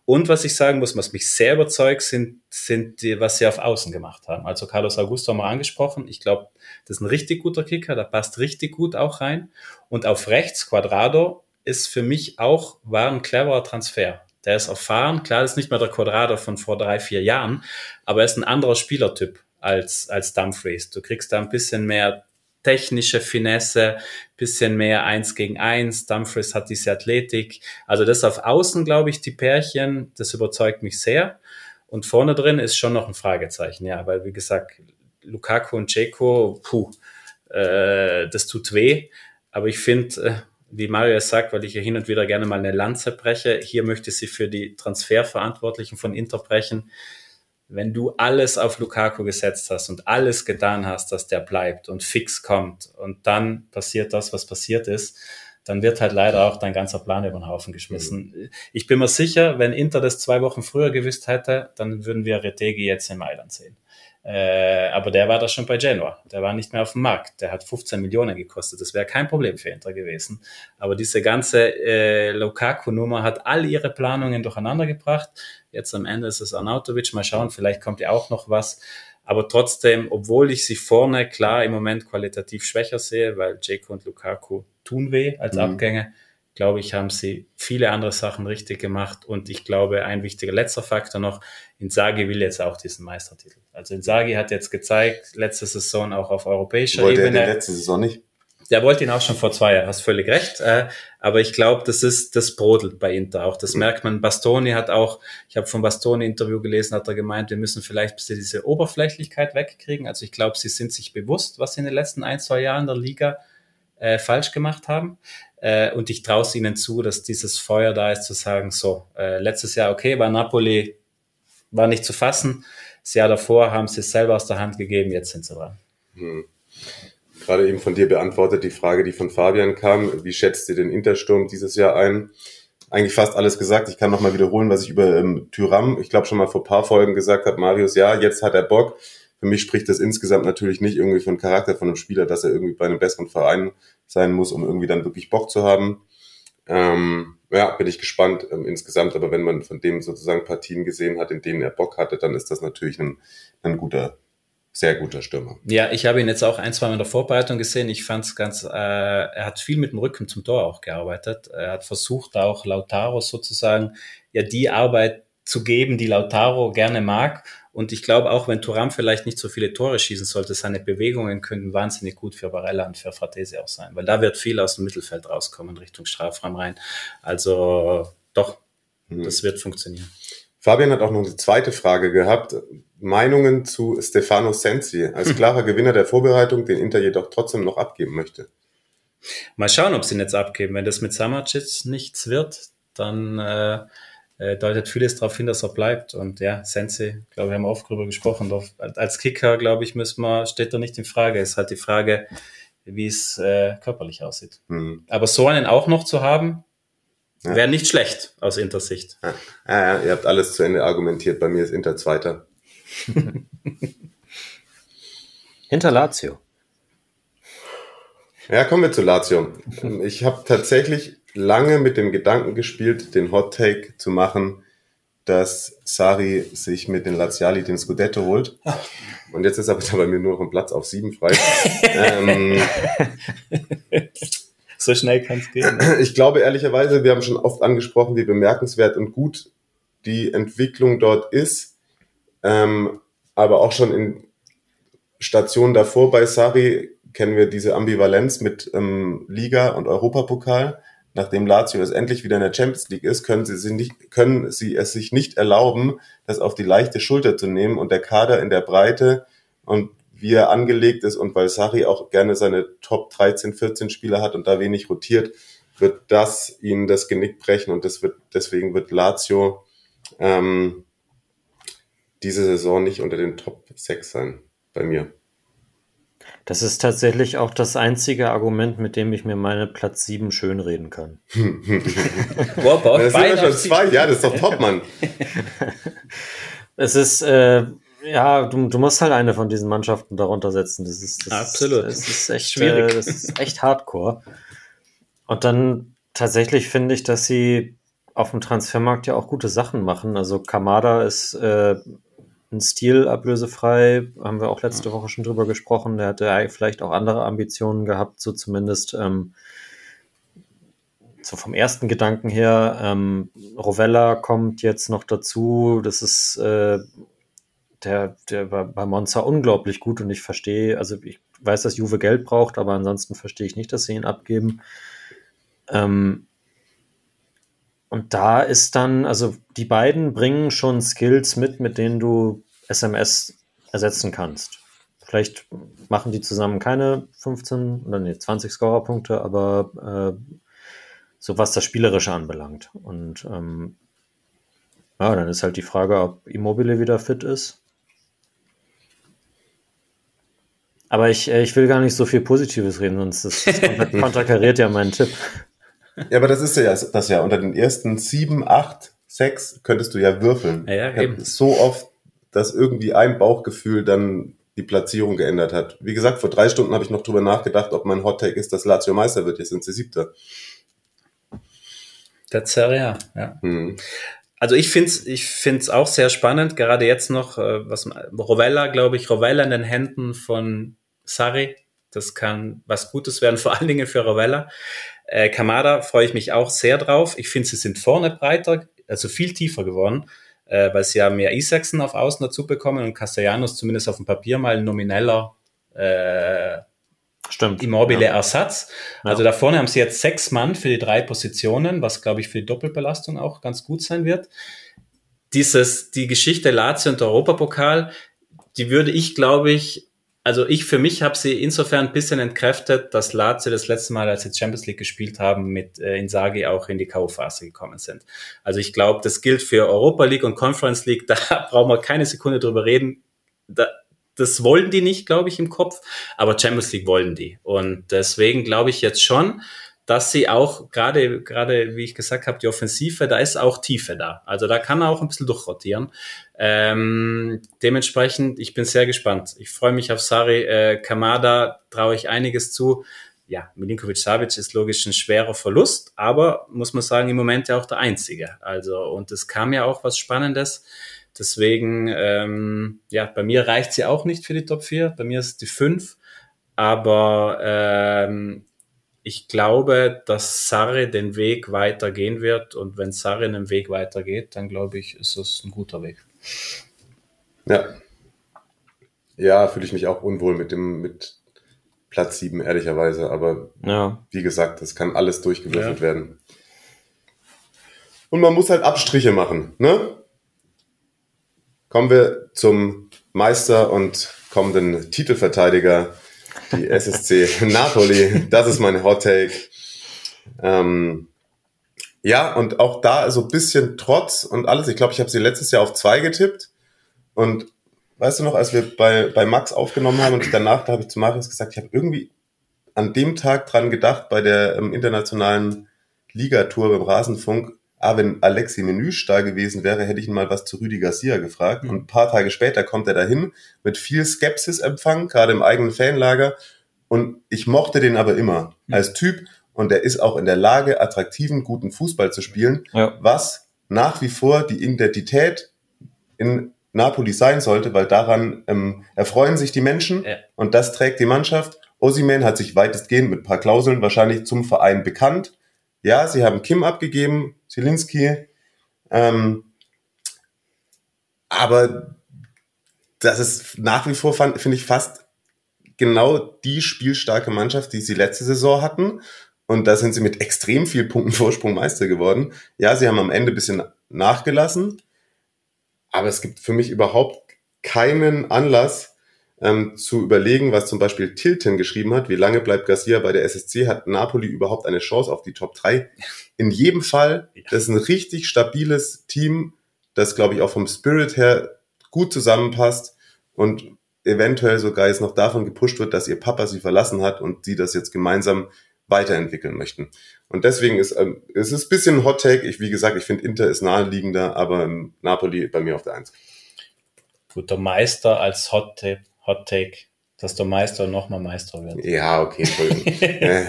Und was ich sagen muss, was mich sehr überzeugt, sind, sind die, was sie auf Außen gemacht haben. Also Carlos Augusto haben wir angesprochen. Ich glaube, das ist ein richtig guter Kicker, der passt richtig gut auch rein. Und auf rechts, Quadrado, ist für mich auch, war ein cleverer Transfer. Der ist erfahren. Klar, das ist nicht mehr der Quadrado von vor drei, vier Jahren, aber er ist ein anderer Spielertyp als, als Dumfries. Du kriegst da ein bisschen mehr technische Finesse, bisschen mehr eins gegen eins. Dumfries hat diese Athletik. Also das auf Außen, glaube ich, die Pärchen, das überzeugt mich sehr. Und vorne drin ist schon noch ein Fragezeichen, ja, weil wie gesagt, Lukaku und Ceko, puh, äh, das tut weh. Aber ich finde, äh, wie Mario sagt, weil ich ja hin und wieder gerne mal eine Lanze breche, hier möchte sie für die Transferverantwortlichen von Inter brechen wenn du alles auf Lukaku gesetzt hast und alles getan hast, dass der bleibt und fix kommt und dann passiert das, was passiert ist, dann wird halt leider auch dein ganzer Plan über den Haufen geschmissen. Ich bin mir sicher, wenn Inter das zwei Wochen früher gewusst hätte, dann würden wir Retegi jetzt in Mailand sehen. Äh, aber der war da schon bei Genoa. Der war nicht mehr auf dem Markt. Der hat 15 Millionen gekostet. Das wäre kein Problem für Inter gewesen. Aber diese ganze äh, Lukaku-Nummer hat all ihre Planungen durcheinander gebracht. Jetzt am Ende ist es Arnautovic. Mal schauen, vielleicht kommt ja auch noch was. Aber trotzdem, obwohl ich sie vorne klar im Moment qualitativ schwächer sehe, weil Jeko und Lukaku tun weh als mhm. Abgänge, glaube ich, haben sie viele andere Sachen richtig gemacht. Und ich glaube, ein wichtiger letzter Faktor noch, Inzaghi will jetzt auch diesen Meistertitel. Also Inzaghi hat jetzt gezeigt, letzte Saison auch auf europäischer Wollte Ebene. Wollte er letzte Saison nicht? Der wollte ihn auch schon vor zwei Jahren, hast völlig recht. Äh, aber ich glaube, das ist, das brodelt bei Inter auch. Das mhm. merkt man. Bastoni hat auch, ich habe vom Bastoni Interview gelesen, hat er gemeint, wir müssen vielleicht ein bisschen diese Oberflächlichkeit wegkriegen. Also ich glaube, sie sind sich bewusst, was sie in den letzten ein, zwei Jahren der Liga äh, falsch gemacht haben. Äh, und ich traue es ihnen zu, dass dieses Feuer da ist, zu sagen, so, äh, letztes Jahr, okay, war Napoli, war nicht zu fassen. Das Jahr davor haben sie es selber aus der Hand gegeben, jetzt sind sie dran. Hm. Gerade eben von dir beantwortet die Frage, die von Fabian kam. Wie schätzt ihr den Intersturm dieses Jahr ein? eigentlich fast alles gesagt. Ich kann nochmal wiederholen, was ich über ähm, Tyram, ich glaube schon mal vor paar Folgen gesagt habe. Marius, ja, jetzt hat er Bock. Für mich spricht das insgesamt natürlich nicht irgendwie von Charakter von einem Spieler, dass er irgendwie bei einem besseren Verein sein muss, um irgendwie dann wirklich Bock zu haben. Ähm, ja, bin ich gespannt ähm, insgesamt. Aber wenn man von dem sozusagen Partien gesehen hat, in denen er Bock hatte, dann ist das natürlich ein, ein guter, sehr guter Stürmer. Ja, ich habe ihn jetzt auch ein, zwei Mal in der Vorbereitung gesehen. Ich fand es ganz, äh, er hat viel mit dem Rücken zum Tor auch gearbeitet. Er hat versucht, auch Lautaro sozusagen ja die Arbeit zu geben, die Lautaro gerne mag. Und ich glaube, auch wenn Turam vielleicht nicht so viele Tore schießen sollte, seine Bewegungen könnten wahnsinnig gut für Barella und für Fratesi auch sein, weil da wird viel aus dem Mittelfeld rauskommen Richtung Strafraum rein. Also doch, hm. das wird funktionieren. Fabian hat auch noch eine zweite Frage gehabt. Meinungen zu Stefano Sensi als [laughs] klarer Gewinner der Vorbereitung, den Inter jedoch trotzdem noch abgeben möchte. Mal schauen, ob sie ihn jetzt abgeben. Wenn das mit Samacic nichts wird, dann äh, äh, deutet vieles darauf hin, dass er bleibt. Und ja, Sensi, glaube ich, haben wir oft drüber gesprochen. Doch als Kicker, glaube ich, müssen wir, steht er nicht in Frage. Es ist halt die Frage, wie es äh, körperlich aussieht. Mhm. Aber so einen auch noch zu haben, ja. wäre nicht schlecht aus Intersicht. Ja. Ja, ja, ihr habt alles zu Ende argumentiert. Bei mir ist Inter Zweiter. [laughs] Hinter Lazio. Ja, kommen wir zu Lazio. Ich habe tatsächlich lange mit dem Gedanken gespielt, den Hot Take zu machen, dass Sari sich mit den Laziali den Scudetto holt. [laughs] Und jetzt ist aber da bei mir nur noch ein Platz auf sieben frei. [laughs] ähm, so schnell kann es gehen. Ne? [laughs] Ich glaube ehrlicherweise, wir haben schon oft angesprochen, wie bemerkenswert und gut die Entwicklung dort ist. Ähm, aber auch schon in Stationen davor bei Sari kennen wir diese Ambivalenz mit ähm, Liga und Europapokal nachdem Lazio es endlich wieder in der Champions League ist, können sie, nicht, können sie es sich nicht erlauben, das auf die leichte Schulter zu nehmen und der Kader in der Breite und wie er angelegt ist und weil Sari auch gerne seine Top 13, 14 Spieler hat und da wenig rotiert, wird das ihnen das Genick brechen und das wird, deswegen wird Lazio ähm, diese Saison nicht unter den Top 6 sein bei mir. Das ist tatsächlich auch das einzige Argument, mit dem ich mir meine Platz 7 schönreden kann. [laughs] wow, das sind ja schon zwei, ja, das ist doch top, Mann. [laughs] es ist, äh, ja, du, du musst halt eine von diesen Mannschaften darunter setzen. Das ist, das Absolut. Ist, das ist echt schwierig. Äh, das ist echt hardcore. Und dann tatsächlich finde ich, dass sie auf dem Transfermarkt ja auch gute Sachen machen. Also Kamada ist äh, ein Stil ablösefrei, haben wir auch letzte Woche schon drüber gesprochen. Der hatte vielleicht auch andere Ambitionen gehabt, so zumindest ähm, so vom ersten Gedanken her. Ähm, Rovella kommt jetzt noch dazu. Das ist äh, der, der war bei Monza unglaublich gut und ich verstehe, also ich weiß, dass Juve Geld braucht, aber ansonsten verstehe ich nicht, dass sie ihn abgeben. Ähm, und da ist dann, also die beiden bringen schon Skills mit, mit denen du SMS ersetzen kannst. Vielleicht machen die zusammen keine 15 oder nee, 20 Scorerpunkte, aber äh, so was das Spielerische anbelangt. Und ähm, ja, dann ist halt die Frage, ob Immobile wieder fit ist. Aber ich, äh, ich will gar nicht so viel Positives reden, sonst das, [laughs] das konterkariert ja meinen Tipp. [laughs] Ja, aber das ist ja das ja. Unter den ersten sieben, acht, sechs könntest du ja würfeln. Ja, ja eben. So oft, dass irgendwie ein Bauchgefühl dann die Platzierung geändert hat. Wie gesagt, vor drei Stunden habe ich noch drüber nachgedacht, ob mein Hot Take ist, dass Lazio Meister wird. Jetzt sind sie Siebter. Der Serie ja. Hm. Also ich finde es ich find's auch sehr spannend, gerade jetzt noch, äh, was Rovella, glaube ich, Rovella in den Händen von Sari, das kann was Gutes werden, vor allen Dingen für Rovella. Äh, Kamada freue ich mich auch sehr drauf. Ich finde, sie sind vorne breiter, also viel tiefer geworden, äh, weil sie ja mehr Isaacson auf Außen dazu bekommen und Castellanos zumindest auf dem Papier mal ein nomineller äh, Stimmt. Immobile ja. Ersatz. Also ja. da vorne haben sie jetzt sechs Mann für die drei Positionen, was glaube ich für die Doppelbelastung auch ganz gut sein wird. Dieses, die Geschichte Lazio und Europapokal, die würde ich glaube ich also ich für mich habe sie insofern ein bisschen entkräftet, dass Lazio das letzte Mal, als sie Champions League gespielt haben, mit äh, Inzaghi auch in die K.O.-Phase gekommen sind. Also ich glaube, das gilt für Europa League und Conference League, [laughs] da brauchen wir keine Sekunde drüber reden. Da, das wollen die nicht, glaube ich, im Kopf, aber Champions League wollen die. Und deswegen glaube ich jetzt schon, dass sie auch gerade, gerade wie ich gesagt habe, die Offensive, da ist auch Tiefe da. Also da kann er auch ein bisschen durchrotieren. Ähm, dementsprechend, ich bin sehr gespannt. Ich freue mich auf Sari äh, Kamada, traue ich einiges zu. Ja, Milinkovic Savic ist logisch ein schwerer Verlust, aber muss man sagen, im Moment ja auch der einzige. Also, und es kam ja auch was Spannendes. Deswegen, ähm, ja, bei mir reicht sie auch nicht für die Top 4. Bei mir ist die 5. Aber ähm, ich glaube, dass Sarre den Weg weitergehen wird und wenn Sarre den Weg weitergeht, dann glaube ich, ist das ein guter Weg. Ja. Ja, fühle ich mich auch unwohl mit dem mit Platz 7, ehrlicherweise. Aber ja. wie gesagt, das kann alles durchgewürfelt ja. werden. Und man muss halt Abstriche machen, ne? Kommen wir zum Meister und kommenden Titelverteidiger die SSC Napoli. Das ist mein Hot Take. Ähm, ja, und auch da so ein bisschen Trotz und alles. Ich glaube, ich habe sie letztes Jahr auf zwei getippt. Und weißt du noch, als wir bei, bei Max aufgenommen haben und danach, da habe ich zu Marius gesagt, ich habe irgendwie an dem Tag dran gedacht, bei der ähm, internationalen Ligatour beim Rasenfunk, ah, wenn Alexi Menüsch da gewesen wäre, hätte ich ihn mal was zu Rüdi Garcia gefragt. Mhm. Und ein paar Tage später kommt er dahin mit viel Skepsis empfangen, gerade im eigenen Fanlager. Und ich mochte den aber immer mhm. als Typ. Und er ist auch in der Lage, attraktiven, guten Fußball zu spielen, ja. was nach wie vor die Identität in Napoli sein sollte, weil daran ähm, erfreuen sich die Menschen ja. und das trägt die Mannschaft. Osiman hat sich weitestgehend mit ein paar Klauseln wahrscheinlich zum Verein bekannt. Ja, sie haben Kim abgegeben, Zielinski. Ähm, aber das ist nach wie vor, finde ich, fast genau die spielstarke Mannschaft, die sie letzte Saison hatten. Und da sind sie mit extrem viel Punkten Vorsprung Meister geworden. Ja, sie haben am Ende ein bisschen nachgelassen. Aber es gibt für mich überhaupt keinen Anlass, ähm, zu überlegen, was zum Beispiel Tilton geschrieben hat, wie lange bleibt Garcia bei der SSC, hat Napoli überhaupt eine Chance auf die Top 3? In jedem Fall, das ist ein richtig stabiles Team, das, glaube ich, auch vom Spirit her gut zusammenpasst und eventuell sogar jetzt noch davon gepusht wird, dass ihr Papa sie verlassen hat und sie das jetzt gemeinsam weiterentwickeln möchten. Und deswegen ist ähm, es ist ein bisschen ein Hot Take. Ich, wie gesagt, ich finde Inter ist naheliegender, aber ähm, Napoli bei mir auf der Eins. Guter Meister als Hot Take Hot Take, dass der Meister nochmal Meister wird. Ja, okay, [laughs]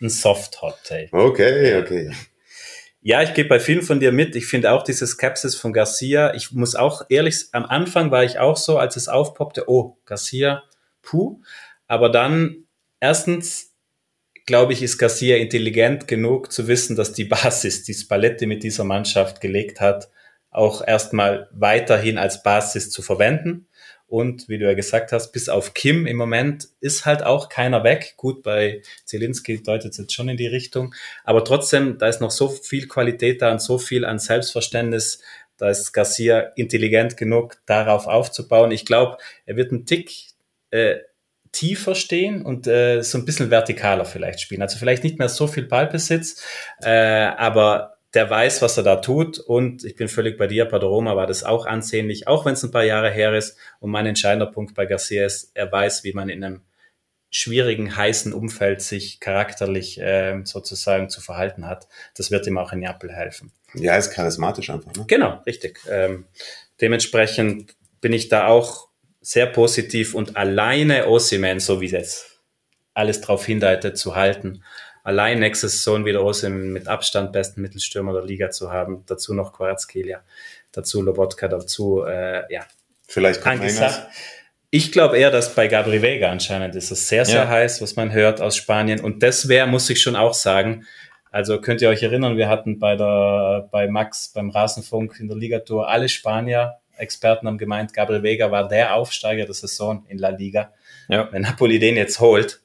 Ein Soft Hot Take. Okay, okay. Ja, ich gehe bei vielen von dir mit. Ich finde auch diese Skepsis von Garcia. Ich muss auch ehrlich, am Anfang war ich auch so, als es aufpoppte, oh, Garcia, puh. Aber dann, erstens, glaube ich, ist Garcia intelligent genug zu wissen, dass die Basis, die Spalletti mit dieser Mannschaft gelegt hat, auch erstmal weiterhin als Basis zu verwenden. Und wie du ja gesagt hast, bis auf Kim im Moment ist halt auch keiner weg. Gut, bei Zielinski deutet es jetzt schon in die Richtung. Aber trotzdem, da ist noch so viel Qualität da und so viel an Selbstverständnis. Da ist Garcia intelligent genug, darauf aufzubauen. Ich glaube, er wird einen Tick äh, tiefer stehen und äh, so ein bisschen vertikaler vielleicht spielen. Also vielleicht nicht mehr so viel Ballbesitz, äh, aber der weiß, was er da tut. Und ich bin völlig bei dir, Padoroma war das auch ansehnlich, auch wenn es ein paar Jahre her ist. Und mein entscheidender Punkt bei Garcia ist, er weiß, wie man in einem schwierigen, heißen Umfeld sich charakterlich äh, sozusagen zu verhalten hat. Das wird ihm auch in Neapel helfen. Ja, ist charismatisch einfach. Ne? Genau, richtig. Ähm, dementsprechend bin ich da auch sehr positiv und alleine Osiman, so wie jetzt alles darauf hindeutet, zu halten, allein nächste Saison wieder aus mit Abstand besten Mittelstürmer der Liga zu haben. Dazu noch Quarazkelia, dazu Lobotka, dazu, äh, ja. Vielleicht angesagt. Ich glaube eher, dass bei Gabri Vega anscheinend ist es sehr, sehr ja. heiß, was man hört aus Spanien. Und das wäre, muss ich schon auch sagen, also könnt ihr euch erinnern, wir hatten bei der, bei Max beim Rasenfunk in der Ligatur alle Spanier, Experten haben gemeint, Gabriel Vega war der Aufsteiger der Saison in La Liga. Ja. Wenn Napoli den jetzt holt,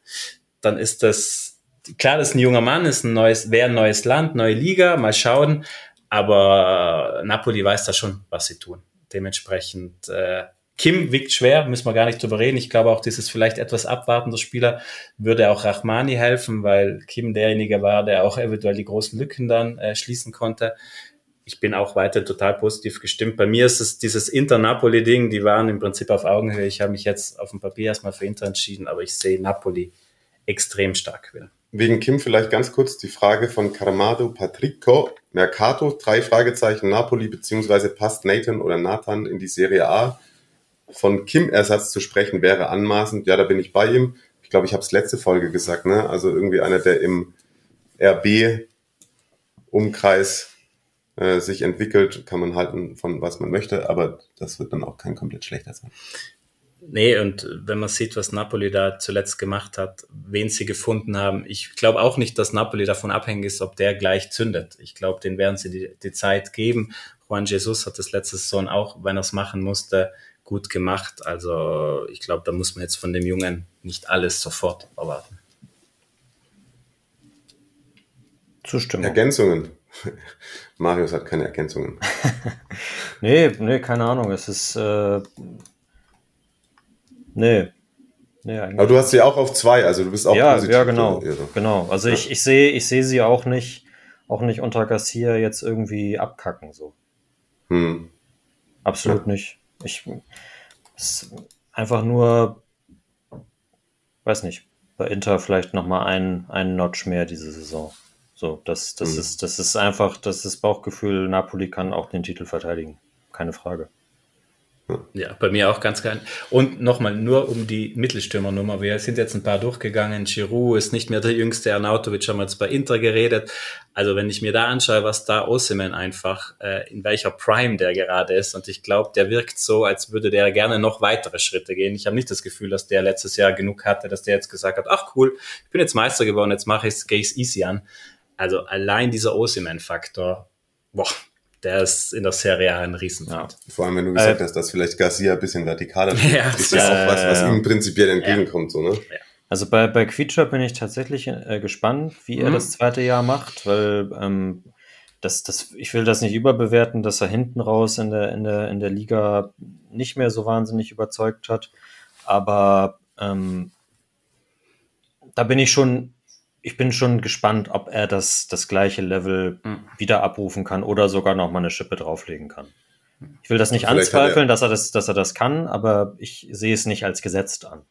dann ist das klar, das ist ein junger Mann, ist ein neues, wäre ein neues Land, neue Liga, mal schauen. Aber Napoli weiß da schon, was sie tun. Dementsprechend, äh, Kim wiegt schwer, müssen wir gar nicht drüber reden. Ich glaube auch, dieses vielleicht etwas abwartende Spieler würde auch Rachmani helfen, weil Kim derjenige war, der auch eventuell die großen Lücken dann äh, schließen konnte. Ich bin auch weiter total positiv gestimmt. Bei mir ist es dieses Inter-Napoli-Ding, die waren im Prinzip auf Augenhöhe. Ich habe mich jetzt auf dem Papier erstmal für Inter entschieden, aber ich sehe Napoli extrem stark wieder. Wegen Kim vielleicht ganz kurz die Frage von Carmado Patrico. Mercato, drei Fragezeichen, Napoli, beziehungsweise passt Nathan oder Nathan in die Serie A? Von Kim-Ersatz zu sprechen wäre anmaßend. Ja, da bin ich bei ihm. Ich glaube, ich habe es letzte Folge gesagt, ne? Also irgendwie einer, der im RB-Umkreis äh, sich entwickelt, kann man halten von was man möchte, aber das wird dann auch kein komplett schlechter sein. Nee, und wenn man sieht, was Napoli da zuletzt gemacht hat, wen sie gefunden haben, ich glaube auch nicht, dass Napoli davon abhängig ist, ob der gleich zündet. Ich glaube, den werden sie die, die Zeit geben. Juan Jesus hat das letzte Saison auch, wenn er es machen musste, gut gemacht. Also ich glaube, da muss man jetzt von dem Jungen nicht alles sofort erwarten. Zustimmung. Ergänzungen. [laughs] Marius hat keine Ergänzungen. [laughs] nee, nee, keine Ahnung. Es ist äh, Nee. nee Aber du hast sie auch auf zwei, also du bist auch ja, positiv. Ja, genau. Genau. Also ja. ich, ich sehe ich seh sie auch nicht, auch nicht unter Garcia jetzt irgendwie abkacken. So. Hm. Absolut ja. nicht. Ich ist einfach nur, weiß nicht, bei Inter vielleicht nochmal ein, ein Notch mehr diese Saison. So, das, das, hm. ist, das ist einfach, das ist Bauchgefühl, Napoli kann auch den Titel verteidigen. Keine Frage. Ja, bei mir auch ganz geil. Und nochmal, nur um die Mittelstürmernummer. Wir sind jetzt ein paar durchgegangen. Giroud ist nicht mehr der jüngste. Arnautovic haben wir jetzt bei Inter geredet. Also wenn ich mir da anschaue, was da Osimhen einfach, äh, in welcher Prime der gerade ist. Und ich glaube, der wirkt so, als würde der gerne noch weitere Schritte gehen. Ich habe nicht das Gefühl, dass der letztes Jahr genug hatte, dass der jetzt gesagt hat, ach cool, ich bin jetzt Meister geworden, jetzt mache ich es, gehe ich easy an. Also allein dieser Osimhen-Faktor, boah, der ist in der Serie ein Riesenfahrt. Ja. Vor allem, wenn du gesagt äh, hast, dass vielleicht Garcia ein bisschen vertikaler [laughs] ist, ja, ist ja auch was, was ihm prinzipiell entgegenkommt, so, ne? Also bei, bei Quietscher bin ich tatsächlich äh, gespannt, wie mhm. er das zweite Jahr macht, weil ähm, das, das, ich will das nicht überbewerten, dass er hinten raus in der, in der, in der Liga nicht mehr so wahnsinnig überzeugt hat. Aber ähm, da bin ich schon ich bin schon gespannt, ob er das, das gleiche Level mhm. wieder abrufen kann oder sogar noch mal eine Schippe drauflegen kann. Ich will das nicht Vielleicht anzweifeln, er, dass, er das, dass er das kann, aber ich sehe es nicht als gesetzt an.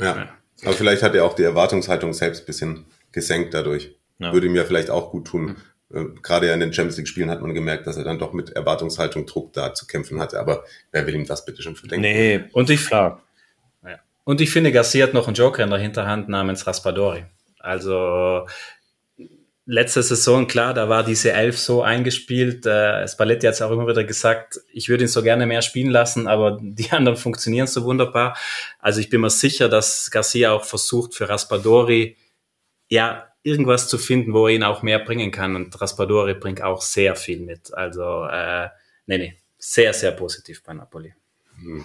Ja, aber vielleicht hat er auch die Erwartungshaltung selbst ein bisschen gesenkt dadurch. Ja. Würde ihm ja vielleicht auch gut tun. Mhm. Gerade ja in den Champions League-Spielen hat man gemerkt, dass er dann doch mit Erwartungshaltung Druck da zu kämpfen hatte. Aber wer will ihm das bitte schon verdenken? Nee, und ich, klar. Ja. Und ich finde, Garcia hat noch einen Joker in der Hinterhand namens Raspadori. Also letzte Saison, klar, da war diese Elf so eingespielt. Äh, Spalletti hat es auch immer wieder gesagt, ich würde ihn so gerne mehr spielen lassen, aber [laughs] die anderen funktionieren so wunderbar. Also ich bin mir sicher, dass Garcia auch versucht für Raspadori, ja, irgendwas zu finden, wo er ihn auch mehr bringen kann. Und Raspadori bringt auch sehr viel mit. Also, äh, nee, nee, sehr, sehr positiv bei Napoli. Hm.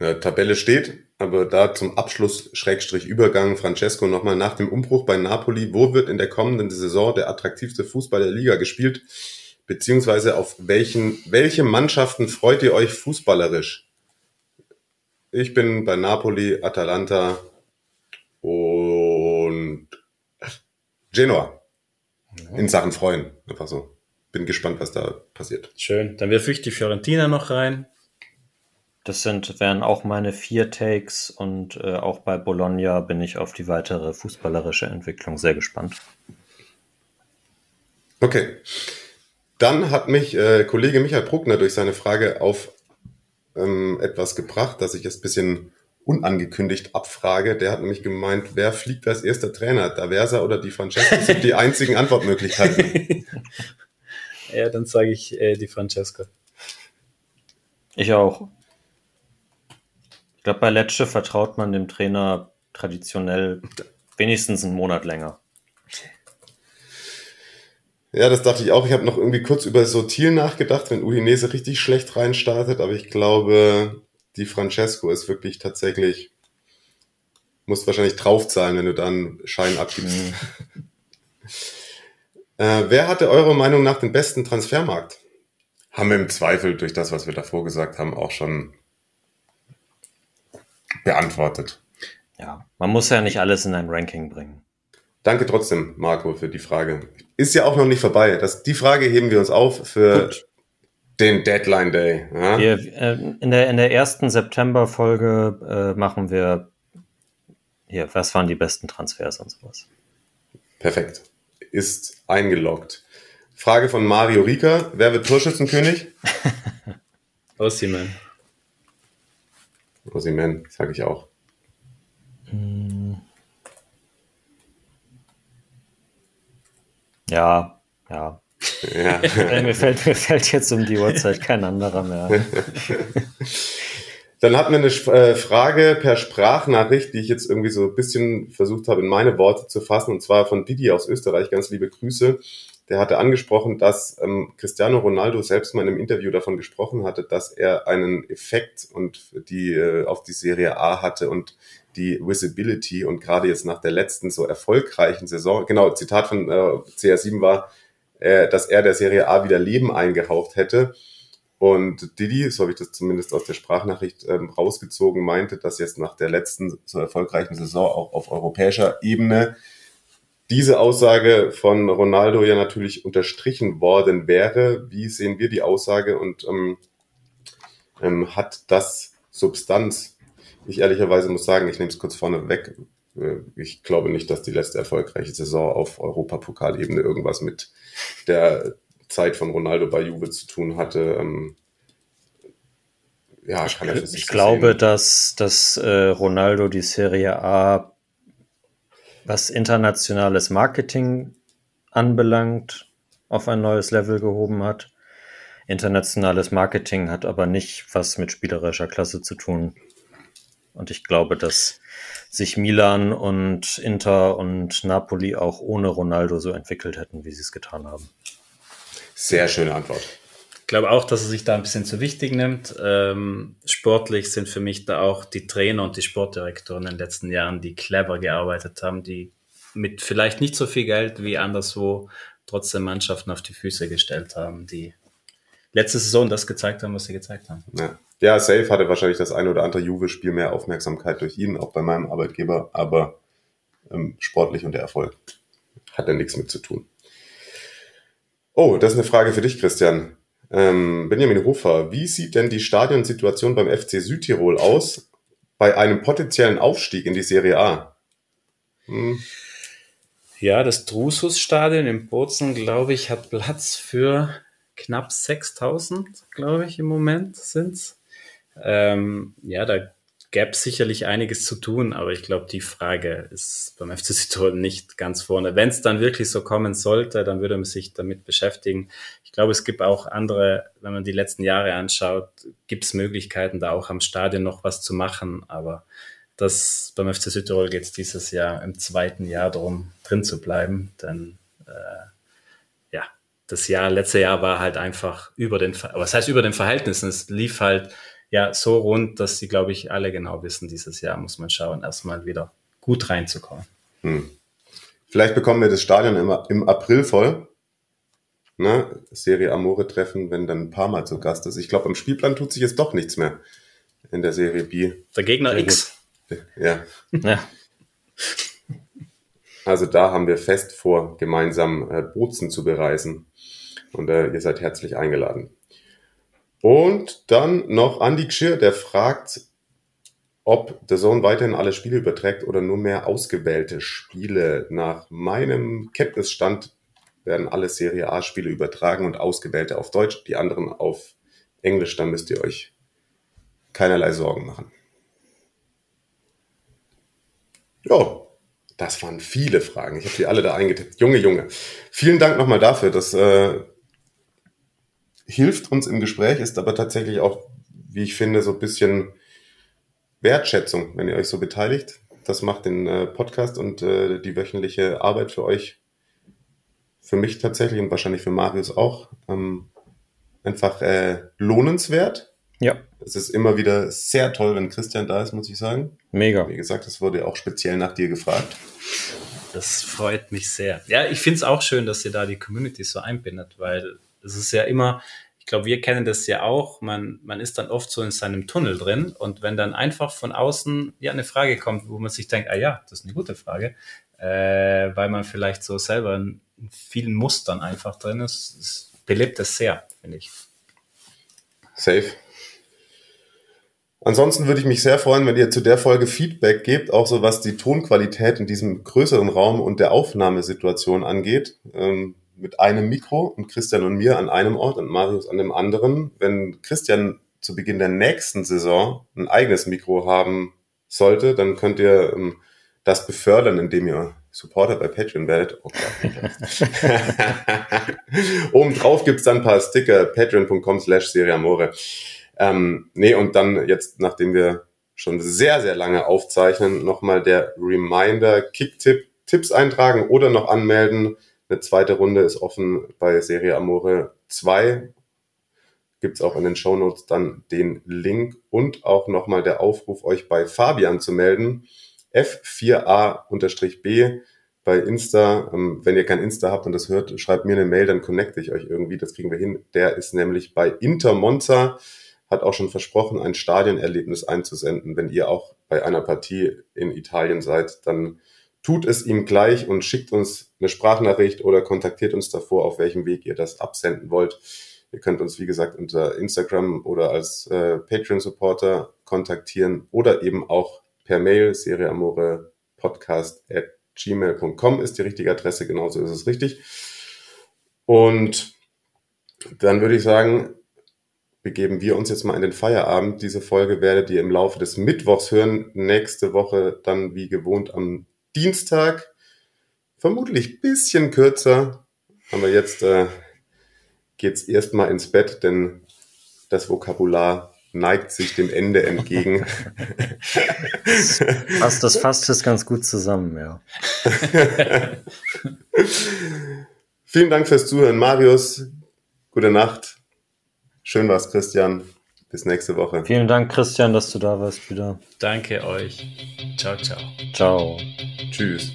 Ja, Tabelle steht, aber da zum Abschluss Schrägstrich Übergang Francesco nochmal nach dem Umbruch bei Napoli, wo wird in der kommenden Saison der attraktivste Fußball der Liga gespielt? Beziehungsweise auf welchen, welche Mannschaften freut ihr euch fußballerisch? Ich bin bei Napoli, Atalanta und Genoa. In Sachen Freuen. Einfach so. Bin gespannt, was da passiert. Schön. Dann wirf ich die Fiorentina noch rein. Das sind, wären auch meine vier Takes und äh, auch bei Bologna bin ich auf die weitere fußballerische Entwicklung sehr gespannt. Okay. Dann hat mich äh, Kollege Michael Bruckner durch seine Frage auf ähm, etwas gebracht, dass ich es ein bisschen unangekündigt abfrage. Der hat nämlich gemeint, wer fliegt als erster Trainer? Daversa oder die Francesco sind die einzigen Antwortmöglichkeiten. [laughs] ja, dann sage ich äh, die Francesco. Ich auch. Ich glaube, bei Lecce vertraut man dem Trainer traditionell wenigstens einen Monat länger. Ja, das dachte ich auch. Ich habe noch irgendwie kurz über Sotil nachgedacht, wenn Udinese richtig schlecht reinstartet, aber ich glaube, die Francesco ist wirklich tatsächlich, musst wahrscheinlich draufzahlen, wenn du dann Schein abgibst. Mhm. [laughs] äh, wer hatte eurer Meinung nach den besten Transfermarkt? Haben wir im Zweifel durch das, was wir davor gesagt haben, auch schon beantwortet. Ja, man muss ja nicht alles in ein Ranking bringen. Danke trotzdem, Marco, für die Frage. Ist ja auch noch nicht vorbei. Das, die Frage heben wir uns auf für Gut. den Deadline Day. Ja? Wir, äh, in, der, in der ersten September-Folge äh, machen wir hier, was waren die besten Transfers und sowas. Perfekt. Ist eingeloggt. Frage von Mario Rika. Wer wird Torschützenkönig? [laughs] Ossiman. Ossiman, sage ich auch. Ja, ja. ja. [laughs] mir, fällt, mir fällt jetzt um die Uhrzeit kein anderer mehr. [laughs] Dann hatten wir eine äh, Frage per Sprachnachricht, die ich jetzt irgendwie so ein bisschen versucht habe, in meine Worte zu fassen, und zwar von Didi aus Österreich. Ganz liebe Grüße. Der hatte angesprochen, dass ähm, Cristiano Ronaldo selbst mal in einem Interview davon gesprochen hatte, dass er einen Effekt und die äh, auf die Serie A hatte und die Visibility und gerade jetzt nach der letzten so erfolgreichen Saison, genau, Zitat von äh, CR7 war, äh, dass er der Serie A wieder Leben eingehaucht hätte. Und Didi, so habe ich das zumindest aus der Sprachnachricht ähm, rausgezogen, meinte, dass jetzt nach der letzten so erfolgreichen Saison auch auf europäischer Ebene diese Aussage von Ronaldo ja natürlich unterstrichen worden wäre. Wie sehen wir die Aussage und ähm, ähm, hat das Substanz? Ich ehrlicherweise muss sagen, ich nehme es kurz vorne weg. Äh, ich glaube nicht, dass die letzte erfolgreiche Saison auf Europapokalebene irgendwas mit der Zeit von Ronaldo bei Juve zu tun hatte. Ähm, ja, ich, ich glaube, dass, dass äh, Ronaldo die Serie A, was internationales Marketing anbelangt, auf ein neues Level gehoben hat. Internationales Marketing hat aber nicht was mit spielerischer Klasse zu tun. Und ich glaube, dass sich Milan und Inter und Napoli auch ohne Ronaldo so entwickelt hätten, wie sie es getan haben. Sehr schöne Antwort. Ich glaube auch, dass er sich da ein bisschen zu wichtig nimmt. Ähm, sportlich sind für mich da auch die Trainer und die Sportdirektoren in den letzten Jahren, die clever gearbeitet haben, die mit vielleicht nicht so viel Geld wie anderswo trotzdem Mannschaften auf die Füße gestellt haben, die letzte Saison das gezeigt haben, was sie gezeigt haben. Ja, ja Safe hatte wahrscheinlich das eine oder andere Juve-Spiel mehr Aufmerksamkeit durch ihn, auch bei meinem Arbeitgeber, aber ähm, sportlich und der Erfolg hat er nichts mit zu tun. Oh, das ist eine Frage für dich, Christian. Ähm, Benjamin Hofer, wie sieht denn die Stadionsituation beim FC Südtirol aus bei einem potenziellen Aufstieg in die Serie A? Hm. Ja, das Drusus-Stadion in Bozen, glaube ich, hat Platz für knapp 6000, glaube ich, im Moment sind's. Ähm, ja, da gäbe sicherlich einiges zu tun, aber ich glaube, die Frage ist beim FC Südtirol nicht ganz vorne. Wenn es dann wirklich so kommen sollte, dann würde man sich damit beschäftigen. Ich glaube, es gibt auch andere, wenn man die letzten Jahre anschaut, gibt es Möglichkeiten, da auch am Stadion noch was zu machen, aber das beim FC Südtirol geht es dieses Jahr im zweiten Jahr darum, drin zu bleiben, denn äh, ja, das Jahr, letzte Jahr war halt einfach über den, was heißt über den Verhältnissen? Es lief halt ja so rund, dass sie, glaube ich, alle genau wissen, dieses Jahr muss man schauen, erstmal wieder gut reinzukommen. Hm. Vielleicht bekommen wir das Stadion im, im April voll. Ne? Serie Amore treffen, wenn dann ein paar Mal zu Gast ist. Ich glaube, am Spielplan tut sich jetzt doch nichts mehr in der Serie B. Der Gegner Sehr X. Ja. ja. Also da haben wir fest vor, gemeinsam äh, Bozen zu bereisen. Und äh, ihr seid herzlich eingeladen. Und dann noch Andy Gschirr, der fragt, ob der Zone weiterhin alle Spiele überträgt oder nur mehr ausgewählte Spiele. Nach meinem Kenntnisstand werden alle Serie A-Spiele übertragen und ausgewählte auf Deutsch, die anderen auf Englisch. Da müsst ihr euch keinerlei Sorgen machen. Ja, das waren viele Fragen. Ich habe die alle da eingetippt. Junge, Junge. Vielen Dank nochmal dafür. Das äh, hilft uns im Gespräch, ist aber tatsächlich auch, wie ich finde, so ein bisschen Wertschätzung, wenn ihr euch so beteiligt. Das macht den äh, Podcast und äh, die wöchentliche Arbeit für euch, für mich tatsächlich und wahrscheinlich für Marius auch, ähm, einfach äh, lohnenswert. Ja. Es ist immer wieder sehr toll, wenn Christian da ist, muss ich sagen. Mega. Wie gesagt, es wurde auch speziell nach dir gefragt. Das freut mich sehr. Ja, ich finde es auch schön, dass ihr da die Community so einbindet, weil es ist ja immer, ich glaube, wir kennen das ja auch, man, man ist dann oft so in seinem Tunnel drin und wenn dann einfach von außen ja eine Frage kommt, wo man sich denkt, ah ja, das ist eine gute Frage, äh, weil man vielleicht so selber in vielen Mustern einfach drin ist, es belebt das sehr, finde ich. Safe. Ansonsten würde ich mich sehr freuen, wenn ihr zu der Folge Feedback gebt, auch so was die Tonqualität in diesem größeren Raum und der Aufnahmesituation angeht. Ähm, mit einem Mikro und Christian und mir an einem Ort und Marius an dem anderen. Wenn Christian zu Beginn der nächsten Saison ein eigenes Mikro haben sollte, dann könnt ihr ähm, das befördern, indem ihr Supporter bei Patreon werdet. Oh [laughs] Oben drauf gibt's dann ein paar Sticker, patreon.com slash seriamore. Ähm, nee, und dann jetzt, nachdem wir schon sehr, sehr lange aufzeichnen, nochmal der Reminder, Kicktipp, Tipps eintragen oder noch anmelden. Eine zweite Runde ist offen bei Serie Amore 2. Gibt's auch in den Show Notes dann den Link und auch nochmal der Aufruf, euch bei Fabian zu melden. F4A-B bei Insta. Ähm, wenn ihr kein Insta habt und das hört, schreibt mir eine Mail, dann connecte ich euch irgendwie. Das kriegen wir hin. Der ist nämlich bei Inter Monza hat auch schon versprochen, ein Stadionerlebnis einzusenden. Wenn ihr auch bei einer Partie in Italien seid, dann tut es ihm gleich und schickt uns eine Sprachnachricht oder kontaktiert uns davor, auf welchem Weg ihr das absenden wollt. Ihr könnt uns, wie gesagt, unter Instagram oder als äh, Patreon-Supporter kontaktieren oder eben auch per Mail, serieamorepodcast at gmail.com ist die richtige Adresse, genauso ist es richtig. Und dann würde ich sagen, begeben wir uns jetzt mal in den Feierabend. Diese Folge werdet ihr im Laufe des Mittwochs hören. Nächste Woche dann wie gewohnt am Dienstag. Vermutlich bisschen kürzer. Aber jetzt äh, geht's erstmal ins Bett, denn das Vokabular neigt sich dem Ende entgegen. [laughs] Passt, das fasst es ganz gut zusammen, ja. [laughs] Vielen Dank fürs Zuhören, Marius. Gute Nacht. Schön war's, Christian. Bis nächste Woche. Vielen Dank, Christian, dass du da warst wieder. Danke euch. Ciao, ciao. Ciao. Tschüss.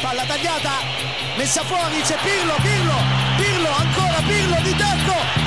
Palla tagliata, messa fuori, c'è Pirlo, Pirlo, Pirlo, ancora Pirlo di tacco,